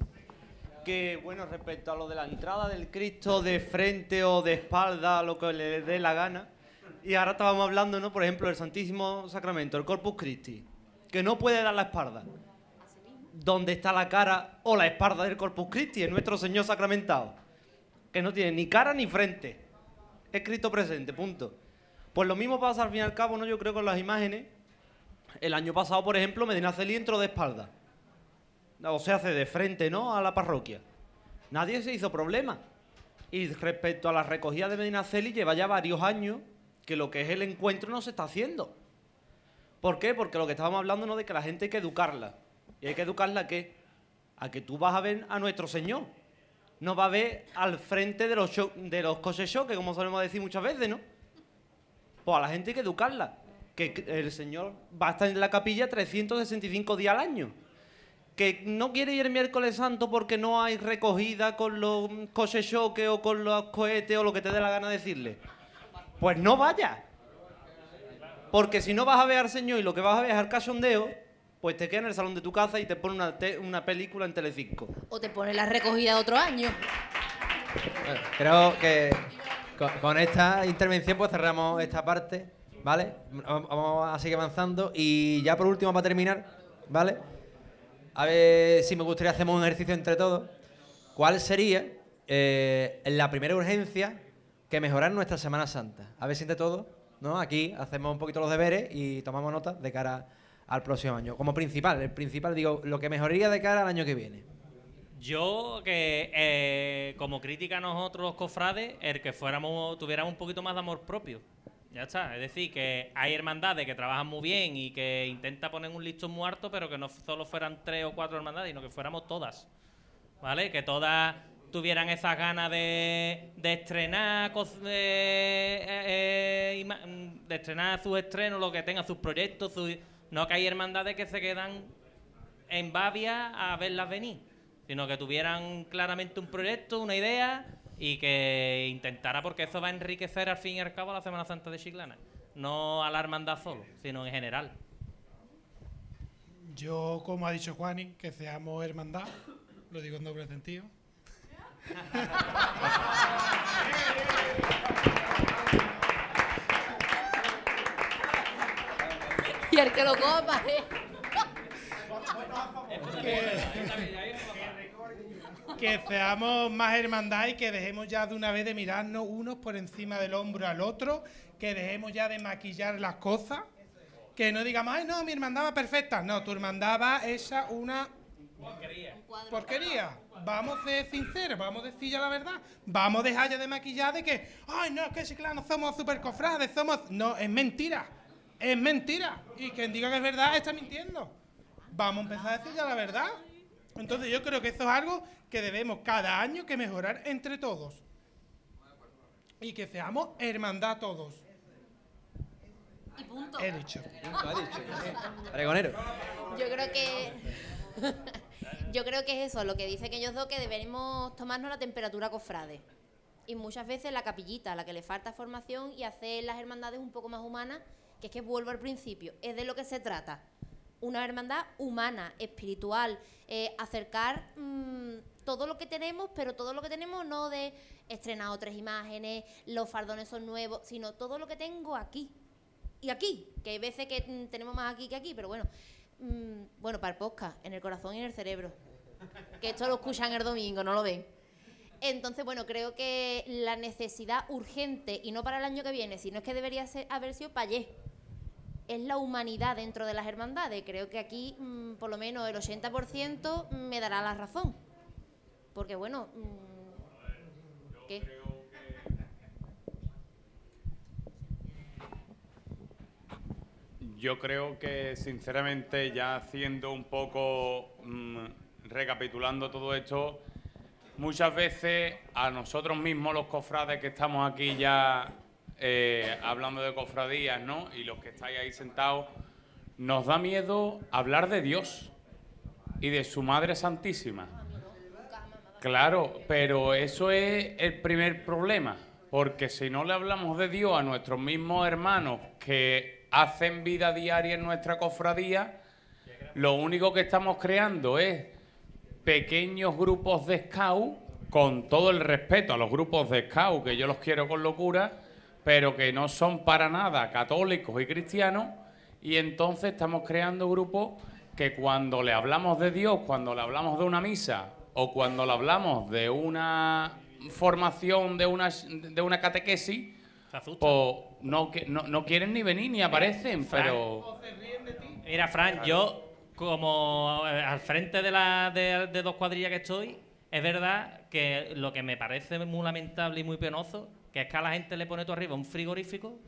Que bueno, respecto a lo de la entrada del Cristo de frente o de espalda, lo que le dé la gana. Y ahora estábamos hablando, ¿no? Por ejemplo, del Santísimo Sacramento, el Corpus Christi, que no puede dar la espalda. ¿Dónde está la cara o la espalda del Corpus Christi? Es nuestro Señor sacramentado. Que no tiene ni cara ni frente. Es Cristo presente, punto. Pues lo mismo pasa al fin y al cabo, ¿no? Yo creo con las imágenes. El año pasado, por ejemplo, Medina Celi entró de espalda. O se hace de frente, ¿no? A la parroquia. Nadie se hizo problema. Y respecto a la recogida de Medina Celi, lleva ya varios años que lo que es el encuentro no se está haciendo. ¿Por qué? Porque lo que estábamos hablando no de que la gente hay que educarla. ¿Y hay que educarla a qué? A que tú vas a ver a nuestro Señor. No va a ver al frente de los, cho- de los coches choques, como solemos decir muchas veces, ¿no? Pues a la gente hay que educarla. Que el Señor va a estar en la capilla 365 días al año. Que no quiere ir el miércoles santo porque no hay recogida con los coches choques o con los cohetes o lo que te dé la gana decirle. Pues no vaya. Porque si no vas a ver al Señor y lo que vas a ver es al cachondeo, pues te quedas en el salón de tu casa y te pone una, te- una película en Telecinco. O te pone la recogida de otro año. Bueno, creo que con, con esta intervención pues cerramos esta parte, ¿vale? Vamos- Vamos a seguir avanzando y ya por último para terminar, ¿vale? A ver si me gustaría hacer un ejercicio entre todos. ¿Cuál sería eh, la primera urgencia que mejorar nuestra Semana Santa? A ver si entre todos, ¿no? Aquí hacemos un poquito los deberes y tomamos nota de cara al próximo año. Como principal, el principal, digo, lo que mejoraría de cara al año que viene. Yo, que eh, como crítica a nosotros cofrades, el que fuéramos, tuviéramos un poquito más de amor propio. Ya está. Es decir, que hay hermandades que trabajan muy bien y que intentan poner un listón muy alto, pero que no solo fueran tres o cuatro hermandades, sino que fuéramos todas. ¿Vale? Que todas tuvieran esas ganas de, estrenar, de, eh, eh, mm, de estrenar sus estrenos, lo que tengan, sus proyectos. sus- no que hay hermandades que se quedan en Bavia a verlas venir, sino que tuvieran claramente un proyecto, una idea y que intentara, porque eso va a enriquecer al fin y al cabo la Semana Santa de Chiclana. No a la hermandad solo, sino en general. Yo, como ha dicho Juani, que seamos hermandad, lo digo en doble sentido. Y el que lo copa, ¿eh? Que seamos más hermandad y que dejemos ya de una vez de mirarnos unos por encima del hombro al otro, que dejemos ya de maquillar las cosas, que no digamos, ay no, mi hermandad va perfecta. No, tu hermandad va esa una porquería. Vamos a ser sinceros, vamos a decir ya la verdad. Vamos a dejar ya de maquillar de que, ay no, que sí, claro, somos super cofrades, somos... No, es mentira. Es mentira. Y quien diga que es verdad está mintiendo. Vamos a empezar a decir ya la verdad. Entonces yo creo que eso es algo que debemos cada año que mejorar entre todos. Y que seamos hermandad todos. Y punto. He dicho. Pregonero. Yo creo que. Yo creo que es eso, lo que dice que ellos dos, que deberíamos tomarnos la temperatura cofrade. Y muchas veces la capillita, a la que le falta formación y hacer las hermandades un poco más humanas, que es que vuelvo al principio, es de lo que se trata. Una hermandad humana, espiritual, eh, acercar mm, todo lo que tenemos, pero todo lo que tenemos no de estrenar otras imágenes, los fardones son nuevos, sino todo lo que tengo aquí. Y aquí, que hay veces que mm, tenemos más aquí que aquí, pero bueno. Mm, bueno, para el podcast, en el corazón y en el cerebro. Que esto lo escuchan el domingo, no lo ven. Entonces, bueno, creo que la necesidad urgente, y no para el año que viene, sino es que debería ser, haber sido para es la humanidad dentro de las hermandades. Creo que aquí, mm, por lo menos el 80% me dará la razón. Porque, bueno, mm, ¿qué? Yo creo que, sinceramente, ya haciendo un poco, mm, recapitulando todo esto, muchas veces a nosotros mismos, los cofrades que estamos aquí ya eh, hablando de cofradías, ¿no? Y los que estáis ahí sentados, nos da miedo hablar de Dios y de su Madre Santísima. Claro, pero eso es el primer problema, porque si no le hablamos de Dios a nuestros mismos hermanos que hacen vida diaria en nuestra cofradía, lo único que estamos creando es pequeños grupos de scout, con todo el respeto a los grupos de scout, que yo los quiero con locura, pero que no son para nada católicos y cristianos, y entonces estamos creando grupos que cuando le hablamos de Dios, cuando le hablamos de una misa, o cuando le hablamos de una formación, de una, de una catequesis, pues no, que- no, no quieren ni venir ni aparecen, pero... Mira, Fran, yo como eh, al frente de, la, de, de dos cuadrillas que estoy, es verdad que lo que me parece muy lamentable y muy penoso, que es que a la gente le pone tú arriba un frigorífico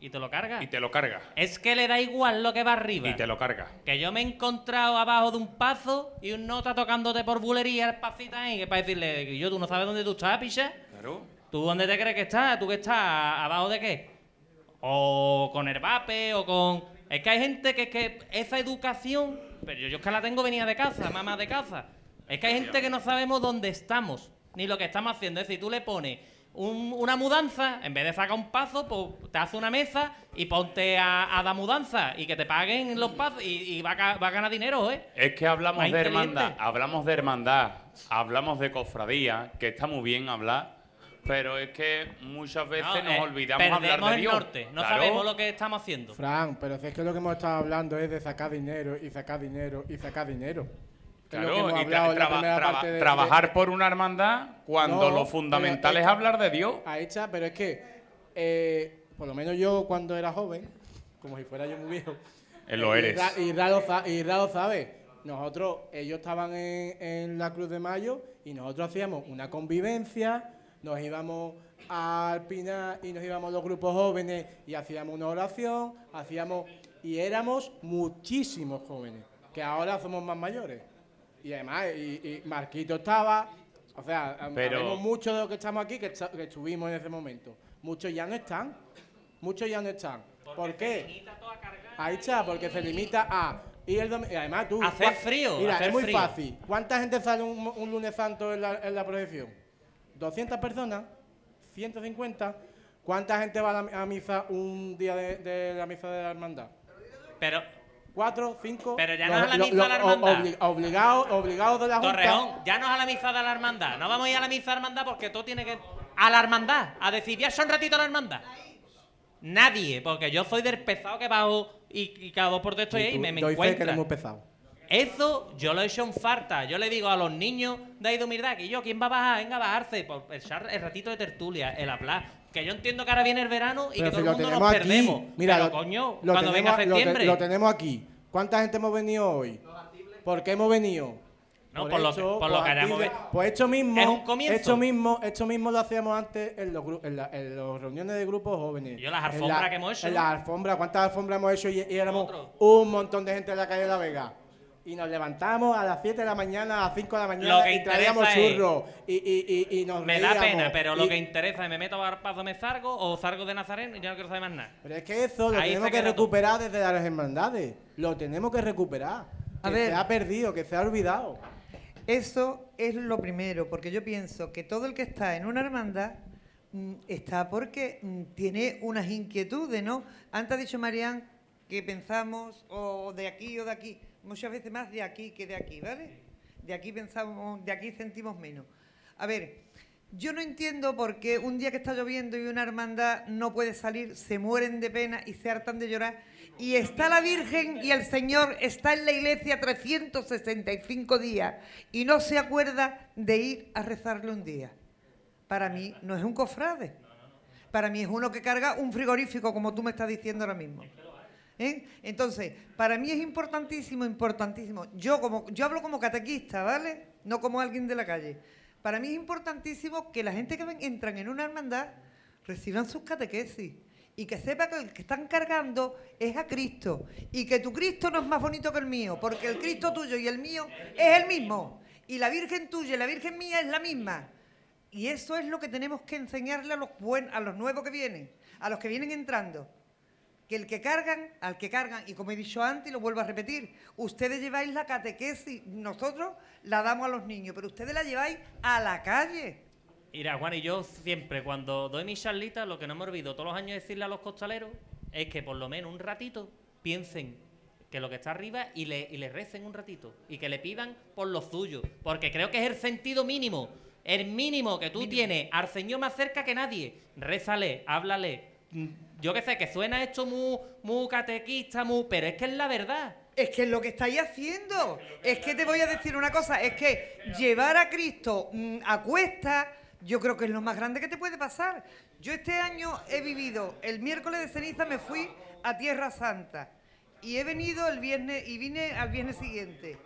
y te lo carga. Y te lo carga. Es que le da igual lo que va arriba. Y te lo carga. Que yo me he encontrado abajo de un pazo y un nota tocándote por bulería el pacito ahí, que para decirle, yo, tú no sabes dónde tú estás, picha. Claro. ¿Tú dónde te crees que estás? ¿Tú que estás? ¿Abajo de qué? O con el vape, o con... Es que hay gente que es que esa educación, pero yo, yo es que la tengo venida de casa, mamá de casa. Es que hay gente que no sabemos dónde estamos, ni lo que estamos haciendo. Es decir, tú le pones un- una mudanza, en vez de sacar un paso, pues te hace una mesa y ponte a, a dar mudanza y que te paguen los pasos y, y va, a, ca- va a ganar dinero, ¿eh? Es que hablamos Más de hermandad, hablamos de hermandad, hablamos de cofradía, que está muy bien hablar, pero es que muchas veces No, nos eh, olvidamos hablar de el Dios. norte, no Claro. sabemos lo que estamos haciendo. Fran, pero si es que lo que hemos estado hablando es de sacar dinero y sacar dinero y sacar dinero. Claro, y tra- traba- traba- de- trabajar por una hermandad cuando No, lo fundamental pero es hablar de Dios. Ahí está, pero es que, eh, por lo menos yo cuando era joven, como si fuera yo muy viejo. Eh, lo y eres. Y Ra lo, sa- y Ra lo sabe. Nosotros, ellos estaban en, en la Cruz de Mayo y nosotros hacíamos una convivencia, nos íbamos al Pinar y nos íbamos los grupos jóvenes y hacíamos una oración, hacíamos y éramos muchísimos jóvenes, que ahora somos más mayores. Y además, y, y Marquito estaba, o sea, Pero- muchos de los que estamos aquí que, estuvimos en ese momento. Muchos ya no están, muchos ya no están. ¿Por qué? Ahí está, porque se limita a el domi- y además tú. Hacer frío, Mira, hacer es muy frío. fácil. ¿Cuánta gente sale un, un lunes santo en la, en la procesión? ¿200 personas? ¿150? ¿Cuánta gente va a, la, a misa un día de, de la misa de la hermandad? Pero. ¿Cuatro? ¿Cinco? Pero ya no es a la misa de la hermandad. obli- Obligados obligados de la Junta. Torreón, ya no es a la misa de la hermandad. No vamos a ir a la misa de la hermandad porque todo tiene que. A la hermandad. A decir, ya son ratito a la hermandad. Nadie, porque yo soy del pesado que bajo y, y cada dos por tres estoy Y ahí y tú- me, me fe que eres muy pesado. Eso yo lo he hecho en farta. Yo le digo a los niños de ahí de humildad que yo, ¿quién va a bajar? Venga a bajarse por echar el ratito de tertulia, el hablar. Que yo entiendo que ahora viene el verano y Pero que todo lo el mundo nos tenemos aquí. perdemos. Mira, Pero lo, coño, lo cuando venga lo te- septiembre. Lo, tenemos aquí. ¿Cuánta gente hemos venido hoy? ¿Por qué hemos venido? No, por lo que- por lo que pues ve- Pues esto mismo, Es un comienzo. esto mismo, esto mismo lo hacíamos antes en los en, la- en las reuniones de grupos jóvenes. Yo las alfombras la- que hemos hecho. En las alfombras, ¿cuántas alfombras hemos hecho? Y, y éramos un montón de gente en la calle de La Vega. Y nos levantamos a las 7 de la mañana, a las 5 de la mañana Lo que y traíamos churros. Y, y, y, y nos Me da pena, pero lo Y- que interesa es me meto a paso, me salgo o salgo de Nazareno y ya no quiero saber más nada. Pero es que eso lo Ahí tenemos que todo. recuperar desde las hermandades. Lo tenemos que recuperar. A que ver. se ha perdido, que se ha olvidado. Eso es lo primero, porque yo pienso que todo el que está en una hermandad mm, está porque mm, tiene unas inquietudes, ¿no? Antes ha dicho Marián que pensamos o de aquí o de aquí, muchas veces más de aquí que de aquí, ¿vale? De aquí pensamos, de aquí sentimos menos. A ver, yo no entiendo por qué un día que está lloviendo y una hermandad no puede salir, se mueren de pena y se hartan de llorar. Y está la Virgen y el Señor está en la iglesia 365 días y no se acuerda de ir a rezarle un día. Para mí no es un cofrade. Para mí es uno que carga un frigorífico, como tú me estás diciendo ahora mismo. ¿Eh? Entonces, para mí es importantísimo, importantísimo. Yo como yo hablo como catequista, ¿vale? No como alguien de la calle. Para mí es importantísimo que la gente que entran en una hermandad reciban sus catequesis y que sepa que el que están cargando es a Cristo y que tu Cristo no es más bonito que el mío, porque el Cristo tuyo y el mío es el mismo y la Virgen tuya y la Virgen mía es la misma. Y eso es lo que tenemos que enseñarle a los buen, a los nuevos que vienen, a los que vienen entrando. Que el que cargan, al que cargan, y como he dicho antes y lo vuelvo a repetir, ustedes lleváis la catequesis, nosotros la damos a los niños, pero ustedes la lleváis a la calle. Mira, Juan, y yo siempre, cuando doy mi charlita, lo que no me olvido todos los años decirle a los costaleros es que por lo menos un ratito piensen que lo que está arriba y le, y le recen un ratito y que le pidan por lo suyo. Porque creo que es el sentido mínimo, el mínimo que tú tienes al Señor más cerca que nadie. Rézale, háblale. Mm, Yo que sé, que suena esto muy, muy catequista, muy, pero es que es la verdad. Es que es lo que estáis haciendo. Es que te voy a decir una cosa, es que llevar a Cristo mm, a cuesta, yo creo que es lo más grande que te puede pasar. Yo este año he vivido, el miércoles de ceniza me fui a Tierra Santa y he venido el viernes y vine al viernes siguiente.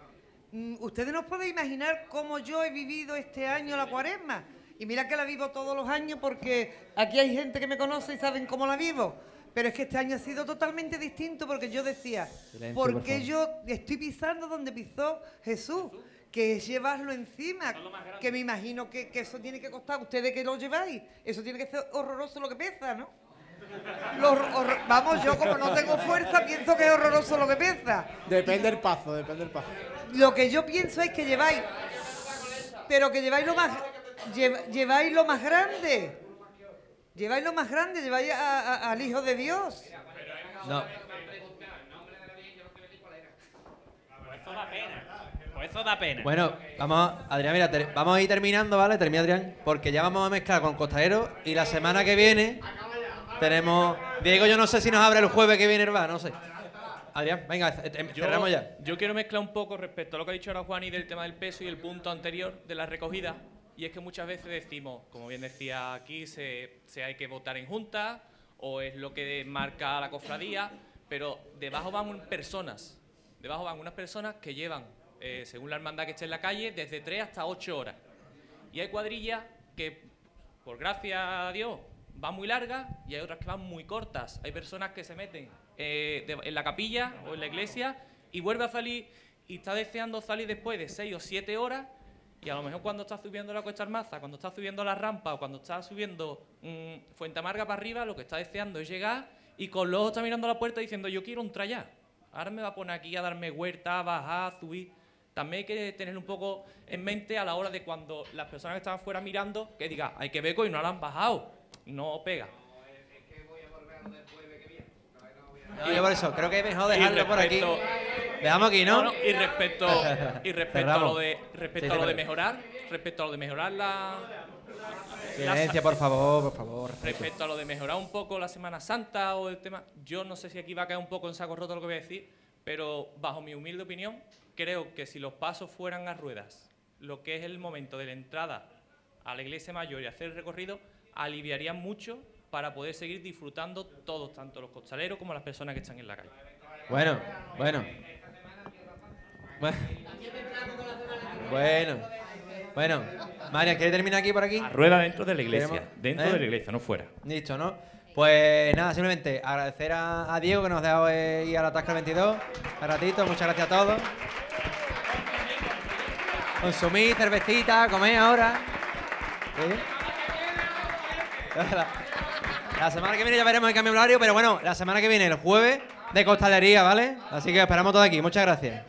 Mm, Ustedes no pueden imaginar cómo yo he vivido este año la cuaresma. Y mira que la vivo todos los años porque aquí hay gente que me conoce y saben cómo la vivo. Pero es que este año ha sido totalmente distinto porque yo decía, Silencio, ¿por qué yo estoy pisando donde pisó Jesús? Que es llevarlo encima. Que me imagino que, que eso tiene que costar. Ustedes que lo lleváis, eso tiene que ser horroroso lo que pesa, ¿no? Vamos, yo como no tengo fuerza, pienso que es horroroso lo que pesa. Depende del paso, depende del paso. Lo que yo pienso es que lleváis, pero que lleváis lo más, lle- lleváis lo más grande. Lleváis lo más grande, lleváis a- a- al Hijo de Dios. No. Pues eso da pena. Pues eso da pena. Bueno, vamos, a- Adrián, mira, ter- vamos a ir terminando, ¿vale? Termina Adrián, porque ya vamos a mezclar con Costalero y la semana que viene tenemos. Diego, yo no sé si nos abre el jueves que viene, ¿verdad? No sé. Adrián, venga, eh, eh, Yo, cerramos ya. yo quiero mezclar un poco respecto a lo que ha dicho ahora Juan y del tema del peso y el punto anterior de la recogida. Y es que muchas veces decimos, como bien decía aquí, se, se hay que votar en junta o es lo que marca la cofradía, pero debajo van personas. Debajo van unas personas que llevan, eh, según la hermandad que esté en la calle, desde 3 hasta 8 horas. Y hay cuadrillas que, por gracia a Dios, van muy largas y hay otras que van muy cortas. Hay personas que se meten eh, en la capilla o en la iglesia y vuelve a salir y está deseando salir después de 6 o 7 horas y a lo mejor cuando está subiendo la Cuesta Armaza, cuando está subiendo la rampa o cuando está subiendo mm, Fuente Amarga para arriba, lo que está deseando es llegar y con los ojos está mirando a la puerta diciendo yo quiero un trayá. Ahora me va a poner aquí a darme huerta, bajar, subir. También hay que tener un poco en mente a la hora de cuando las personas que están afuera mirando, que diga, hay que ver y no la han bajado. No pega. No, yo por eso, creo que es mejor dejarlo por aquí. Dejamos aquí, ¿no? y respecto, y respecto a lo de respecto a lo de mejorar, respecto a lo de mejorar la, Silencio, por favor, por favor. Respecto a lo de mejorar un poco la Semana Santa o el tema, yo no sé si aquí va a caer un poco en saco roto lo que voy a decir, pero bajo mi humilde opinión, creo que si los pasos fueran a ruedas, lo que es el momento de la entrada a la iglesia mayor y hacer el recorrido, aliviaría mucho para poder seguir disfrutando todos, tanto los costaleros como las personas que están en la calle. Bueno, bueno. Bueno. Bueno. María, ¿quieres terminar aquí por aquí? rueda dentro de la iglesia, dentro ¿eh? de la iglesia, no fuera. Listo, ¿no? Pues nada, simplemente agradecer a, a Diego que nos ha dejado eh, ir a la Tasca 22 un ratito. Muchas gracias a todos. Consumir cervecita, comer ahora. ¿Sí? La, la semana que viene ya veremos el cambio de horario, pero bueno, la semana que viene, el jueves, de costalería, ¿vale? Así que esperamos todo aquí. Muchas gracias.